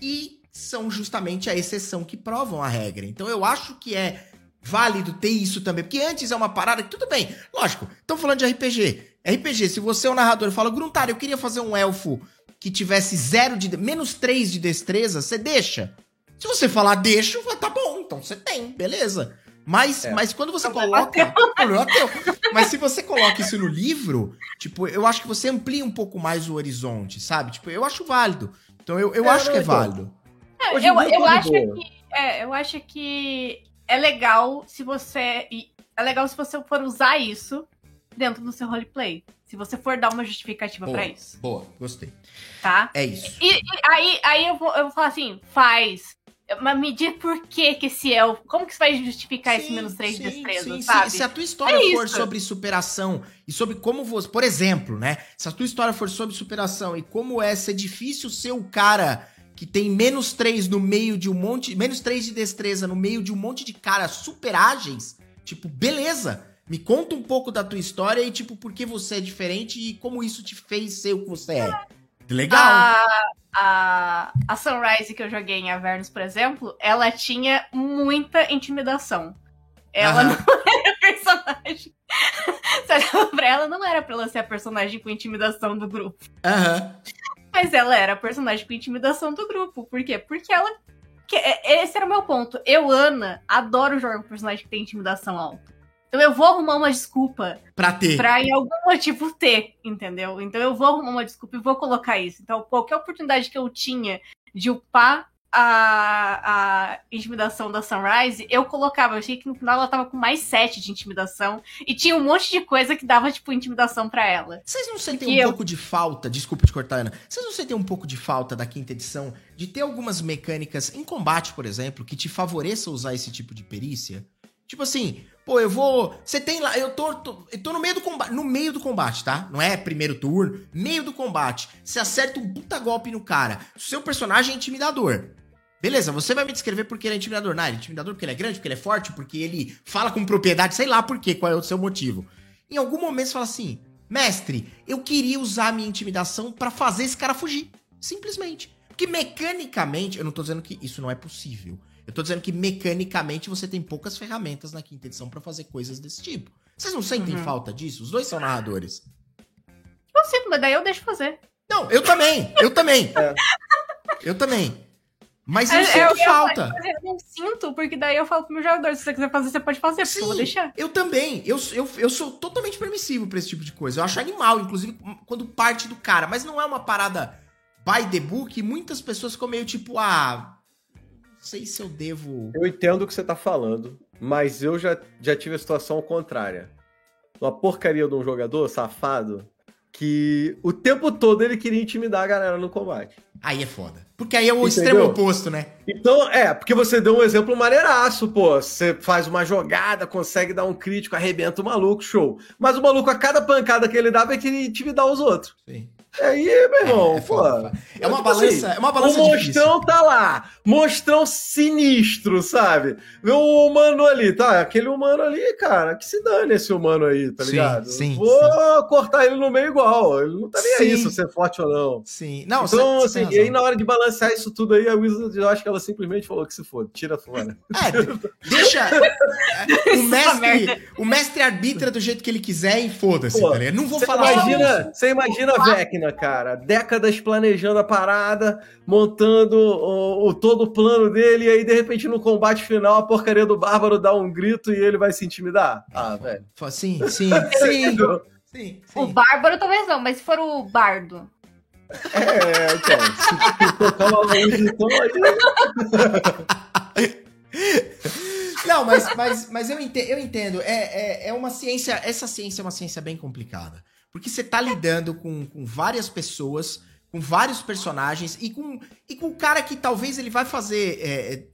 e são justamente a exceção que provam a regra. Então eu acho que é válido ter isso também, porque antes é uma parada que tudo bem, lógico, estamos falando de RPG. RPG, se você é o narrador e fala, Gruntar, eu queria fazer um elfo que tivesse zero de. menos 3 de destreza, você deixa. Se você falar deixa, tá bom, então você tem, beleza. Mas, é. mas quando você coloca. Problema teu. Mas se você coloca isso no livro, tipo, eu acho que você amplia um pouco mais o horizonte, sabe? Tipo, eu acho válido. Então eu, eu é, acho que é válido. É, eu, eu, acho que, é, eu acho que é legal se você. É legal se você for usar isso dentro do seu roleplay. Se você for dar uma justificativa para isso. Boa, gostei. Tá? É isso. E, e, aí, aí eu, vou, eu vou falar assim, faz. Mas me diz por que que esse é o... Como que você vai justificar sim, esse menos 3 de destreza, sim, sabe? Sim. Se a tua história é for sobre superação e sobre como você... Por exemplo, né? Se a tua história for sobre superação e como é ser difícil ser o cara que tem menos 3 no meio de um monte... Menos 3 de destreza no meio de um monte de caras super ágeis, tipo, beleza. Me conta um pouco da tua história e, tipo, por que você é diferente e como isso te fez ser o que você é. Legal! A, a, a Sunrise que eu joguei em Avernus, por exemplo, ela tinha muita intimidação. Ela Aham. não era personagem. Você olhava pra ela, não era pra ela ser a personagem com intimidação do grupo. Aham. Mas ela era a personagem com intimidação do grupo. Por quê? Porque ela. é- esse era o meu ponto. Eu, Ana, adoro jogar com personagem que tem intimidação alta. Então eu vou arrumar uma desculpa Pra ter. pra em algum motivo ter, entendeu? Então eu vou arrumar uma desculpa e vou colocar isso. Então qualquer oportunidade que eu tinha de upar a, a intimidação da Sunrise, eu colocava. Eu achei que no final ela tava com mais 7 de intimidação. E tinha um monte de coisa que dava, tipo, intimidação pra ela. Vocês não sentem Que um eu- pouco de falta, desculpa te cortar, Ana. Vocês não sentem um pouco de falta da quinta edição de ter algumas mecânicas em combate, por exemplo, que te favoreçam usar esse tipo de perícia? Tipo assim, pô, eu vou. Você tem lá. Eu tô, tô- eu tô no meio do combate. No meio do combate, tá? Não é primeiro turno, meio do combate. Você acerta um puta golpe no cara. Seu personagem é intimidador. Beleza, você vai me descrever porque ele é intimidador. Não, ele é intimidador porque ele é grande, porque ele é forte, porque ele fala com propriedade, sei lá por quê, qual é o seu motivo. Em algum momento você fala assim, mestre, eu queria usar a minha intimidação pra fazer esse cara fugir. Simplesmente. Porque mecanicamente, eu não tô dizendo que isso não é possível. Eu tô dizendo que mecanicamente você tem poucas ferramentas na quinta edição pra fazer coisas desse tipo. Vocês não sentem Uhum. falta disso? Os dois são narradores. Eu sinto, mas daí eu deixo fazer. Não, eu também, eu também. É. Eu também. Mas eu É, sinto eu- eu- falta. Mas eu não sinto, porque daí eu falo pro meu jogador, se você quiser fazer, você pode fazer, porque eu vou Sim, deixar. Eu também. Eu, eu, eu sou totalmente permissivo pra esse tipo de coisa. Eu acho animal, inclusive, quando parte do cara. Mas não é uma parada by the book. E muitas pessoas ficam meio tipo, ah. Não sei se eu devo. Eu entendo o que você tá falando, mas eu já, já tive a situação contrária. Uma porcaria de um jogador safado que o tempo todo ele queria intimidar a galera no combate. Aí é foda. Porque aí é o Entendeu? extremo oposto, né? Então, é, porque você deu um exemplo maneiraço, pô. Você faz uma jogada, consegue dar um crítico, arrebenta o maluco, show. Mas o maluco, a cada pancada que ele dá, vai querer intimidar os outros. Sim. Aí, meu irmão, é, pô. foda. É uma tipo balança, assim, é uma balança o difícil. monstrão tá lá. Monstrão sinistro, sabe? Vê o humano ali, tá? Aquele humano ali, cara, que se dane esse humano aí, tá Sim, ligado? sim, Vou cortar ele no meio igual. Ele não tá nem aí Sim. se você é forte ou não. Sim. Não, então, cê- assim, e aí na hora de balancear isso tudo aí, a Wizard, eu acho que ela simplesmente falou que se foda, tira fora. É, deixa. o, Essa mestre, o mestre arbitra do jeito que ele quiser e foda-se, Pô, tá ligado? Não vou Você falar imagina, você imagina a Vecna, cara, décadas planejando a parada, montando o, o- todo o plano dele, e aí de repente no combate final a porcaria do Bárbaro dá um grito e ele vai se intimidar. Ah, velho. Fala, Sim, sim, sim. sim, O sim. Bárbaro talvez não, mas se for o Bardo. É, então, se tocar uma luz, então aí. Não, mas, mas, mas eu entendo, eu entendo. É, é, é uma ciência. Essa ciência é uma ciência bem complicada. Porque você tá lidando com, com várias pessoas, com vários personagens, e com, e com o cara que talvez ele vai fazer é,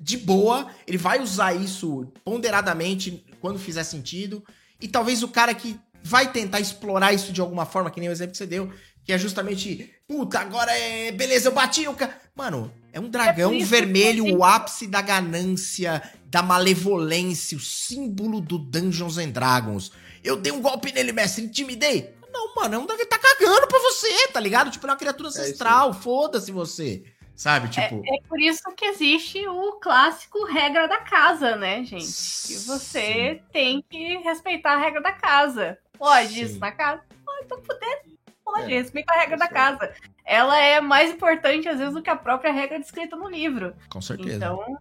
de boa, ele vai usar isso ponderadamente quando fizer sentido. E talvez o cara que vai tentar explorar isso de alguma forma, que nem o exemplo que você deu, que é justamente, puta, agora é. Beleza, eu bati o cara. Mano, é um dragão isso vermelho, o ápice da ganância, da malevolência, o símbolo do Dungeons and Dragons. Eu dei um golpe nele, mestre, intimidei. Não, mano, é um dragão que tá cagando pra você, tá ligado? Tipo, ele é uma criatura isso ancestral, foda-se você. Sabe, tipo. É por isso que existe o clássico regra da casa, né, gente? Que você tem que respeitar a regra da casa. Pode Sim. isso na casa? Pode, então poder. Pode, É, respeita a regra da casa. Ela é mais importante, às vezes, do que a própria regra descrita no livro. Com certeza. Então,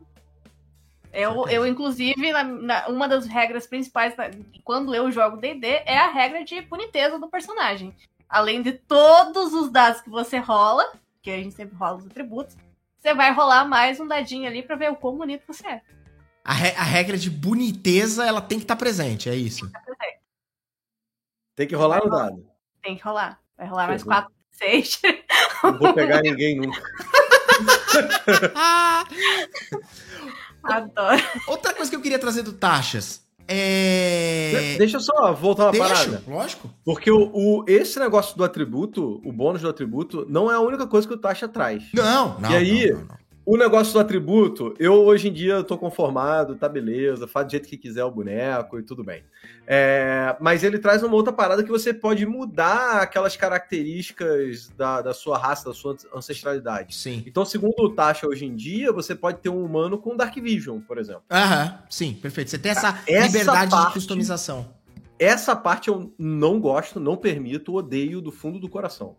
eu, eu inclusive, na- na- uma das regras principais na- quando eu jogo D&D é a regra de boniteza do personagem. Além de todos os dados que você rola, que a gente sempre rola os atributos, você vai rolar mais um dadinho ali pra ver o quão bonito você é. A, re- a regra de boniteza, ela tem que estar presente, é isso. Tem que rolar no dado. Tem que rolar. Vai rolar mais Uhum. 4, 6. Não vou pegar ninguém nunca. Adoro. outra coisa que eu queria trazer do Taxas é. Deixa eu só voltar uma Deixa, parada. lógico. Porque o, o- esse negócio do atributo, o bônus do atributo, não é a única coisa que o Tasha traz. Não, não. E aí? não, não, não. O negócio do atributo, eu hoje em dia tô conformado, tá beleza, faz do jeito que quiser o boneco e tudo bem. É, mas ele traz uma outra parada que você pode mudar aquelas características da, da sua raça, da sua ancestralidade. Sim. Então, segundo o Tasha, hoje em dia, você pode ter um humano com Dark Vision, por exemplo. Aham, sim, perfeito. Você tem essa, Essa liberdade de parte- customização. Essa parte eu não gosto, não permito, odeio do fundo do coração.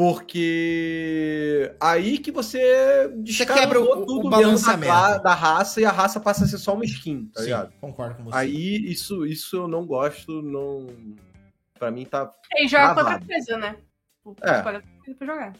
Porque aí que você quebra o- descarregou o tudo da, balanceamento. cla- da raça e a raça passa a ser só uma skin, tá sim, ligado? concordo com você. Aí isso, isso eu não gosto, não. Pra mim tá. E joga com outra coisa, né? É. Coisa pra jogar.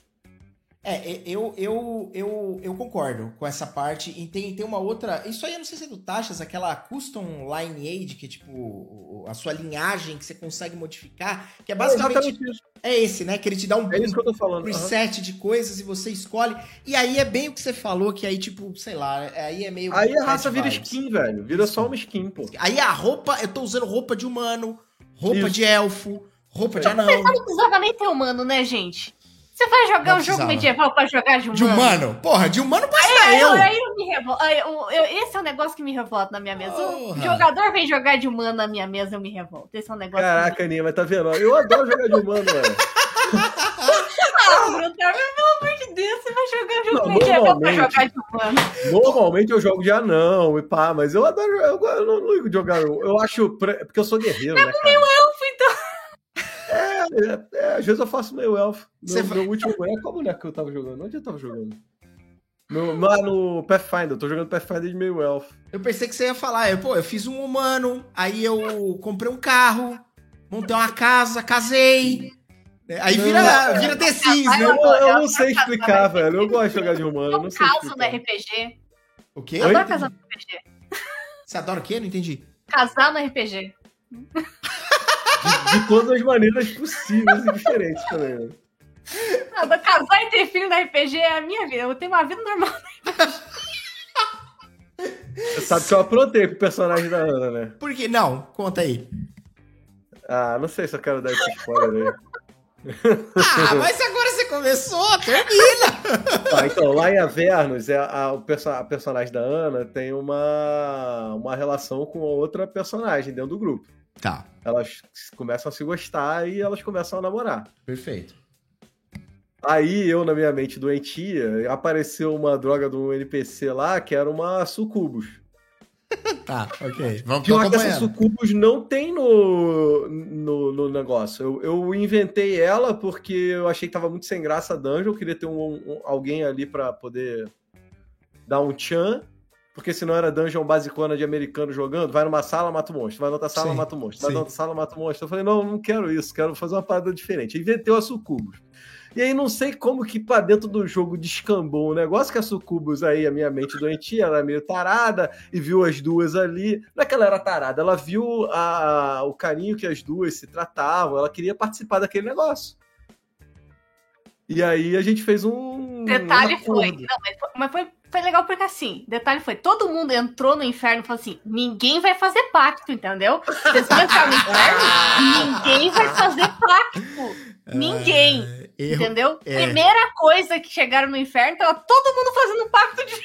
É, eu, eu, eu, eu concordo com essa parte. E tem, tem uma outra. Isso aí eu não sei se é do Taxas, aquela Custom Lineage, que é tipo a sua linhagem que você consegue modificar. Que é basicamente. exatamente isso. É esse, né? Que ele te dá um, É isso que eu tô falando. preset de coisas e você escolhe. E aí é bem o que você falou, que aí, tipo, sei lá, aí é meio. Aí a raça vira skin, velho. Vira só uma skin, pô. Aí a roupa, eu tô usando roupa de humano, roupa Isso. de elfo, roupa de anão. Não precisava nem ter humano, né, gente? Você vai jogar um jogo medieval pra jogar de humano? De humano? Porra, de humano basta Aí, eu! aí eu me revolto. Eu- eu- esse é um negócio que me revolta na minha mesa. O Porra. jogador vem jogar de humano na minha mesa, eu me revolto. Esse é um negócio. Caraca, Aninha, mas tá vendo? Eu adoro jogar de humano, velho. Ah, Bruno, pelo amor de Deus, você vai jogar jogo Não, medieval pra jogar de humano. Normalmente eu jogo de anão e pá, mas eu adoro. Eu, eu não ligo de jogar. Eu acho. Porque eu sou guerreiro, né, cara? Elfo, então. É, é, é, às vezes eu faço meio elfo. Meu, meu último boneco, qual boneco que eu tava jogando? Onde eu tava jogando? No, lá no Pathfinder, eu tô jogando Pathfinder de meio elfo. Eu pensei que você ia falar, eu, pô, eu fiz um humano, aí eu comprei um carro, montei uma casa, casei. Aí vira, Não. vira The Sims, Vai né? Eu, eu não sei explicar, velho. Eu gosto de jogar de humano, eu não sei caso no. RPG. O quê? Eu adoro casar no RPG. Você adora o quê? Não entendi. Casar no RPG. De, de todas as maneiras possíveis e diferentes também. né? Nada, casar e ter filho no RPG é a minha vida. Eu tenho uma vida normal. Você sabe que eu aprontei pro personagem da Ana, né? Por quê? Não, conta aí. Ah, não sei se eu quero dar esse spoiler aí. Ah, mas agora você começou, termina. Ah, então, lá em Avernus, é a, o perso- a personagem da Ana tem uma, uma relação com outra personagem dentro do grupo. Tá, Elas começam a se gostar e elas começam a namorar. perfeito. Aí eu, na minha mente doentia, apareceu uma droga do NPC lá que era uma sucubus. Tá, ok. Vamos Pior que essa sucubus não tem no, no, no negócio. Eu, eu inventei ela porque eu achei que tava muito sem graça a dungeon. Eu queria ter um, um- alguém ali pra poder dar um tchan. Porque senão era dungeon basicona de americano jogando. Vai numa sala, mata o monstro. Vai na outra sala, Sim, mata o monstro. Vai na outra sala, mata o monstro. Eu falei, não, não quero isso. Quero fazer uma parada diferente. Inventei a sucubus. E aí não sei como que pra dentro do jogo descambou o negócio que a Sucubus aí, a minha mente doentia, ela é meio tarada e viu as duas ali. Não é que ela era tarada, ela viu a, o carinho que as duas se tratavam, ela queria participar daquele negócio. E aí a gente fez um. Detalhe um foi. Não, mas foi, mas foi, foi legal porque assim, detalhe foi, todo mundo entrou no inferno e falou assim: ninguém vai fazer pacto, entendeu? Vocês vão entrar no inferno, ninguém vai fazer pacto. Ninguém. Ah, erro. Entendeu? é. Primeira coisa que chegaram no inferno, tava todo mundo fazendo um pacto de.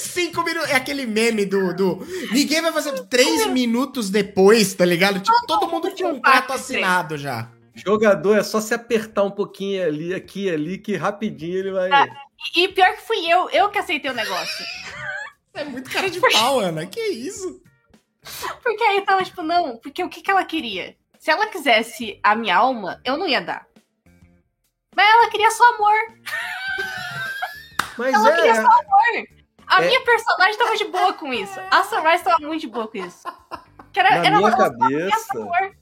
Cinco minutos. É aquele meme do, do. Ninguém vai fazer três minutos depois, tá ligado? Tipo, todo mundo tinha um prato pacto assinado já. Jogador é só se apertar um pouquinho ali, aqui e ali, que rapidinho ele vai. Ah. E, e pior que fui eu, eu que aceitei o negócio. É muito cara de pau, Ana. Que isso? Porque aí tava tipo, não, porque o que, que ela queria? Se ela quisesse a minha alma, eu não ia dar. Mas ela queria só amor. Mas Ela queria é. só amor. A É. minha personagem tava de boa com isso. A Sunrise tava muito de boa com isso. Que era, Na era minha uma cabeça. amor.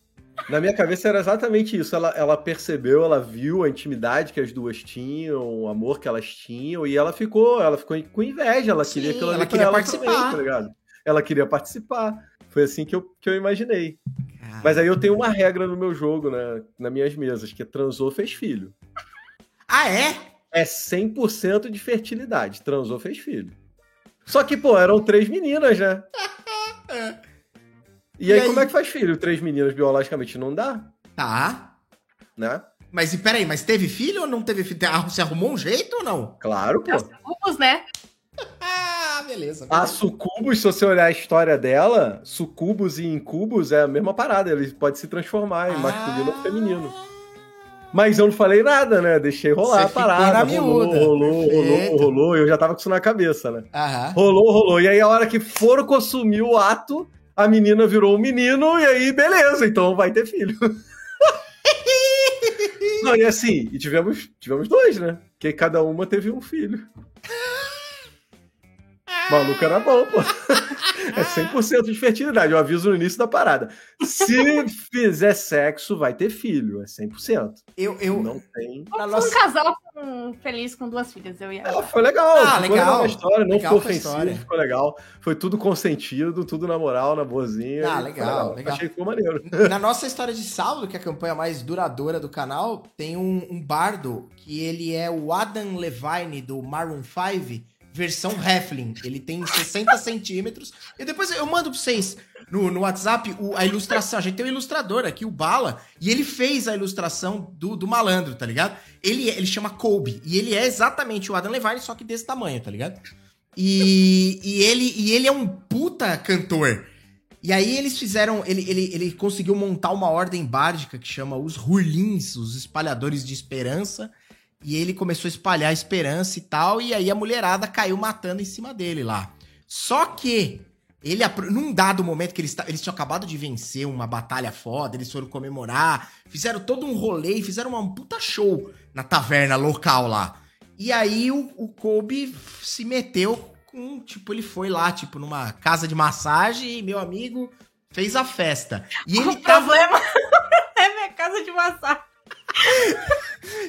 Na minha cabeça era exatamente isso. Ela, ela percebeu, ela viu a intimidade que as duas tinham, o amor que elas tinham, e ela ficou, ela ficou com inveja. Ela queria ali ela pra queria ela participar. também, tá ligado? Ela queria participar. Foi assim que eu, que eu imaginei. Cara, Mas aí eu tenho uma regra no meu jogo, né? Nas minhas mesas, que é transou, fez filho. Ah, é? É 100% de fertilidade. Transou, fez filho. Só que, pô, eram três meninas, né? E, E aí, aí? como é que faz filho? Três meninas biologicamente não dá, Tá. né? Mas e peraí, mas teve filho ou não teve filho? Ah, Você arrumou um jeito ou não? Claro, pô. Grupos, né? Ah, beleza. A beleza. sucubus, se você olhar a história dela, sucubus e incubus é a mesma parada. Ele pode se transformar em masculino ou feminino. Mas eu não falei nada, né? Deixei rolar Você a parada. rolou, rolou, rolou, rolou. Eu já tava com isso na cabeça, né? Aham. Rolou, rolou. E aí, a hora que foram consumir o ato, a menina virou um menino, e aí, beleza, então vai ter filho. Não, e assim, e tivemos, tivemos dois, né? Que cada uma teve um filho. Maluco era bom, pô. É 100% de fertilidade. Eu aviso no início da parada. Se fizer sexo, vai ter filho. É 100%. Eu, eu, Não tem. Um nossa... casal com- feliz com duas filhas, eu ia. Ah, foi legal. Ah, ficou legal. a história, não Legal ficou foi a ofensivo, história. ficou legal. Foi tudo consentido, tudo na moral, na boazinha. Ah, legal, legal. Achei que ficou maneiro. Na nossa história de sábado, que é a campanha mais duradoura do canal, tem um, um bardo que ele é o Adam Levine do Maroon 5, versão Heflin. Ele tem 60 centímetros. E depois eu mando pra vocês no, no WhatsApp o- a ilustração. A gente tem um ilustrador aqui, o Bala, e ele fez a ilustração do, do malandro, tá ligado? Ele, ele chama Kobe, e ele é exatamente o Adam Levine, só que desse tamanho, tá ligado? E, e, ele, e ele é um puta cantor. E aí eles fizeram. Ele, ele, ele conseguiu montar uma ordem bárdica que chama os Hurlins, os espalhadores de esperança. E ele começou a espalhar a esperança e tal. E aí a mulherada caiu matando em cima dele lá. Só que ele, num dado momento que eles, eles tinham acabado de vencer uma batalha foda, eles foram comemorar, fizeram todo um rolê, fizeram uma puta show na taverna local lá. E aí o, o Kobe se meteu com, tipo, ele foi lá, tipo, numa casa de massagem e meu amigo fez a festa. E ele o tava, problema é minha casa de massagem.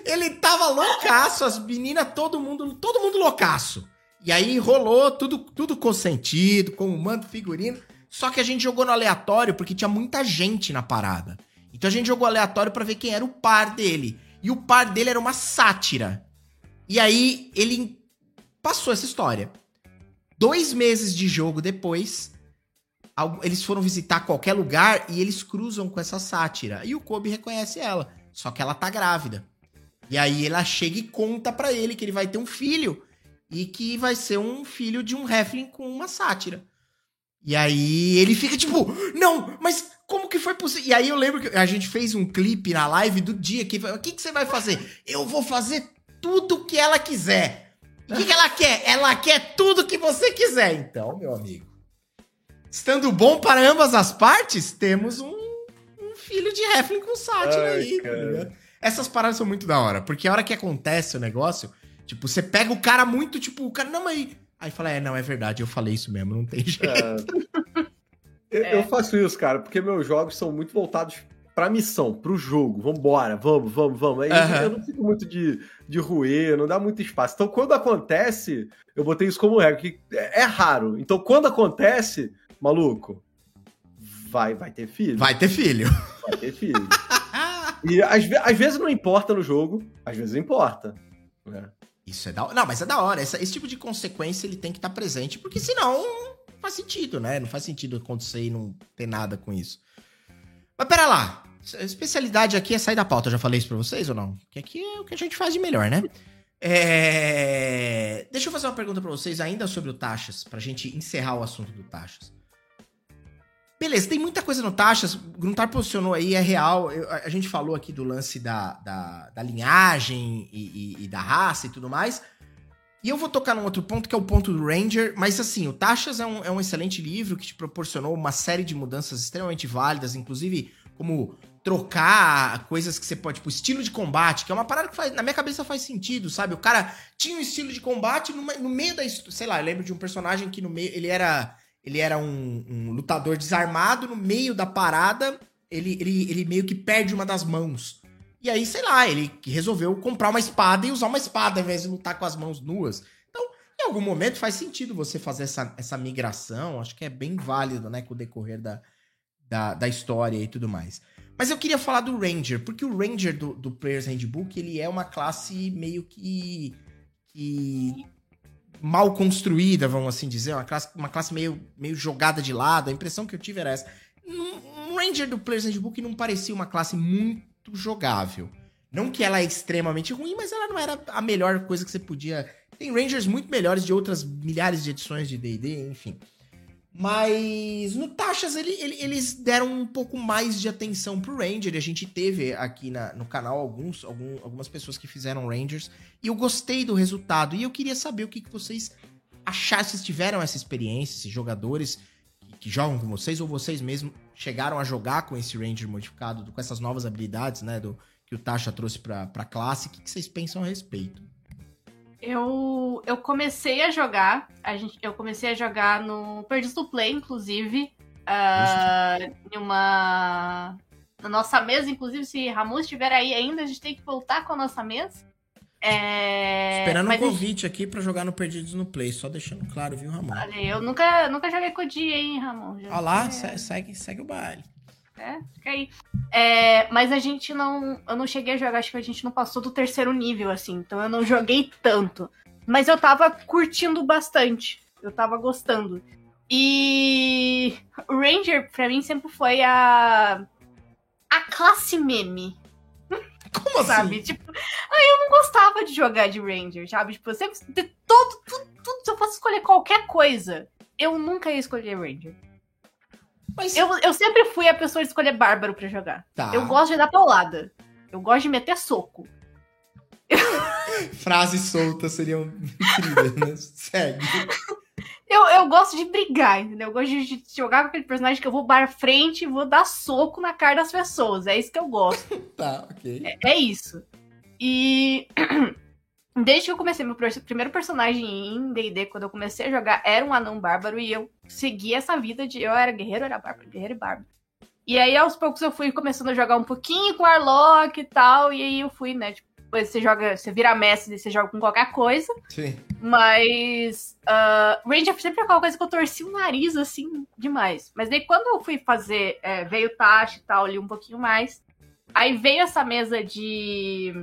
Ele tava loucaço, as meninas, todo mundo, todo mundo loucaço. E aí rolou tudo, tudo consentido, com o mando figurino. Só que a gente jogou no aleatório porque tinha muita gente na parada. Então a gente jogou aleatório pra ver quem era o par dele. E o par dele era uma sátira. E aí ele passou essa história. Dois meses de jogo depois, eles foram visitar qualquer lugar e eles cruzam com essa sátira. E o Kobe reconhece ela. Só que ela tá grávida. E aí ela chega e conta pra ele que ele vai ter um filho. E que vai ser um filho de um Heflin com uma sátira. E aí ele fica tipo, não, mas como que foi possível? E aí eu lembro que a gente fez um clipe na live do dia que o que, que você vai fazer? Eu vou fazer tudo que ela quiser. O que, que ela quer? Ela quer tudo que você quiser. Então, meu amigo, estando bom para ambas as partes, temos um filho de Heflin com sátira Ai, aí, tá cara. ligado? Essas paradas são muito da hora, porque a hora que acontece o negócio, tipo, você pega o cara muito, tipo, o cara, não, mas. Aí fala, é, não, é verdade, eu falei isso mesmo, não tem jeito. É. Eu, eu faço isso, cara, porque meus jogos são muito voltados pra missão, pro jogo. Vambora, vamos, vamos, vamos. Aí Aham. eu não fico muito de, de ruer, não dá muito espaço. Então, quando acontece, eu botei isso como regra, que é, é raro. Então, quando acontece, maluco, vai, vai ter filho. Vai ter filho. Vai ter filho. e às, às vezes não importa no jogo, às vezes importa. né? Isso é da hora. Não, mas é da hora. Essa- esse tipo de consequência ele tem que estar presente, porque senão não faz sentido, né? Não faz sentido acontecer e não ter nada com isso. Mas pera lá. A especialidade aqui é sair da pauta. Eu já falei isso pra vocês ou não? Que aqui é o que a gente faz de melhor, né? É... Deixa eu fazer uma pergunta pra vocês ainda sobre o Taxas, pra gente encerrar o assunto do Taxas. Beleza, tem muita coisa no Taxas. Gruntar posicionou aí, é real. Eu- a, gente falou aqui do lance da, da, da linhagem e, e- e da raça e tudo mais. E eu vou tocar num outro ponto, que é o ponto do Ranger. Mas assim, o Taxas é um, é um excelente livro que te proporcionou uma série de mudanças extremamente válidas, inclusive como trocar coisas que você pode, tipo, estilo de combate, que é uma parada que faz, na minha cabeça faz sentido, sabe? O cara tinha um estilo de combate no, no meio da. Sei lá, eu lembro de um personagem que no meio. Ele era. Ele era um, um lutador desarmado, no meio da parada, ele, ele, ele meio que perde uma das mãos. E aí, sei lá, ele resolveu comprar uma espada e usar uma espada ao invés de lutar com as mãos nuas. Então, em algum momento faz sentido você fazer essa, essa migração. Acho que é bem válido, né, com o decorrer da, da, da história e tudo mais. Mas eu queria falar do Ranger, porque o Ranger do, do Player's Handbook, ele é uma classe meio que. que mal construída, vamos assim dizer, uma classe, uma classe meio, meio jogada de lado. A impressão que eu tive era essa. Um Ranger do Player's Handbook não parecia uma classe muito jogável. Não que ela é extremamente ruim, mas ela não era a melhor coisa que você podia. Tem Rangers muito melhores de outras milhares de edições de DD, enfim. Mas no Taxas ele, ele, eles deram um pouco mais de atenção pro Ranger. E a gente teve aqui na, no canal alguns, algum, algumas pessoas que fizeram Rangers. E eu gostei do resultado. E eu queria saber o que, que vocês acharam, se tiveram essa experiência, esses jogadores que, que jogam com vocês, ou vocês mesmos chegaram a jogar com esse Ranger modificado, com essas novas habilidades, né? Do, que o Tasha trouxe pra, pra classe. O que, que vocês pensam a respeito? Eu, eu comecei a jogar, a gente, eu comecei a jogar no Perdidos do Play, inclusive, uh, em uma... Na nossa mesa, inclusive, se Ramon estiver aí ainda, a gente tem que voltar com a nossa mesa. É... Esperando um convite gente... aqui pra jogar no Perdidos no Play, só deixando claro, viu, Ramon? Olha, eu nunca, nunca joguei com o dia, hein, Ramon? Olha lá, segue, segue o baile. É, fica aí. É, mas a gente não. Eu não cheguei a jogar, acho que a gente não passou do terceiro nível, assim. Então eu não joguei tanto. Mas eu tava curtindo bastante. Eu tava gostando. E. O Ranger, pra mim, sempre foi a. A classe meme. Como assim? sabe? Tipo, aí eu não gostava de jogar de Ranger, sabe? Tipo, eu sempre. De todo, tudo, tudo, se eu fosse escolher qualquer coisa, eu nunca ia escolher Ranger. Mas... Eu, eu sempre fui a pessoa de escolher bárbaro para jogar. Tá. Eu gosto de dar paulada. Eu gosto de meter soco. Frases soltas seriam incríveis, né? Segue. Eu, eu gosto de brigar, entendeu? Eu gosto de jogar com aquele personagem que eu vou bar frente e vou dar soco na cara das pessoas. É isso que eu gosto. tá, ok. É, é isso. E Desde que eu comecei, meu primeiro personagem em D&D, quando eu comecei a jogar, era um anão bárbaro e eu segui essa vida de eu era guerreiro, era bárbaro, guerreiro e bárbaro. E aí, aos poucos, eu fui começando a jogar um pouquinho com Arlok e tal, e aí eu fui, né, tipo, você joga, você vira mestre, você joga com qualquer coisa. Sim. Mas uh, Ranger sempre é aquela coisa que eu torci o nariz, assim, demais. Mas daí quando eu fui fazer, é, veio Tash e tal, ali um pouquinho mais, aí veio essa mesa de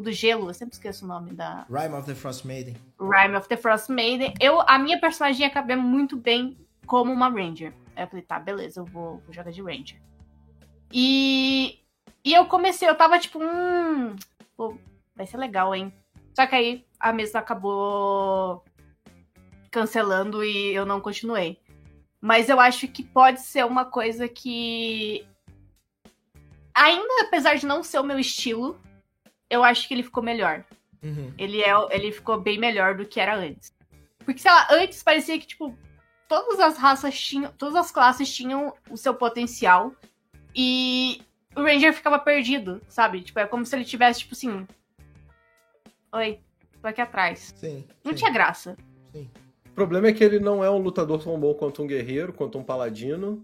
o do gelo, eu sempre esqueço o nome da. Rime of the Frost Maiden. Rime of the Frost Maiden. Eu, a minha personagem ia caber muito bem como uma Ranger. Aí eu falei, tá, beleza, eu vou, vou jogar de Ranger. E. E eu comecei, eu tava tipo, hum. Pô, vai ser legal, hein? Só que aí a mesa acabou cancelando e eu não continuei. Mas eu acho que pode ser uma coisa que. Ainda apesar de não ser o meu estilo, eu acho que ele ficou melhor. Uhum. Ele, é, ele ficou bem melhor do que era antes. Porque, sei lá, antes parecia que, tipo, todas as raças tinham. Todas as classes tinham o seu potencial. E o Ranger ficava perdido, sabe? Tipo, é como se ele tivesse, tipo assim. Oi, tô aqui atrás. Sim. Não sim. tinha graça. Sim. O problema é que ele não é um lutador tão bom quanto um guerreiro, quanto um paladino.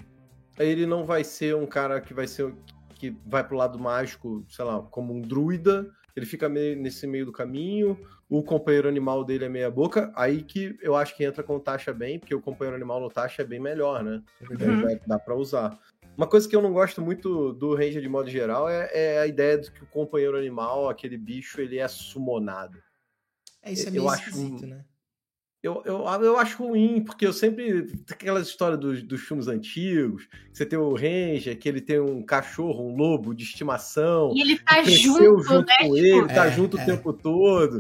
Ele não vai ser um cara que vai ser que vai pro lado mágico, sei lá, como um druida, ele fica meio, nesse meio do caminho, o companheiro animal dele é meia boca, aí que eu acho que entra com o Tasha bem, porque o companheiro animal no Tasha é bem melhor, né? Uhum. dá para usar. Uma coisa que eu não gosto muito do Ranger de modo geral é, é, a ideia de que o companheiro animal, aquele bicho, ele é sumonado. É, isso é meio eu esquisito, acho, né? Eu, eu, eu acho ruim, porque eu sempre. Aquelas histórias dos, dos filmes antigos, você tem o Ranger, que ele tem um cachorro, um lobo de estimação. E ele tá junto, junto né? com ele, tá é, junto é. o tempo todo.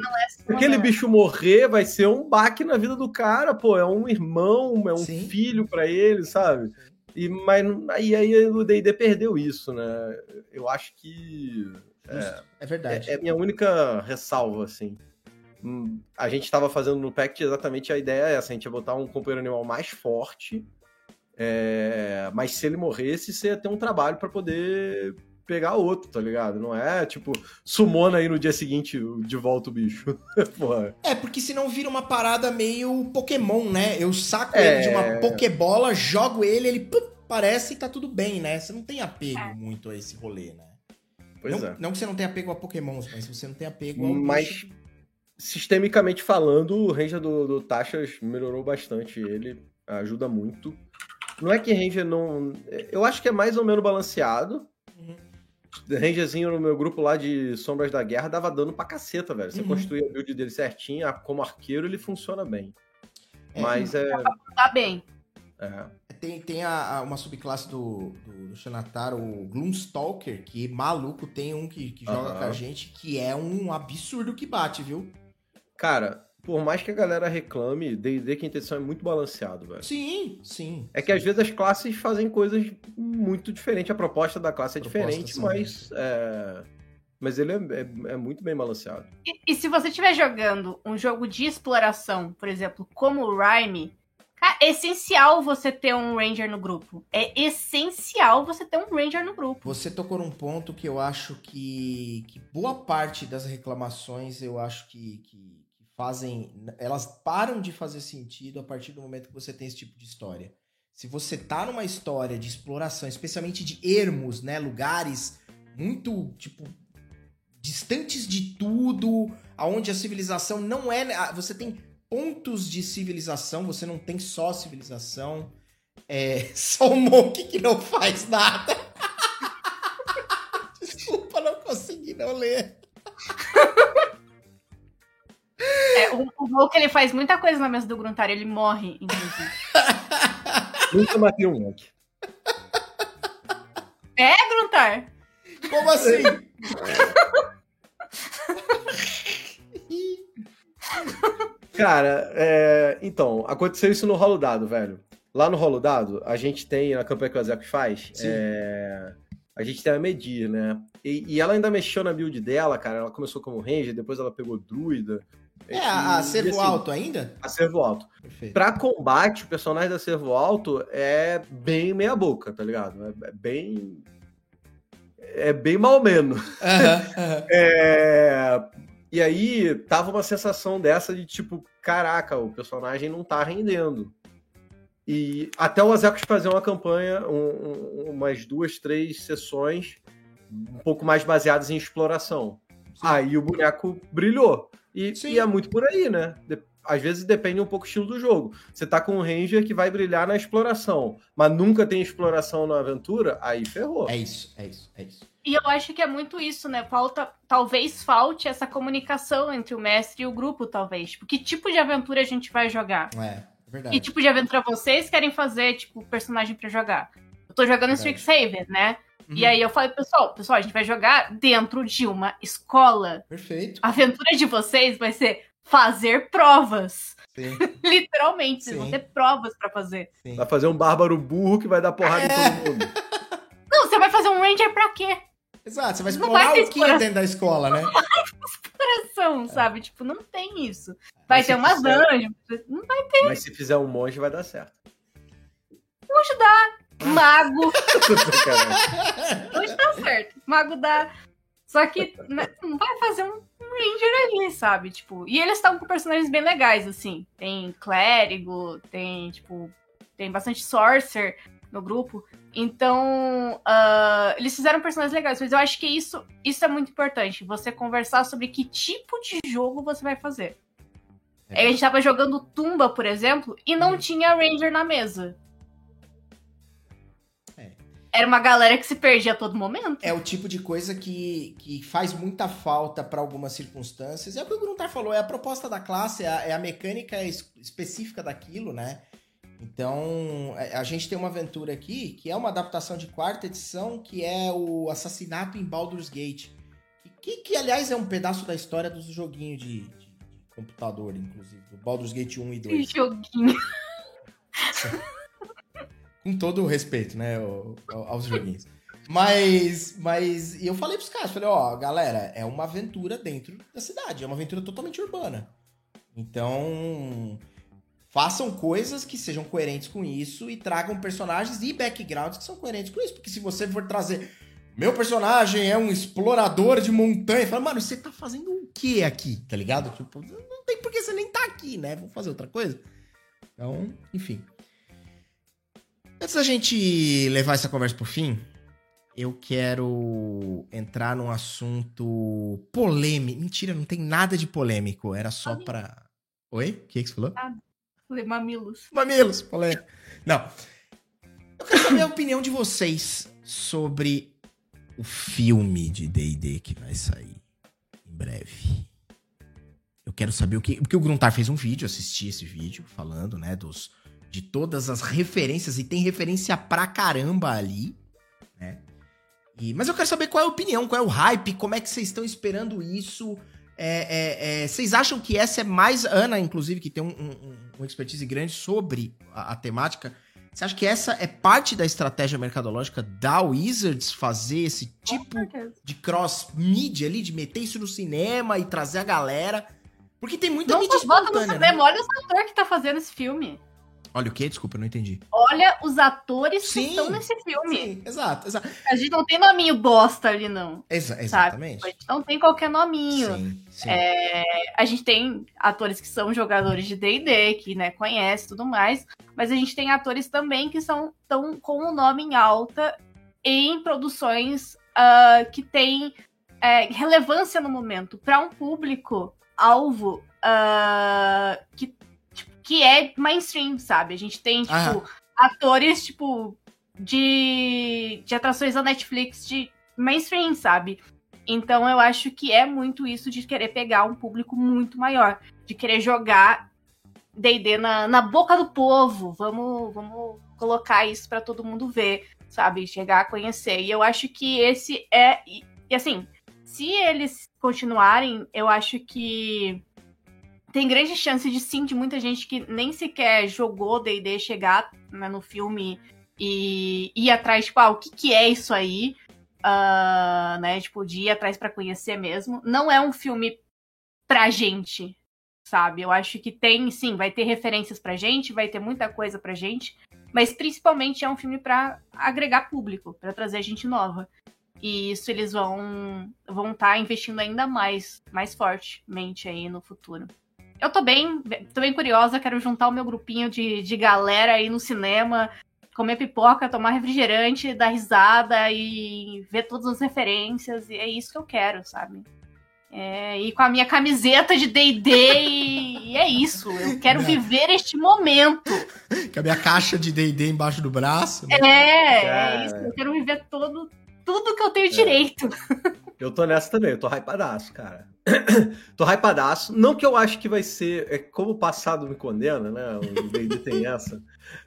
É Aquele bicho morrer vai ser um baque na vida do cara, pô. É um irmão, é um Sim. filho para ele, sabe? E, mas aí, aí o D&D perdeu isso, né? Eu acho que... É, é verdade. É, é a minha única ressalva, assim. A gente estava fazendo no Pact exatamente a ideia é essa: a gente ia botar um companheiro animal mais forte, é... mas se ele morresse, você ia ter um trabalho para poder pegar outro, tá ligado? Não é tipo, sumona aí no dia seguinte de volta o bicho. é, porque senão vira uma parada meio Pokémon, né? Eu saco é... ele de uma é. Pokébola, jogo ele, ele pup, parece e tá tudo bem, né? Você não tem apego é. muito a esse rolê, né? Pois não, é. não que você não tenha apego a Pokémons, mas você não tem apego ao. Mas. Bicho sistemicamente falando, o Ranger do, do Taxas melhorou bastante. Ele ajuda muito. Não é que Ranger não. Eu acho que é mais ou menos balanceado. Uhum. Rangerzinho no meu grupo lá de Sombras da Guerra dava dano pra caceta, velho. Você uhum. construir a build dele certinho, como arqueiro ele funciona bem. É, Mas é. Tá bem. É. Tem, tem a, a- uma subclasse do, do, do Xanatar, o Gloomstalker, que maluco, tem um que, que joga Aham. com a gente, que é um absurdo que bate, viu? Cara, por mais que a galera reclame, D&D Quinta Edição é muito balanceado, velho. Sim, sim. É que às vezes as classes fazem coisas muito diferentes, a proposta da classe é Propostas diferente, são mas, é, mas ele é, é- é muito bem balanceado. E, e se você estiver jogando um jogo de exploração, por exemplo, como o Rhyme, cara, é essencial você ter um Ranger no grupo. É essencial você ter um Ranger no grupo. Você tocou num ponto que eu acho que, que boa parte das reclamações eu acho que, que fazem. Elas param de fazer sentido a partir do momento que você tem esse tipo de história. Se você tá numa história de exploração, especialmente de ermos, né? Lugares muito, tipo, distantes de tudo, aonde a civilização não é. ah, Você tem pontos de civilização, você não tem só civilização. É só um monk que não faz nada. Desculpa, não consegui não ler. O, Volk, ele faz muita coisa na mesa do Gruntar, ele morre, inclusive. Nunca matei um monk. É, Gruntar? Como assim? Cara, é, então, aconteceu isso no rolo dado, velho. Lá no rolo dado, a gente tem, na campanha que o Zeco faz, é, a gente tem a Medir, né? E, e ela ainda mexeu na build dela, cara. Ela começou como Ranger, depois ela pegou Druida. É a, a E, servo assim, alto ainda? Acervo alto. Perfeito. Pra combate, o personagem da Servo Alto é bem meia boca, tá ligado? É, é bem. É bem mal menos. É... E aí, tava uma sensação dessa de tipo, caraca, o personagem não tá rendendo. E até o Azekos fazer uma campanha, um- um- umas duas, três sessões, um pouco mais baseadas em exploração. Aí o boneco brilhou. E, e é muito por aí, né? De- às vezes depende um pouco do estilo do jogo. Você tá com um Ranger que vai brilhar na exploração, mas nunca tem exploração na aventura, aí ferrou. É isso, é isso, é isso. E eu acho que é muito isso, né? Falta, talvez falte essa comunicação entre o mestre e o grupo, talvez. Tipo, que tipo de aventura a gente vai jogar? É, é Que verdade. tipo de aventura vocês querem fazer, tipo, personagem pra jogar? Eu tô jogando Verdade. Strixhaven, né? Uhum. E aí eu falei, pessoal, pessoal, a gente vai jogar dentro de uma escola. Perfeito. A aventura de vocês vai ser fazer provas. Sim, Literalmente, vocês vão Sim. ter provas pra fazer. sim. Vai fazer um bárbaro burro que vai dar porrada É. em todo mundo. Não, você vai fazer um Ranger pra quê? Exato, você vai Não explorar vai ter o que exploração. dentro da escola, né? Ação, sabe? Tipo, não tem isso. Vai Mas ter umas fizer- dungeons. Não vai Mas se fizer um monge, vai dar certo. Mago. Hoje tá certo. Mago dá. Só que né, não vai fazer um Ranger ali, sabe? Tipo, e eles estão com personagens bem legais, assim. Tem clérigo, tem, tipo, tem bastante sorcerer no grupo. Então, ah, eles fizeram personagens legais, mas eu acho que isso, isso é muito importante. Você conversar sobre que tipo de jogo você vai fazer. É. A gente tava jogando Tumba, por exemplo, e não Hum. tinha Ranger na mesa. É. Era uma galera que se perdia a todo momento. É o tipo de coisa que, que faz muita falta para algumas circunstâncias. É o que o Gruntar falou, é a proposta da classe, é a, é a mecânica es- específica daquilo, né? Então, a a gente tem uma aventura aqui que é uma adaptação de quarta edição, que é o Assassinato em Baldur's Gate. Que, que, aliás, é um pedaço da história dos joguinhos de, de- de computador, inclusive, do Baldur's Gate 1 e 2. Que joguinho. Com todo o respeito, né, ao- ao- aos joguinhos. Mas, mas, eu falei pros caras, falei, ó, galera, é uma aventura dentro da cidade, é uma aventura totalmente urbana. Então, façam coisas que sejam coerentes com isso e tragam personagens e backgrounds que são coerentes com isso. Porque se você for trazer, meu personagem é um explorador de montanha, fala, mano, você tá fazendo o que aqui, tá ligado? Tipo, não tem por que você nem tá aqui, né? Vamos fazer outra coisa? Então, enfim. Antes da gente levar essa conversa pro fim, eu quero entrar num assunto polêmico. Mentira, não tem nada de polêmico. Era só Pode. pra. Oi? O que, que você falou? Falei, mamilos. Mamilos, polêmico. Não. Eu quero saber a opinião de vocês sobre o filme de D&D que vai sair em breve. Eu quero saber o que... Porque o Gruntar fez um vídeo, assisti esse vídeo, falando, né, dos de todas as referências, e tem referência pra caramba ali, né? E, mas eu quero saber qual é a opinião, qual é o hype, como é que vocês estão esperando isso. É, é, é, vocês acham que essa é mais. Ana, inclusive, que tem um, um, uma expertise grande sobre a, a, temática. Você acha que essa é parte da estratégia mercadológica da Wizards fazer esse tipo de cross-mídia ali, de meter isso no cinema e trazer a galera? Porque tem muita não mídia espontânea, né? Olha o ator que tá fazendo esse filme. Olha o quê? Desculpa, eu não entendi. Olha os atores sim, que estão nesse filme. Sim, exato, exato. A gente não tem nominho bosta ali, não. Exa exatamente. Sabe? A gente não tem qualquer nominho. Sim, sim. É, a gente tem atores que são jogadores de D&D, que né, conhece tudo mais, mas a gente tem atores também que são tão com o nome em alta em produções uh, que têm é, relevância no momento para um público alvo uh, que que é mainstream, sabe? A gente tem, tipo, atores, tipo, de, de atrações da Netflix de mainstream, sabe? Então eu acho que é muito isso de querer pegar um público muito maior, de querer jogar D&D na, na boca do povo. Vamos, vamos colocar isso para todo mundo ver, sabe? Chegar a conhecer. E eu acho que esse é e assim, se eles continuarem, eu acho que tem grande chance de sim, de muita gente que nem sequer jogou D&D chegar né, no filme e ir atrás, tipo, ah, o que, que é isso aí? Uh, né, tipo, de ir atrás para conhecer mesmo. Não é um filme pra gente, sabe? Eu acho que tem, sim, vai ter referências pra gente, vai ter muita coisa pra gente, mas principalmente é um filme para agregar público, para trazer gente nova. E isso eles vão vão estar tá investindo ainda mais, mais fortemente aí no futuro. Eu tô bem, tô bem curiosa, quero juntar o meu grupinho de, de galera aí no cinema, comer pipoca, tomar refrigerante, dar risada e ver todas as referências. E é isso que eu quero, sabe? É, e com a minha camiseta de D&D e, e, é isso. Eu quero viver este momento. Com a minha caixa de D&D embaixo do braço. Né? É, é isso. Eu quero viver todo, tudo que eu tenho é. direito. Eu tô nessa também, eu tô hypadaço, cara. tô hypadaço. Não que eu acho que vai ser. É, como o passado me condena, né? O D&D tem essa.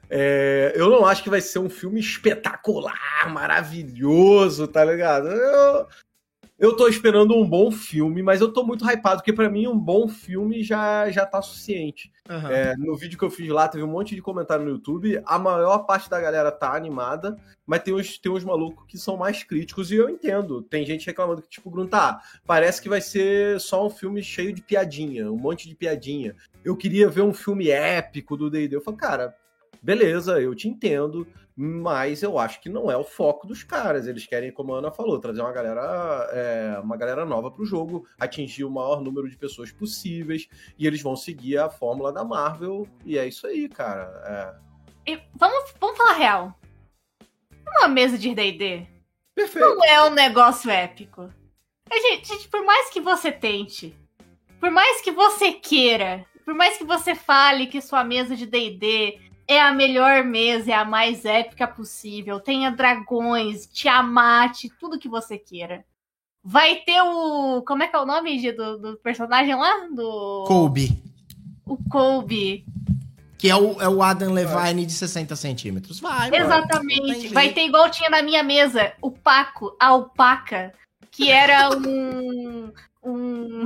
É, eu não acho que vai ser um filme espetacular, maravilhoso, tá ligado? Eu, eu tô esperando um bom filme, mas eu tô muito hypado, porque para mim um bom filme já, já tá suficiente. Uhum. É, no vídeo que eu fiz lá, teve um monte de comentário no YouTube. A maior parte da galera tá animada, mas tem uns, tem uns malucos que são mais críticos, e eu entendo. Tem gente reclamando que, tipo, Bruno, tá, parece que vai ser só um filme cheio de piadinha, um monte de piadinha. Eu queria ver um filme épico do D&D. Eu falo, cara, beleza, eu te entendo, mas eu acho que não é o foco dos caras. Eles querem, como a Ana falou, trazer uma galera, é, uma galera nova para o jogo, atingir o maior número de pessoas possíveis, e eles vão seguir a fórmula da Marvel, e é isso aí, cara. É. E vamos, vamos falar real. Uma mesa de D&D não é um negócio épico. Gente, gente, por mais que você tente, por mais que você queira, por mais que você fale que sua mesa de D&D é a melhor mesa, é a mais épica possível. Tenha dragões, Tiamat, tudo que você queira. Vai ter o. Como é que é o nome do, do personagem lá? Do. Colby. O Colby. Que é o, é o Adam Levine de 60 centímetros. Vai, Exatamente. Vai ter igual tinha na minha mesa, o Paco, a alpaca, que era um. um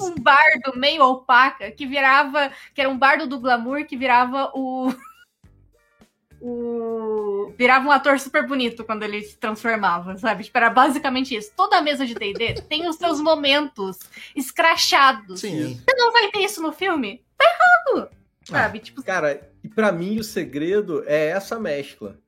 um bardo meio opaca que virava. Que era um bardo do glamour que virava o. o virava um ator super bonito quando ele se transformava, sabe? Tipo, era basicamente isso. Toda mesa de D&D tem os seus momentos escrachados. Sim. Você não vai ter isso no filme? Tá errado! Sabe? Ah, tipo... Cara, e para mim o segredo é essa mescla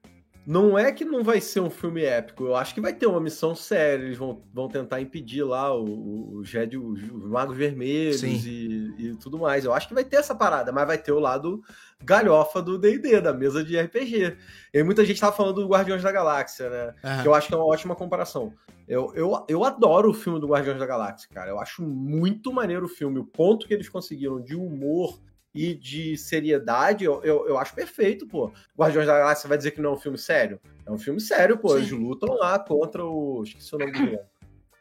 não é que não vai ser um filme épico, eu acho que vai ter uma missão séria. Eles vão, vão tentar impedir lá o, o Jedi, os, Magos Vermelhos e, e, tudo mais. Eu acho que vai ter essa parada, mas vai ter o lado galhofa do DD, da mesa de RPG. E muita gente tava falando do Guardiões da Galáxia, né? Uhum. Que eu acho que é uma ótima comparação. Eu, eu, eu adoro o filme do Guardiões da Galáxia, cara. Eu acho muito maneiro o filme. O ponto que eles conseguiram de humor e de seriedade, eu, eu, eu, acho perfeito, pô. Guardiões da Galáxia vai dizer que não é um filme sério? É um filme sério, pô. Sim. Eles lutam lá contra o. Esqueci o nome do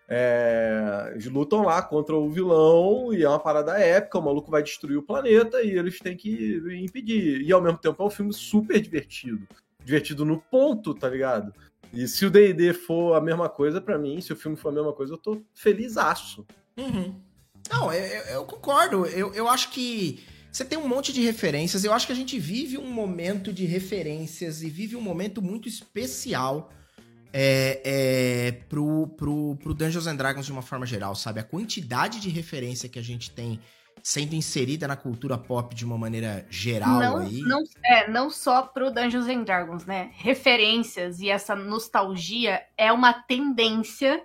É, eles lutam lá contra o vilão e é uma parada épica, o maluco vai destruir o planeta e eles têm que impedir. E ao mesmo tempo é um filme super divertido. Divertido no ponto, tá ligado? E se o D&D for a mesma coisa para mim, se o filme for a mesma coisa, eu tô felizaço. Uhum. Não, eu, eu, concordo. Eu, eu acho que você tem um monte de referências. Eu acho que a gente vive um momento de referências e vive um momento muito especial é, é, pro, pro, pro Dungeons and Dragons de uma forma geral, sabe? A quantidade de referência que a gente tem sendo inserida na cultura pop de uma maneira geral não, aí. Não, é, não só pro Dungeons and Dragons, né? Referências e essa nostalgia é uma tendência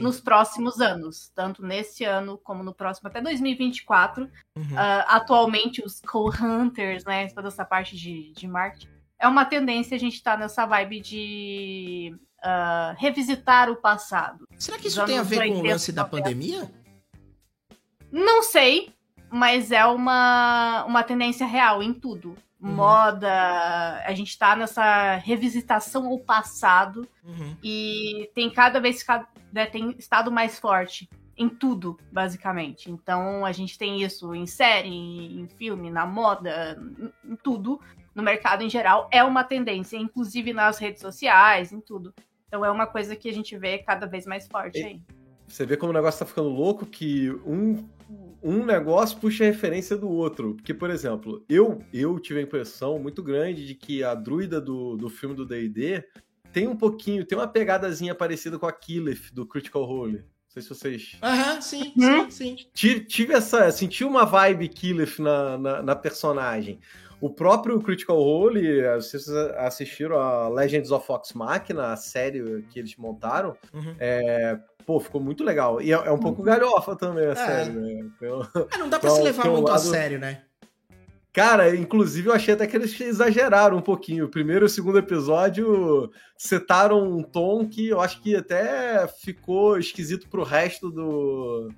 nos próximos anos, tanto nesse ano como no próximo, até 2024. Uhum. Uh, atualmente, os co-hunters, né? Toda essa parte de, de marketing. É uma tendência a gente estar tá nessa vibe de uh, revisitar o passado. Será que isso tem a ver com o lance da pandemia? Não sei, mas é uma, uma tendência real em tudo. Uhum. Moda, a gente tá nessa revisitação ao passado uhum. e tem cada vez né, tem estado mais forte em tudo, basicamente. Então a gente tem isso em série, em filme, na moda, em tudo, no mercado em geral, é uma tendência, inclusive nas redes sociais, em tudo. Então é uma coisa que a gente vê cada vez mais forte aí. Você vê como o negócio tá ficando louco que um um negócio puxa a referência do outro. Porque, por exemplo, eu, eu tive a impressão muito grande de que a druida do, do filme do D&D tem um pouquinho, tem uma pegadazinha parecida com a Killeth do Critical Role. Não sei se vocês... Aham, sim, sim, sim. Tive, tive essa... Senti uma vibe Killeth na, na, na personagem. O próprio Critical Role, vocês assistiram a Legends of Fox Machina, a série que eles montaram, uhum. é, pô, ficou muito legal. E é, é um pouco uhum. galhofa também a é. série, né? Então, é, não dá pra então, se levar muito lado... a sério, né? Cara, inclusive eu achei até que eles exageraram um pouquinho. O primeiro e o segundo episódio setaram um tom que eu acho que até ficou esquisito pro resto do,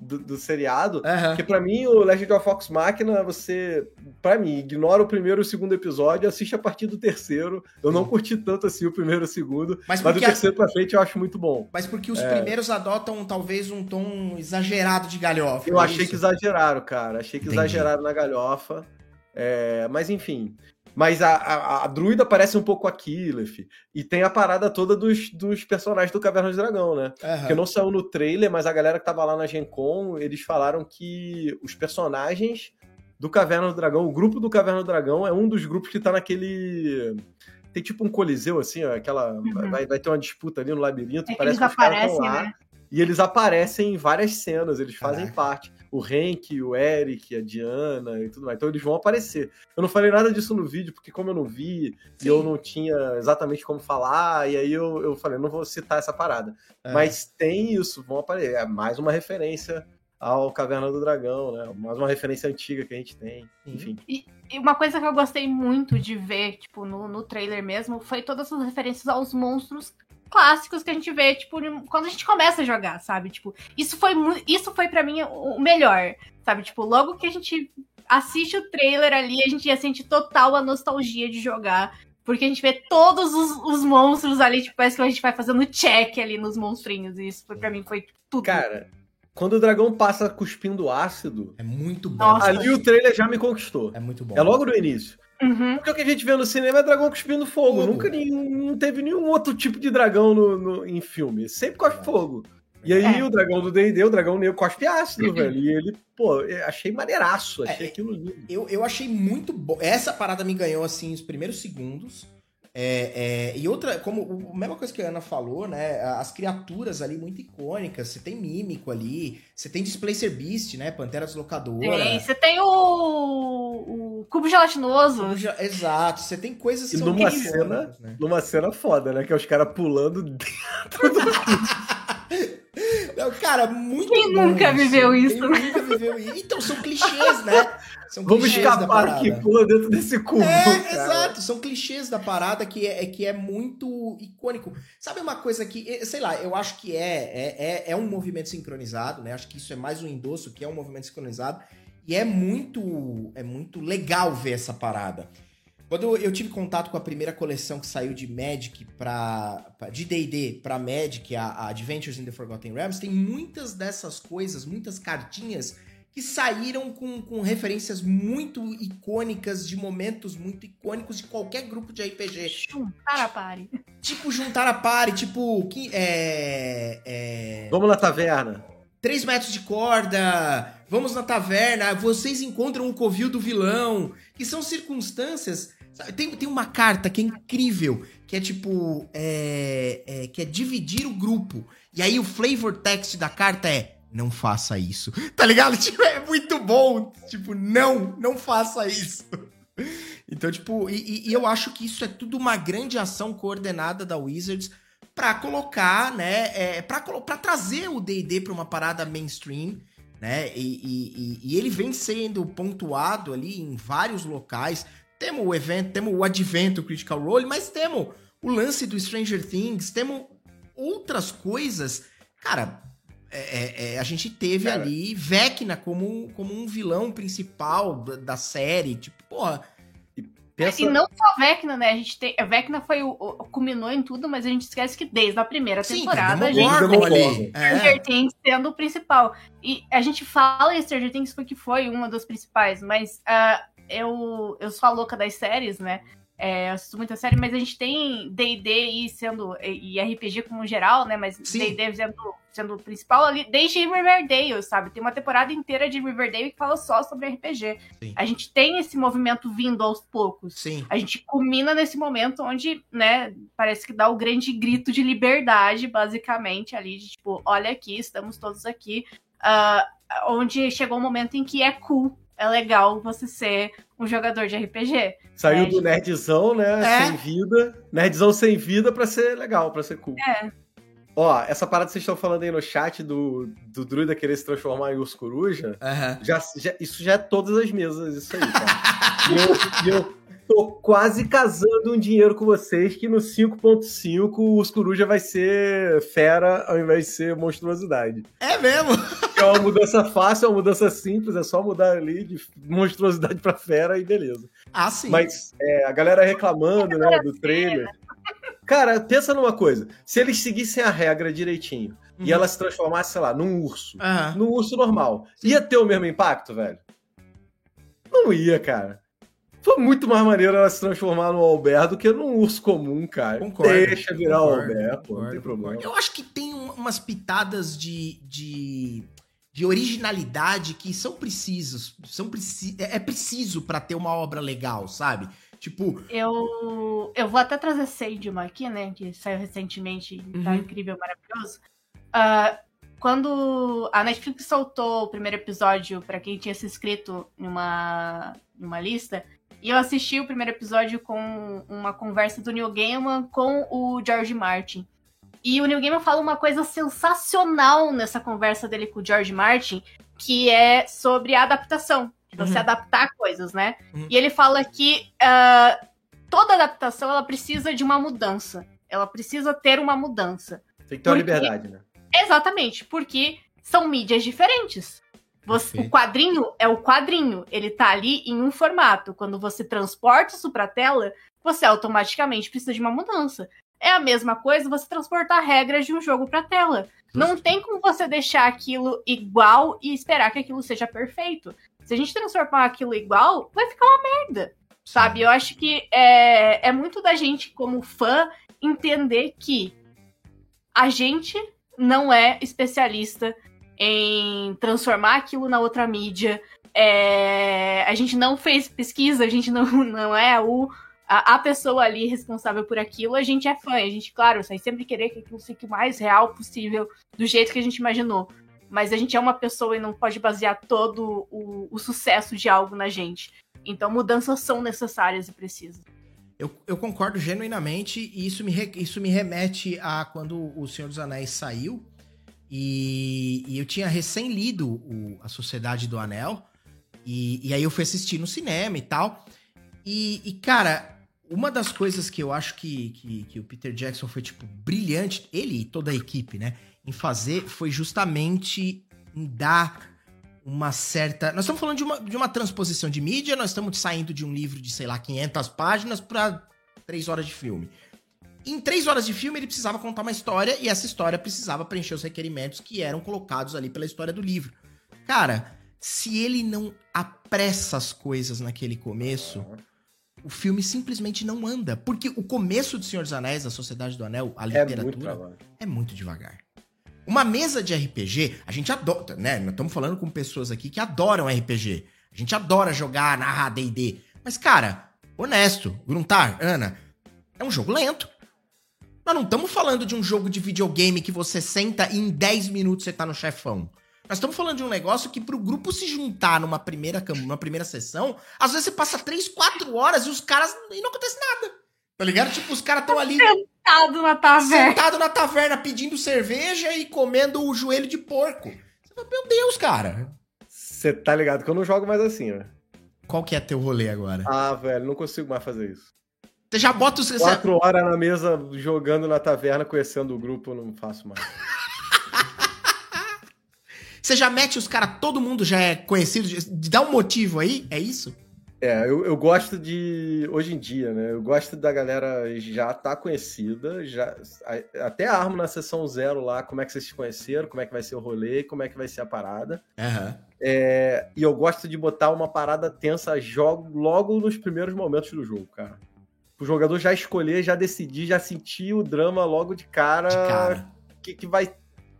do, do seriado. Uhum. Porque para mim, o Legend of Fox Máquina, você, para mim, ignora o primeiro e o segundo episódio, assiste a partir do terceiro. Eu não curti tanto assim o primeiro e o segundo, mas, mas do terceiro a... pra frente eu acho muito bom. Mas porque os é... primeiros adotam talvez um tom exagerado de galhofa. Eu é achei isso? que exageraram, cara. Achei que Entendi. exageraram na galhofa. É... Mas enfim. Mas a, a, a, druida parece um pouco a Killef. E tem a parada toda dos, dos personagens do Caverna do Dragão, né? Uhum. Que não saiu no trailer, mas a galera que tava lá na Gen Con, eles falaram que os personagens do Caverna do Dragão, o grupo do Caverna do Dragão é um dos grupos que tá naquele. Tem tipo um coliseu, assim, ó, aquela. Uhum. Vai, vai ter uma disputa ali no labirinto. É, parece que os caras estão lá. Né? E eles aparecem em várias cenas, eles fazem Caraca. parte o Hank, o Eric, a Diana e tudo mais. Então eles vão aparecer. Eu não falei nada disso no vídeo, porque como eu não vi Sim. e eu não tinha exatamente como falar, e aí eu, eu falei, não vou citar essa parada. É. Mas tem isso, vão aparecer. É mais uma referência ao Caverna do Dragão, né? Mais uma referência antiga que a gente tem, enfim. E, e, uma coisa que eu gostei muito de ver, tipo, no, no trailer mesmo, foi todas as referências aos monstros clássicos que a gente vê, tipo, quando a gente começa a jogar, sabe? Tipo, isso foi isso foi para mim o melhor, sabe? Tipo, logo que a gente assiste o trailer ali, a gente já sente total a nostalgia de jogar. Porque a gente vê todos os, os monstros ali, tipo, parece que a gente vai fazendo check ali nos monstrinhos. E isso foi, pra mim foi tudo. Cara, quando o dragão passa cuspindo ácido. É muito bom. Nossa, ali o trailer já me conquistou. É muito bom. É logo no início. Uhum. Porque o que a gente vê no cinema é dragão cuspindo fogo. fogo. Nunca não teve nenhum outro tipo de dragão no, no em filme. Sempre cospe é. fogo. E aí é. o dragão do D&D, o dragão negro cospe ácido, uhum. velho. E ele, pô, achei maneiraço, achei é, aquilo lindo. Eu, eu achei muito bom. Essa parada me ganhou, assim, os primeiros segundos. É, é, e outra, como a mesma coisa que a Ana falou, né? As criaturas ali muito icônicas. Você tem Mímico ali, você tem Displacer Beast, né? Pantera Deslocadora. Tem, você tem o Cubo Gelatinoso. Cubo ge... Exato, você tem coisas que e são numa cena, né? numa cena foda, né? Que é os caras pulando dentro do Cara, muito Quem bom nunca isso. viveu isso? Quem nunca viveu isso? Então, são clichês, né? São Vamos escapar aqui, pula dentro desse cubo. É, cara. exato. São clichês da parada que é, que é muito icônico. Sabe uma coisa que, sei lá, eu acho que é, é, é, é um movimento sincronizado, né? Acho que isso é mais um endosso que é um movimento sincronizado. E é muito, é muito legal ver essa parada. Quando eu tive contato com a primeira coleção que saiu de Magic para de D&D para Magic, a, a, Adventures in the Forgotten Realms, tem muitas dessas coisas, muitas cartinhas que saíram com, com referências muito icônicas, de momentos muito icônicos de qualquer grupo de RPG. Juntar a pare. Tipo, juntar a pare, tipo. Que, é, é... Vamos na taverna. Três metros de corda, vamos na taverna, vocês encontram o covil do vilão, que são circunstâncias. Tem, tem uma carta que é incrível, que é tipo. É, é, que é dividir o grupo. E aí o flavor text da carta é não faça isso. Tá ligado? Tipo, é muito bom. Tipo, não, não faça isso. Então, tipo, e, e, eu acho que isso é tudo uma grande ação coordenada da Wizards para colocar, né, é, para trazer o D&D para uma parada mainstream, né, e, e, e, ele vem sendo pontuado ali em vários locais. Temos o evento, temos o advento Critical Role, mas temos o lance do Stranger Things, temos outras coisas, cara, é, é, é, a gente teve Cara. ali Vecna como, como um vilão principal da, da série. Tipo, porra. Pensa... E não só Vecna, né? A gente tem. A Vecna foi o, o, culminou em tudo, mas a gente esquece que desde a primeira Sim, temporada a gente tem. Stranger é. Things sendo o principal. E a gente fala em Stranger Things porque foi uma das principais, mas uh, eu, eu sou a louca das séries, né? É, eu assisto muita série, mas a gente tem D&D e sendo e RPG como geral, né? Mas D&D sendo, sendo o principal ali desde Riverdale, sabe? Tem uma temporada inteira de Riverdale que fala só sobre RPG. Sim. A gente tem esse movimento vindo aos poucos. Sim. A gente culmina nesse momento onde, né? Parece que dá o grande grito de liberdade, basicamente ali de tipo, olha aqui, estamos todos aqui. Uh, onde chegou o um momento em que é cool é legal você ser um jogador de RPG. Saiu é, do nerdzão, né? É. Sem vida. Nerdzão sem vida pra ser legal, pra ser cool. É. Ó, essa parada que vocês estão falando aí no chat do, do druida querer se transformar em urso coruja, uhum. já, já, isso já é todas as mesas, isso aí, cara. e, eu, e eu tô quase casando um dinheiro com vocês que no 5.5 o urso coruja vai ser fera ao invés de ser monstruosidade. É mesmo? É uma mudança fácil, é uma mudança simples, é só mudar ali de monstruosidade pra fera e beleza. Ah, sim. Mas é, a galera reclamando, né, do trailer. Cara, pensa numa coisa. Se eles seguissem a regra direitinho uhum. e ela se transformasse, sei lá, num urso, uhum. num urso normal, ia ter o mesmo impacto, velho? Não ia, cara. Foi muito mais maneiro ela se transformar no Albert do que num urso comum, cara. Concordo, Deixa virar concordo, o Albert, concordo, não tem problema. Eu acho que tem umas pitadas de, de, de originalidade que são precisos. São preci é, é preciso para ter uma obra legal, sabe? Tipo. Eu, eu vou até trazer Sandman aqui, né? Que saiu recentemente e tá uhum. incrível, maravilhoso. Uh, quando a Netflix soltou o primeiro episódio para quem tinha se inscrito numa, numa lista, e eu assisti o primeiro episódio com uma conversa do Neil Gaiman com o George Martin. E o Neil Gaiman fala uma coisa sensacional nessa conversa dele com o George Martin, que é sobre a adaptação você uhum. adaptar coisas, né? Uhum. E ele fala que uh, toda adaptação ela precisa de uma mudança. Ela precisa ter uma mudança. Tem que ter uma liberdade, né? Exatamente, porque são mídias diferentes. Você, o quadrinho é o quadrinho, ele tá ali em um formato. Quando você transporta isso pra tela, você automaticamente precisa de uma mudança. É a mesma coisa você transportar regras de um jogo pra tela. Não tem como você deixar aquilo igual e esperar que aquilo seja perfeito. Se a gente transformar aquilo igual, vai ficar uma merda. Sabe? Eu acho que é, é muito da gente, como fã, entender que a gente não é especialista em transformar aquilo na outra mídia. É, a gente não fez pesquisa, a gente não, não é o, a, a, pessoa ali responsável por aquilo. A gente é fã, a gente, claro, vai sempre querer que aquilo fique o mais real possível, do jeito que a gente imaginou mas a gente é uma pessoa e não pode basear todo o, o sucesso de algo na gente. Então, mudanças são necessárias e precisas. Eu, eu, concordo genuinamente, e isso me, isso me remete a quando o Senhor dos Anéis saiu. E, e eu tinha recém lido o, A Sociedade do Anel. E, e, aí eu fui assistir no cinema e tal. E, e cara, uma das coisas que eu acho que, que, que, o Peter Jackson foi, tipo, brilhante, ele e toda a equipe, né? em fazer foi justamente em dar uma certa. Nós estamos falando de uma, de uma transposição de mídia, nós estamos saindo de um livro de, sei lá, 500 páginas para 3 horas de filme. Em 3 horas de filme, ele precisava contar uma história e essa história precisava preencher os requerimentos que eram colocados ali pela história do livro. Cara, se ele não apressa as coisas naquele começo, o filme simplesmente não anda. Porque o começo do Senhor dos Anéis, a Sociedade do Anel, a literatura, É muito é muito devagar. Uma mesa de RPG, a gente adora, né? Nós estamos falando com pessoas aqui que adoram RPG. A gente adora jogar, narrar D&D. Mas, cara, honesto, Gruntar, Ana, é um jogo lento. Nós não estamos falando de um jogo de videogame que você senta e em 10 minutos você tá no chefão. Nós estamos falando de um negócio que pro grupo se juntar numa primeira, cam- numa primeira sessão, às vezes você passa 3, 4 horas e os caras... e não acontece nada. Tá ligado? Tipo, os caras estão ali Sentado na taverna. sentado na taverna pedindo cerveja e comendo o joelho de porco. Você fala, meu Deus, cara. Você tá ligado que eu não jogo mais assim, né? Qual que é teu rolê agora? Ah, velho, não consigo mais fazer isso. Você já bota os... Quatro horas na mesa jogando na taverna, conhecendo o grupo, eu não faço mais. você já mete os caras, todo mundo já é conhecido, dá um motivo aí, é isso? É, eu, eu gosto de. Hoje em dia, né? Eu gosto da galera já tá conhecida, já até armo na sessão zero lá como é que vocês se conheceram, como é que vai ser o rolê, como é que vai ser a parada. Aham. É, e eu gosto de botar uma parada tensa jogo, logo nos primeiros momentos do jogo, cara. O jogador já escolher, já decidir, já sentir o drama logo de cara. De cara. O que, que vai.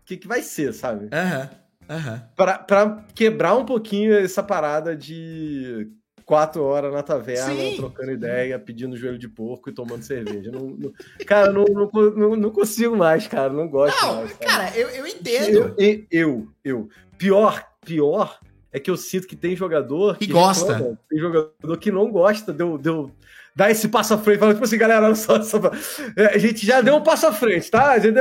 que, que vai ser, sabe? Aham. Aham. Pra, pra quebrar um pouquinho essa parada de quatro horas na taverna, Sim. trocando ideia, pedindo joelho de porco e tomando cerveja. Não, não- cara, não, não, não, consigo mais, cara. Não gosto Não, mais. sabe? cara, eu, eu entendo. eu, eu, eu. Pior, pior é que eu sinto que tem jogador Que gosta. reclama, tem jogador que não gosta de eu, eu dar esse passo à frente. Fala, tipo assim, galera, olha só, só- é, a gente já deu um passo à frente, tá? A gente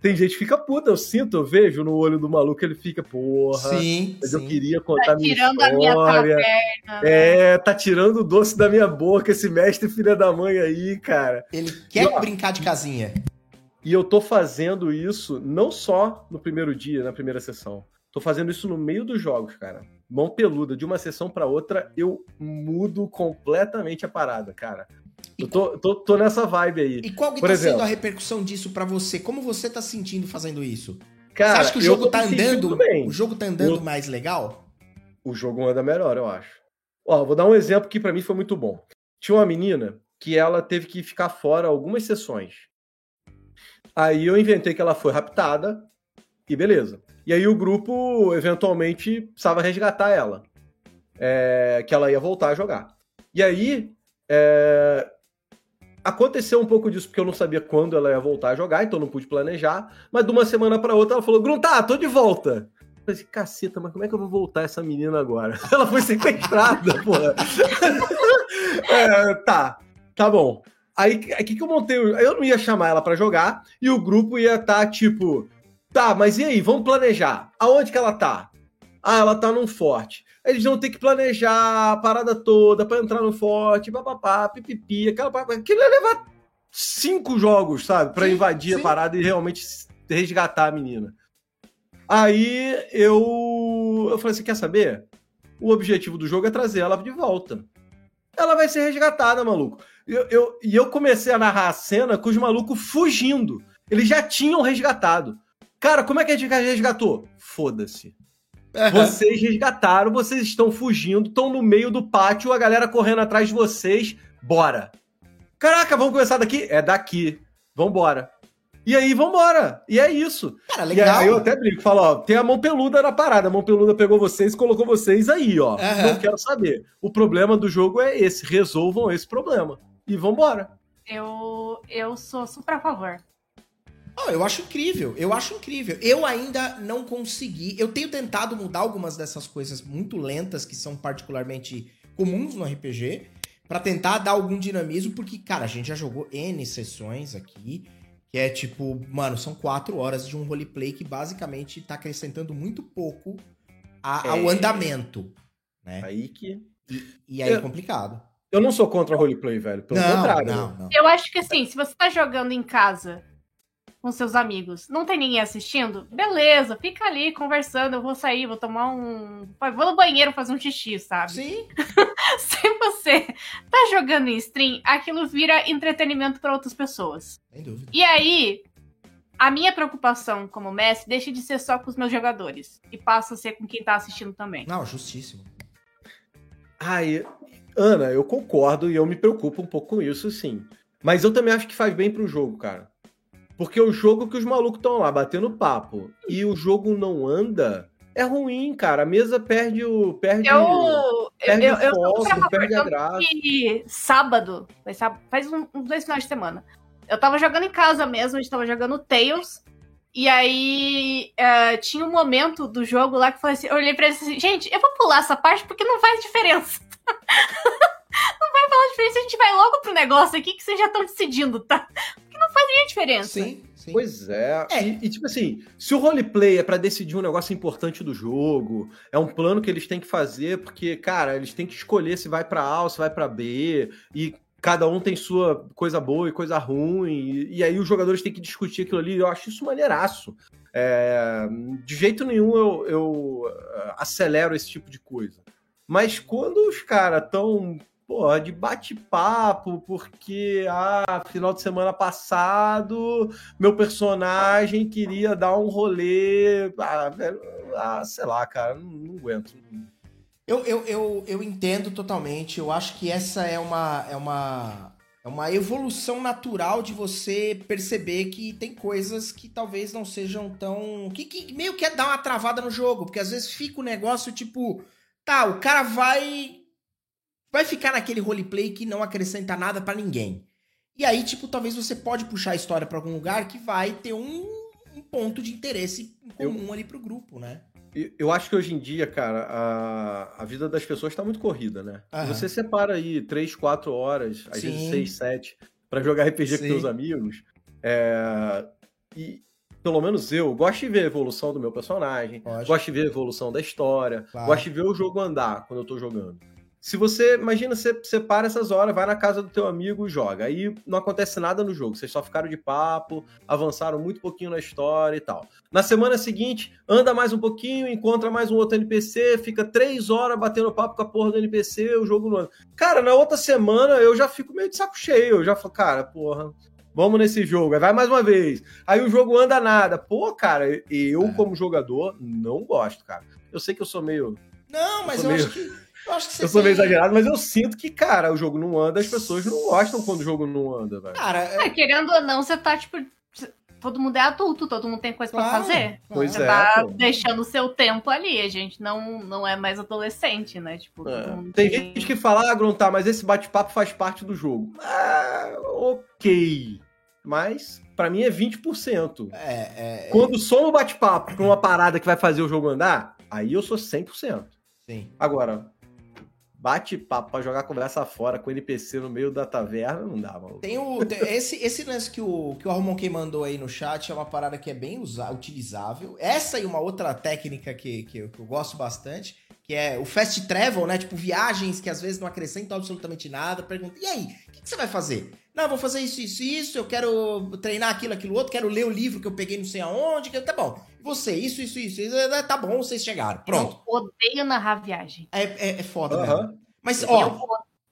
Tem gente que fica puta, eu sinto, eu vejo no olho do maluco, ele fica, porra. Sim, Mas eu sim. queria contar Tá minha tirando a minha história. taverna. É, tá tirando o doce da minha boca, esse mestre filha da mãe aí, cara. Ele quer Ó. brincar de casinha. E eu tô fazendo isso não só no primeiro dia, na primeira sessão. Tô fazendo isso no meio dos jogos, cara. Mão peluda, de uma sessão pra outra, eu mudo completamente a parada, cara. Eu tô, tô, tô nessa vibe aí. E qual que Por tá exemplo- sendo a repercussão disso pra você? Como você tá sentindo fazendo isso? Cara, você acha que o jogo tá andando? Bem. O jogo tá andando Eu- mais legal? o jogo anda melhor, eu acho. Ó, vou dar um exemplo que pra mim foi muito bom. Tinha uma menina que ela teve que ficar fora algumas sessões. Aí eu inventei que ela foi raptada e beleza. E aí o grupo eventualmente precisava resgatar ela, é, que ela ia voltar a jogar. E aí é, aconteceu um pouco disso porque eu não sabia quando ela ia voltar a jogar, então não pude planejar. Mas de uma semana pra outra ela falou: Gruntar, tô de volta. Eu falei assim, caceta, mas como é que eu vou voltar essa menina agora? Ela foi sequestrada, porra. É, tá, tá bom. Aí o que, que eu montei? Eu não ia chamar ela pra jogar e o grupo ia estar tipo, tá, mas e aí, vamos planejar. Aonde que ela tá? Ah, ela tá num forte. Eles vão ter que planejar a parada toda pra entrar no forte, papapá, pipipi, aquela parada. Aquilo ia levar cinco jogos, sabe? Pra Sim, invadir sim. a parada e realmente resgatar a menina. Aí eu, eu falei assim: quer saber? O objetivo do jogo é trazer ela de volta. Ela vai ser resgatada, maluco. Eu, eu- e eu comecei a narrar a cena com os malucos fugindo. Eles já tinham resgatado. Cara, como é que a gente resgatou? Foda-se. Vocês resgataram, vocês estão fugindo, estão no meio do pátio, a galera correndo atrás de vocês. Bora. Caraca, vamos começar daqui? É daqui. Vambora. E aí, vambora. E é isso. Cara, E legal. aí eu até brinco, falo, ó, tem a mão peluda na parada, a mão peluda pegou vocês e colocou vocês aí, ó. Aham. Não quero saber. O problema do jogo é esse, resolvam esse problema. E vambora. Eu, eu sou super a favor. Oh, eu acho incrível, eu acho incrível. Eu ainda não consegui. Eu tenho tentado mudar algumas dessas coisas muito lentas que são particularmente comuns no RPG pra tentar dar algum dinamismo, porque, cara, a gente já jogou N sessões aqui, que é tipo, mano, são quatro horas de um roleplay que basicamente tá acrescentando muito pouco a- ao É. andamento, né? Aí que. E aí é Eu- complicado. Eu não sou contra roleplay, velho. Pelo não, contrário. não, não. Eu acho que assim, se você tá jogando em casa com seus amigos. Não tem ninguém assistindo? Beleza, fica ali conversando. Eu vou sair, vou tomar um. Vou no banheiro fazer um xixi, sabe? Sim. Se você tá jogando em stream, aquilo vira entretenimento para outras pessoas. Sem dúvida. E aí, a minha preocupação como mestre deixa de ser só com os meus jogadores e passa a ser com quem tá assistindo também. Não, justíssimo. Ai, Ana, eu concordo e eu me preocupo um pouco com isso, sim. Mas eu também acho que faz bem pro jogo, cara. Porque o jogo que os malucos estão lá batendo papo e o jogo não anda, é ruim, cara. A mesa perde o. Perde, eu, perde eu, o eu, foco, eu perde a graça. que sábado, faz um, uns dois finais de semana. Eu tava jogando em casa mesmo, a gente tava jogando Tails. E aí uh, tinha um momento do jogo lá que eu falei assim, eu olhei pra ele assim, gente, eu vou pular essa parte porque não faz diferença. não vai falar diferença, a gente vai logo pro negócio aqui que vocês já estão decidindo, tá? Porque não faz nenhuma diferença. Sim, sim. Pois é. É. E, e, tipo assim, se o roleplay é pra decidir um negócio importante do jogo, é um plano que eles têm que fazer, porque, cara, eles têm que escolher se vai pra A ou se vai pra B, e cada um tem sua coisa boa e coisa ruim, e, e aí os jogadores têm que discutir aquilo ali. Eu acho isso maneiraço. É, de jeito nenhum eu, eu uh, acelero esse tipo de coisa. Mas quando os caras estão de bate-papo, porque, ah, final de semana passado, meu personagem queria dar um rolê. Ah, ah sei lá, cara, não, não aguento. Eu, eu, eu, eu entendo totalmente. Eu acho que essa é uma, é uma, é uma evolução natural de você perceber que tem coisas que talvez não sejam tão. que, que meio que é dar uma travada no jogo, porque às vezes fica o um negócio tipo. Tá, o cara vai vai ficar naquele roleplay que não acrescenta nada para ninguém. E aí, tipo, talvez você pode puxar a história para algum lugar que vai ter um, um ponto de interesse comum eu, ali pro grupo, né? Eu acho que hoje em dia, cara, a, a vida das pessoas tá muito corrida, né? Uhum. Você separa aí 3, 4 horas, às Sim. vezes 6, 7, para jogar RPG Sim. com seus amigos. É... E, pelo menos eu, gosto de ver a evolução do meu personagem, Pode. gosto de ver a evolução da história, claro. gosto de ver o jogo andar quando eu tô jogando. Se você, imagina, você separa essas horas, vai na casa do teu amigo e joga. Aí não acontece nada no jogo, vocês só ficaram de papo, avançaram muito pouquinho na história e tal. Na semana seguinte, anda mais um pouquinho, encontra mais um outro NPC, fica três horas batendo papo com a porra do NPC, o jogo não anda. Cara, na outra semana eu já fico meio de saco cheio, eu já falo, cara, porra, vamos nesse jogo. Aí vai mais uma vez. Aí o jogo anda nada. Pô, cara, eu é. como jogador não gosto, cara. Eu sei que eu sou meio... Não, mas eu, eu meio... acho que eu sou meio exagerado, mas eu sinto que, cara, o jogo não anda, as pessoas não gostam quando o jogo não anda, velho. Cara, é... É, querendo ou não, você tá, tipo. Todo mundo é adulto, todo mundo tem coisa claro. pra fazer. Pois você é. tá pô. deixando o seu tempo ali. A gente não, não é mais adolescente, né? Tipo, é. tem, tem gente que fala, ah, Gruntar, mas esse bate-papo faz parte do jogo. Ah, ok. Mas, para mim, é 20%. É, é, é, Quando sou um bate-papo com uma parada que vai fazer o jogo andar, aí eu sou 100%. Sim. Agora, bate-papo pra jogar conversa fora com NPC no meio da taverna, não dá, maluco. Tem o. Tem, esse, esse lance que o, que o Armon mandou aí no chat é uma parada que é bem usa, utilizável. Essa e uma outra técnica que, que, que eu gosto bastante, que é o fast travel, né? Tipo, viagens que às vezes não acrescentam absolutamente nada. Pergunta, e aí, o que, que, você vai fazer? Não, eu vou fazer isso, isso, isso, eu quero treinar aquilo, aquilo outro, quero ler o livro que eu peguei não sei aonde, que, tá bom. Você, isso, isso, isso, isso, é, tá bom, vocês chegaram. Pronto. Eu odeio narrar viagem. É, é, é foda, uhum. mesmo. Mas, ó. Eu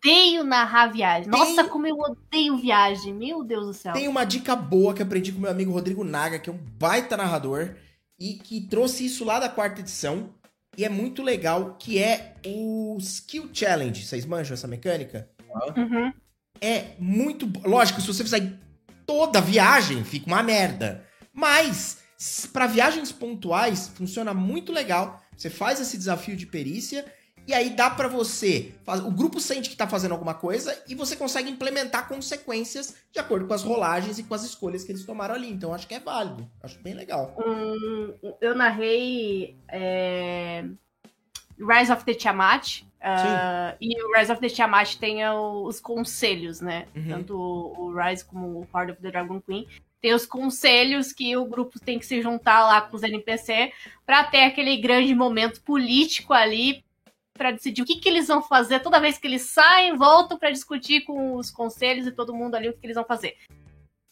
odeio narrar viagem. Tem... Nossa, como eu odeio viagem. Meu Deus do céu. Tem uma dica boa que eu aprendi com meu amigo Rodrigo Naga, que é um baita narrador, e que trouxe isso lá da quarta edição. E é muito legal, que é o Skill Challenge. Vocês manjam essa mecânica? Uhum. É muito. Lógico, se você fizer toda a viagem, fica uma merda. Mas, para viagens pontuais, funciona muito legal. Você faz esse desafio de perícia e aí dá para você, o grupo sente que tá fazendo alguma coisa e você consegue implementar consequências de acordo com as rolagens e com as escolhas que eles tomaram ali. Então acho que é válido, acho bem legal. Hum, eu narrei é... Rise of the Tiamat. Uh, e o Rise of the Tiamat tem os conselhos, né? Uhum. Tanto o Rise como o Part of the Dragon Queen tem os conselhos que o grupo tem que se juntar lá com os NPC para ter aquele grande momento político ali para decidir o que, que eles vão fazer toda vez que eles saem, voltam para discutir com os conselhos e todo mundo ali o que, que eles vão fazer.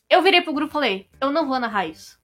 Eu virei pro grupo e falei, eu não vou narrar isso.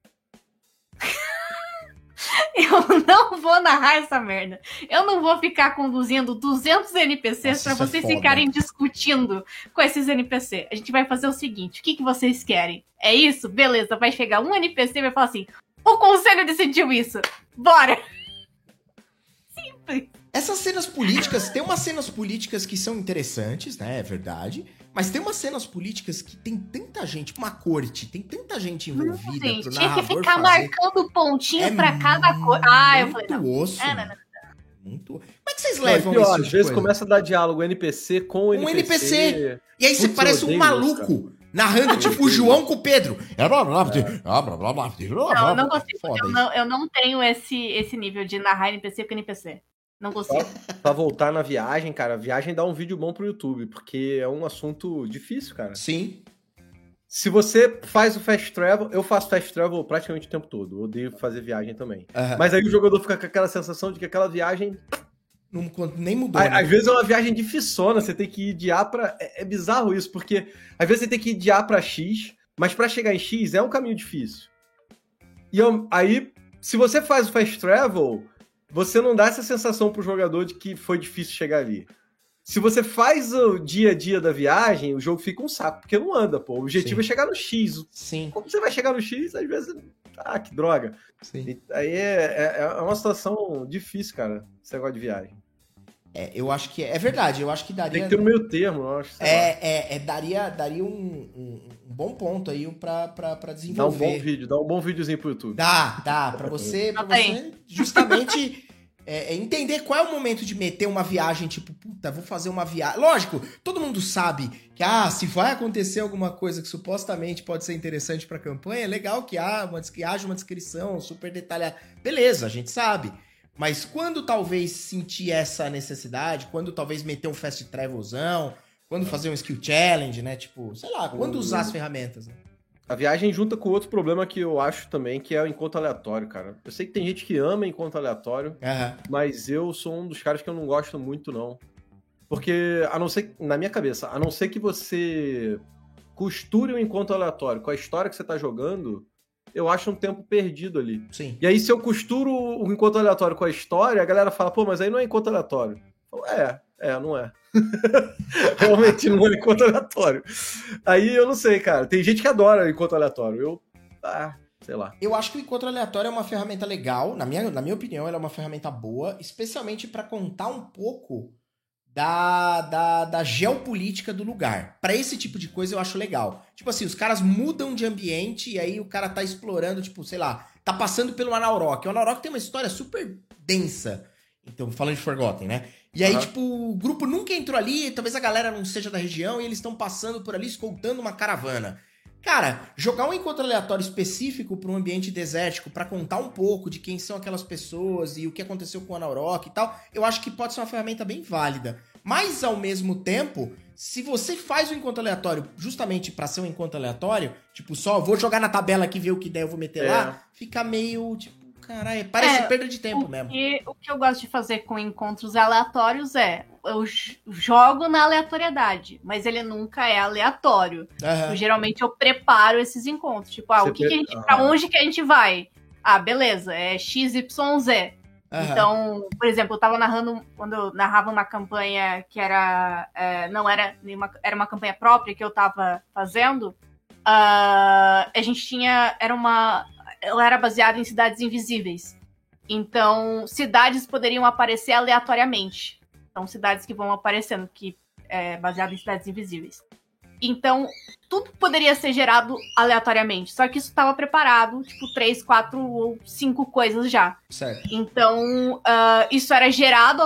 eu não vou narrar essa merda. Eu não vou ficar conduzindo 200 NPCs para vocês é ficarem discutindo com esses NPC. A gente vai fazer o seguinte: o que, que vocês querem? É isso? Beleza, vai chegar um NPC e vai falar assim: o conselho decidiu isso. Bora! Simples. Essas cenas políticas, tem umas cenas políticas que são interessantes, né? É verdade. Mas tem umas cenas políticas que tem tanta gente, uma corte, tem tanta gente envolvida. Sim, tinha que ficar fazer. marcando pontinho é pra cada coisa. Ah, eu falei, não. Osso, é, não, não, Muito. Como é que vocês levam isso? Tipo às vezes começa a dar diálogo NPC com o NPC. Um NPC. E aí você parece um maluco. narrando tipo o João com o Pedro. É. Não, não consigo. Eu não, eu não tenho esse, esse nível de narrar NPC com NPC. Não consigo. Pra, pra voltar na viagem, cara, viagem dá um vídeo bom pro YouTube, porque é um assunto difícil, cara. Sim. Se você faz o fast travel, eu faço fast travel praticamente o tempo todo. Eu odeio fazer viagem também. Uhum. Mas aí o jogador fica com aquela sensação de que aquela viagem. Não, nem mudou. Né? Às vezes é uma viagem dificona, você tem que ir de A pra. É, é bizarro isso, porque às vezes você tem que ir de A pra X, mas para chegar em X é um caminho difícil. E eu, aí, se você faz o fast travel, você não dá essa sensação pro jogador de que foi difícil chegar ali. Se você faz o dia a dia da viagem, o jogo fica um saco, porque não anda, pô. O objetivo Sim. é chegar no X. Sim. Como você vai chegar no X, às vezes. Ah, que droga. Sim. E aí é, é, é, uma situação difícil, cara, esse negócio de viagem. É, eu acho que é, é verdade, eu acho que daria. Tem que ter um meio termo, eu acho. É, é, é, daria, daria um, um, um, bom ponto aí pra, pra, pra desenvolver. Dá um bom vídeo, dá um bom videozinho pro YouTube. Dá, dá, pra você, pra você justamente é, é, entender qual é o momento de meter uma viagem, tipo, puta, vou fazer uma viagem. Lógico, todo mundo sabe que, ah, se vai acontecer alguma coisa que supostamente pode ser interessante pra campanha, é legal que, há uma, que haja uma descrição super detalhada. Beleza, a gente sabe. Mas quando talvez sentir essa necessidade, quando talvez meter um fast travelzão, quando fazer um skill challenge, né? Tipo, sei lá, quando usar as ferramentas, né? A viagem junta com outro problema que eu acho também, que é o encontro aleatório, cara. Eu sei que tem gente que ama encontro aleatório, uhum. mas eu sou um dos caras que eu não gosto muito, não. Porque, a não ser, na minha cabeça, a não ser que você costure o um encontro aleatório com a história que você tá jogando, eu acho um tempo perdido ali. Sim. E aí, se eu costuro o encontro aleatório com a história, a galera fala, pô, mas aí não é encontro aleatório. Falo, é, é, não é. Realmente não é encontro aleatório. Aí eu não sei, cara. Tem gente que adora encontro aleatório. Eu. Ah, sei lá. Eu acho que o encontro aleatório é uma ferramenta legal. Na minha, na minha opinião, ela é uma ferramenta boa, especialmente para contar um pouco da, da, da geopolítica do lugar. Para esse tipo de coisa eu acho legal. Tipo assim, os caras mudam de ambiente e aí o cara tá explorando, tipo, sei lá, tá passando pelo Anaurok. O Anaurok tem uma história super densa. Então, falando de Forgotten, né? E aí, uhum. tipo, o grupo nunca entrou ali, talvez a galera não seja da região e eles estão passando por ali escoltando uma caravana. Cara, jogar um encontro aleatório específico para um ambiente desértico para contar um pouco de quem são aquelas pessoas e o que aconteceu com o Anaurok e tal, eu acho que pode ser uma ferramenta bem válida. Mas ao mesmo tempo, se você faz um encontro aleatório justamente para ser um encontro aleatório, tipo, só vou jogar na tabela aqui ver o que der eu vou meter é. lá, fica meio tipo Caralho, parece é, perda de tempo o mesmo. Que, o que eu gosto de fazer com encontros aleatórios é eu jogo na aleatoriedade, mas ele nunca é aleatório. Uhum. geralmente eu preparo esses encontros. Tipo, ah, o que, que a gente, uhum. pra onde que a gente vai? Ah, beleza, é XYZ. Uhum. Então, por exemplo, eu tava narrando, quando eu narrava uma campanha que era. É, não era nenhuma. Era uma campanha própria que eu tava fazendo. Uh, a gente tinha. Era uma ela era baseada em cidades invisíveis. Então, cidades poderiam aparecer aleatoriamente. São cidades que vão aparecendo, que é baseado em cidades invisíveis. Então, tudo poderia ser gerado aleatoriamente. Só que isso estava preparado, tipo, três, quatro ou cinco coisas já. Certo. Então, uh, isso era gerado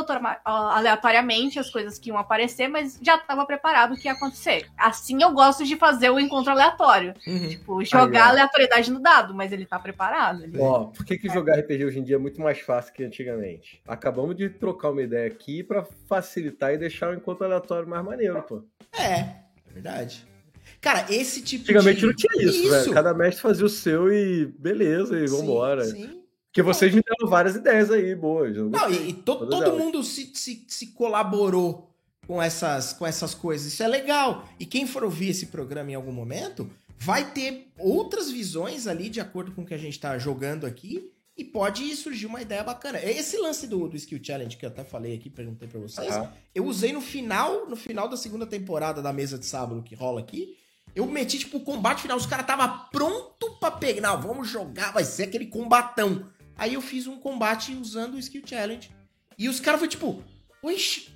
aleatoriamente, as coisas que iam aparecer, mas já estava preparado o que ia acontecer. Assim eu gosto de fazer o encontro aleatório. Uhum. Tipo, jogar Aí, aleatoriedade no dado, mas ele tá preparado. Ele... Ó, por que, que jogar RPG hoje em dia é muito mais fácil que antigamente? Acabamos de trocar uma ideia aqui para facilitar e deixar o encontro aleatório mais maneiro, pô. É, é verdade. Cara, esse tipo Antigamente de... não tinha isso, isso, velho. Cada mestre fazia o seu e beleza, e vambora. Sim. Porque vocês me deram várias ideias aí, boas. Não, e, e to, todo mundo se, se, se colaborou com essas, com essas coisas. Isso é legal. E quem for ouvir esse programa em algum momento, vai ter outras visões ali de acordo com o que a gente tá jogando aqui. E pode surgir uma ideia bacana. Esse lance do, do Skill Challenge que eu até falei aqui, perguntei pra vocês, Aham. eu usei no final, no final da segunda temporada da mesa de sábado que rola aqui. Eu meti, tipo, o combate final, os caras tava pronto pra pegar. Não, vamos jogar, vai ser aquele combatão. Aí eu fiz um combate usando o Skill Challenge. E os caras foi tipo, oxe,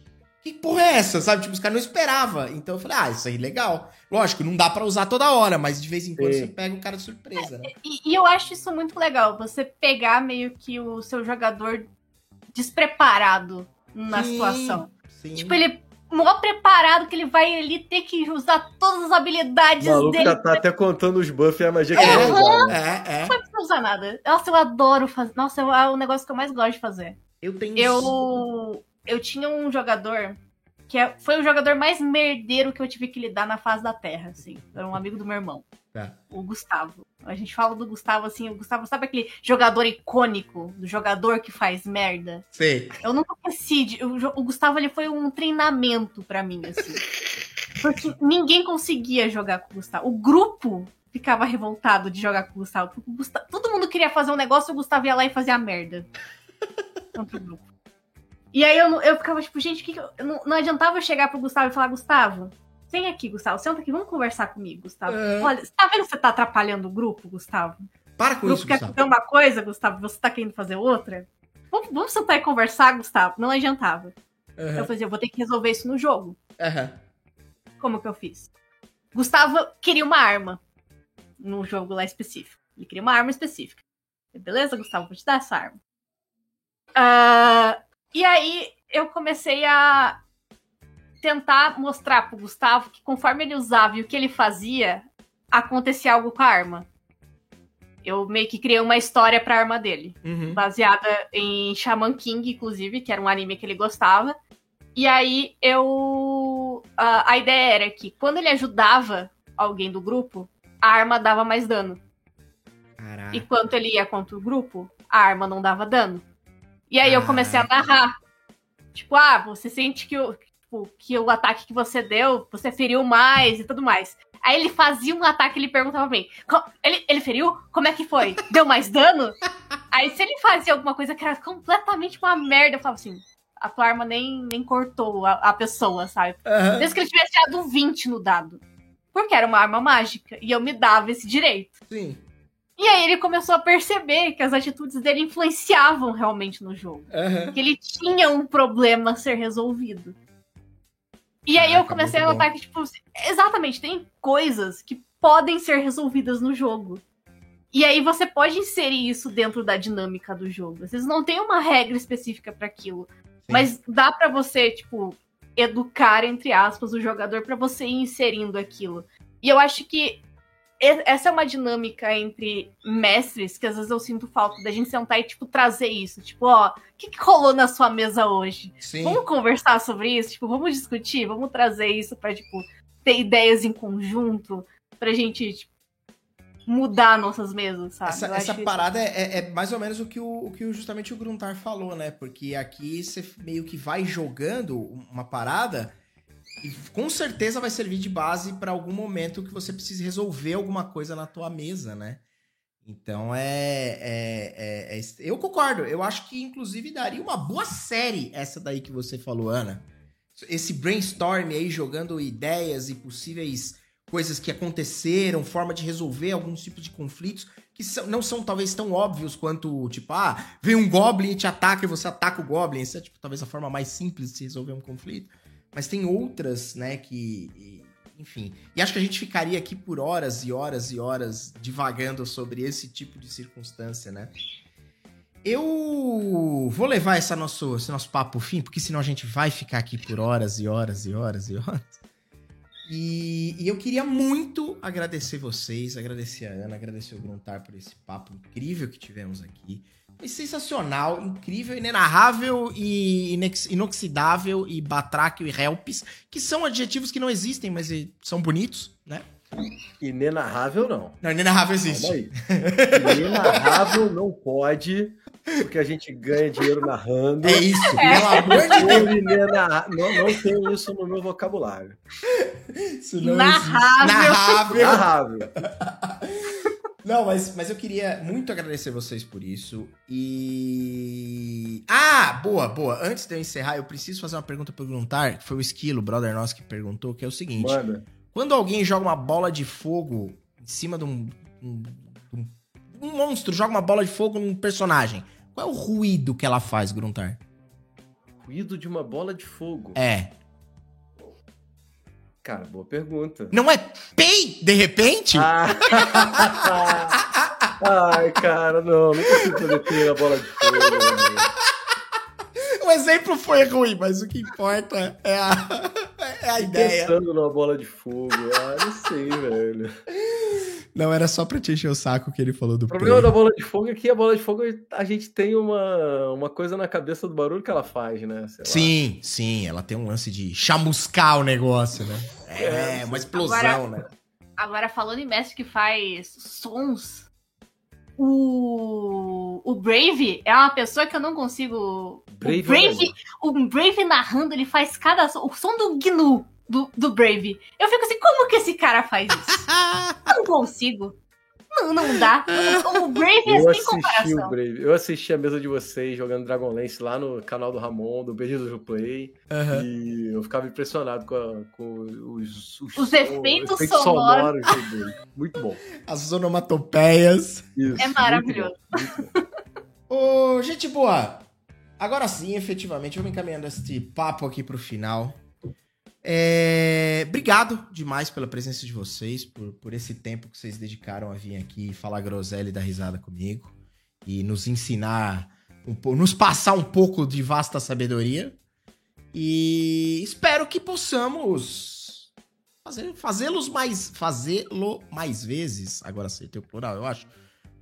que porra é essa? Sabe? Tipo, os caras não esperavam. Então eu falei, ah, isso aí é legal. Lógico, não dá pra usar toda hora, mas de vez em quando Sim. você pega um cara de surpresa, né? E, e eu acho isso muito legal, você pegar meio que o seu jogador despreparado na Sim, situação. Sim. Tipo, ele é mó preparado que ele vai ali ter que usar todas as habilidades O maluco dele. já tá até contando os buffs e a magia que ele É, vai usar. né? é, é. Não precisa usar nada. Nossa, eu adoro fazer. Nossa, é o negócio que eu mais gosto de fazer. Eu tenho. Eu, eu tinha um jogador que é- foi o jogador mais merdeiro que eu tive que lidar na face da Terra, assim. Era um amigo do meu irmão, Tá. o Gustavo. A gente fala do Gustavo assim, o Gustavo, sabe aquele jogador icônico, do jogador que faz merda? Sei. Eu nunca esqueci. O, Gustavo ele foi um treinamento pra mim, assim. Porque ninguém conseguia jogar com o Gustavo. O grupo ficava revoltado de jogar com o Gustavo. Gustavo- todo mundo queria fazer um negócio e o Gustavo ia lá e fazia a merda. Contra o grupo. E aí eu, eu ficava tipo, gente, que que eu- não, não adiantava eu chegar pro Gustavo e falar, Gustavo, vem aqui, Gustavo, senta aqui, vamos conversar comigo, Gustavo. É. Olha, você tá vendo que você tá atrapalhando o grupo, Gustavo? Para O com grupo isso, quer Gustavo. fazer uma coisa, Gustavo, você tá querendo fazer outra? Vamos, vamos sentar e conversar, Gustavo. Não adiantava. Eu Aham, fazia, eu vou ter que resolver isso no jogo. aham. Como que eu fiz? Gustavo queria uma arma no jogo lá específico. Ele queria uma arma específica. Eu, Beleza, Gustavo, vou te dar essa arma. Ah, e aí eu comecei a tentar mostrar pro Gustavo que conforme ele usava e o que ele fazia, acontecia algo com a arma. Eu meio que criei uma história pra arma dele Uhum. baseada em Shaman King, inclusive, que era um anime que ele gostava. E aí eu. A, a ideia era que quando ele ajudava alguém do grupo, a arma dava mais dano. Caraca. E quando ele ia contra o grupo, a arma não dava dano. E aí eu comecei a Ah. narrar. Tipo, ah, você sente que o, tipo, que o ataque que você deu, você feriu mais e tudo mais. Aí ele fazia um ataque e ele perguntava pra mim: "Co- ele, ele feriu? Como é que foi? Deu mais dano? Aí se ele fazia alguma coisa que era completamente uma merda, eu falava assim: a tua arma nem, nem cortou a, a pessoa, sabe? Mesmo que ele tivesse tirado 20 no dado. Porque era uma arma mágica. E eu me dava esse direito. Sim. E aí ele começou a perceber que as atitudes dele influenciavam realmente no jogo. Aham. Que ele tinha um problema a ser resolvido. E aí eu comecei a notar que, tipo, exatamente, tem coisas que podem ser resolvidas no jogo. E aí você pode inserir isso dentro da dinâmica do jogo. Às vezes não tem uma regra específica para aquilo. Mas dá pra você, tipo, educar, entre aspas, o jogador pra você ir inserindo aquilo. E eu acho que essa é uma dinâmica entre mestres que às vezes eu sinto falta da gente sentar e, tipo, trazer isso. Tipo, ó, o que, que rolou na sua mesa hoje? Sim. Vamos conversar sobre isso? Tipo, vamos discutir? Vamos trazer isso pra, tipo, ter ideias em conjunto pra gente, tipo, mudar nossas mesas, sabe? Essa, essa parada é, é- é mais ou menos o que, o, o que justamente o Gruntar falou, né? Porque aqui você meio que vai jogando uma parada e com certeza vai servir de base pra algum momento que você precise resolver alguma coisa na tua mesa, né? Então é, é- é- é- Eu concordo. Eu acho que, inclusive, daria uma boa série essa daí que você falou, Ana. Esse brainstorm aí, jogando ideias e possíveis coisas que aconteceram, forma de resolver alguns tipos de conflitos que são- não são talvez tão óbvios quanto, tipo, ah, vem um Goblin e te ataca e você ataca o Goblin. Essa é, tipo, talvez a forma mais simples de resolver um conflito. Mas tem outras, né, que. Enfim. E acho que a gente ficaria aqui por horas e horas e horas divagando sobre esse tipo de circunstância, né? Eu vou levar essa nosso, esse nosso papo fim, porque senão a gente vai ficar aqui por horas e horas e horas e horas. E, e eu queria muito agradecer vocês, agradecer a Ana, agradecer o Gruntar por esse papo incrível que tivemos aqui. Sensacional, incrível, inenarrável e inoxidável e batráquio e helps, que são adjetivos que não existem, mas são bonitos, né? Inenarrável, não. Não, inenarrável existe. aí. Inenarrável não pode, porque a gente ganha dinheiro narrando. É isso, pelo amor de Deus. Inenarra- Não, não tenho isso no meu vocabulário. Isso não Narrável. Narrável. Narrável. Não, mas, mas eu queria muito agradecer vocês por isso. E. Ah, boa, boa. Antes de eu encerrar, eu preciso fazer uma pergunta pro Gruntar, que foi o Esquilo, brother nosso, que perguntou, que é o seguinte: Manda. quando alguém joga uma bola de fogo em cima de um, um, um- um monstro, joga uma bola de fogo num personagem, qual é o ruído que ela faz, Gruntar? Ruído de uma bola de fogo. É. Cara, boa pergunta. Não é pei, de repente? Ah. Ai, cara, não, não consigo fazer pei na bola de fogo. O exemplo foi ruim, mas o que importa é a, é a ideia. Pensando numa bola de fogo. Ah, não sei, velho. Não, era só pra te encher o saco que ele falou do O problema play. da bola de fogo é que a bola de fogo a gente tem uma, uma coisa na cabeça do barulho que ela faz, né? Sei lá. Sim, sim, ela tem um lance de chamuscar o negócio, né? É, É, uma explosão, Agora- né? Agora, falando em mestre que faz sons, o, o Brave é uma pessoa que eu não consigo. Brave o, Brave, é o Brave narrando, ele faz cada som. O som do Gnu do, do Brave. Eu fico assim, como que esse cara faz isso? Eu não consigo. Não, não dá. O, Brave é Eu sem assisti o comparação. Brave. Eu assisti a mesa de vocês jogando Dragonlance lá no canal do Ramon, do Beijo do Play. Aham. E eu ficava impressionado com, a- com os, Os som- efeitos sonoros. do Brave. Muito bom. As onomatopeias. Isso, É maravilhoso. bom, muito bom. Ô, gente boa, agora sim, efetivamente, vamos encaminhando este papo aqui pro final. É, Obrigado demais pela presença de vocês, por, por esse tempo que vocês dedicaram a vir aqui falar groselha e dar risada comigo. E nos ensinar, um nos passar um pouco de vasta sabedoria. E espero que possamos fazer- fazê-los mais, fazê-lo mais vezes. Agora acertei o plural, eu acho.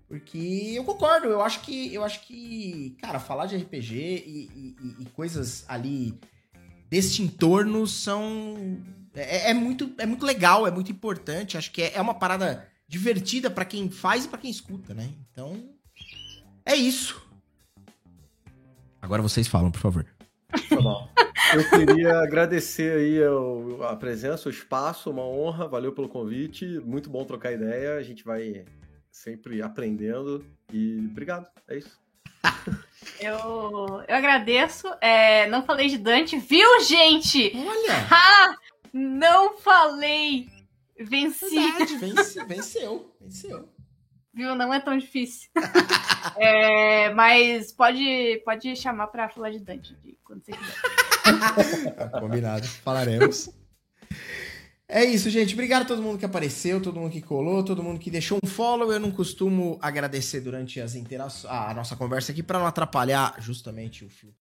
Porque eu concordo, eu acho que, eu acho que, cara, falar de RPG e- e- e coisas ali deste entorno são. É, é muito, é muito legal, é muito importante. Acho que é, é uma parada divertida pra quem faz e pra quem escuta, né? Então. É isso. Agora vocês falam, por favor. Tá bom. Eu queria agradecer aí a presença, o espaço, uma honra, valeu pelo convite, muito bom trocar ideia, a gente vai sempre aprendendo e obrigado, é isso. Eu, eu agradeço. É, não falei de Dante, viu, gente? Olha! Ah! Não falei! Venci! Verdade, vence- venceu, venceu. Viu? Não é tão difícil. É, mas pode, pode chamar pra falar de Dante quando você quiser. Combinado, falaremos. É isso, gente. Obrigado a todo mundo que apareceu, todo mundo que colou, todo mundo que deixou um follow. Eu não costumo agradecer durante as interações, a nossa conversa aqui, pra não atrapalhar justamente o fluxo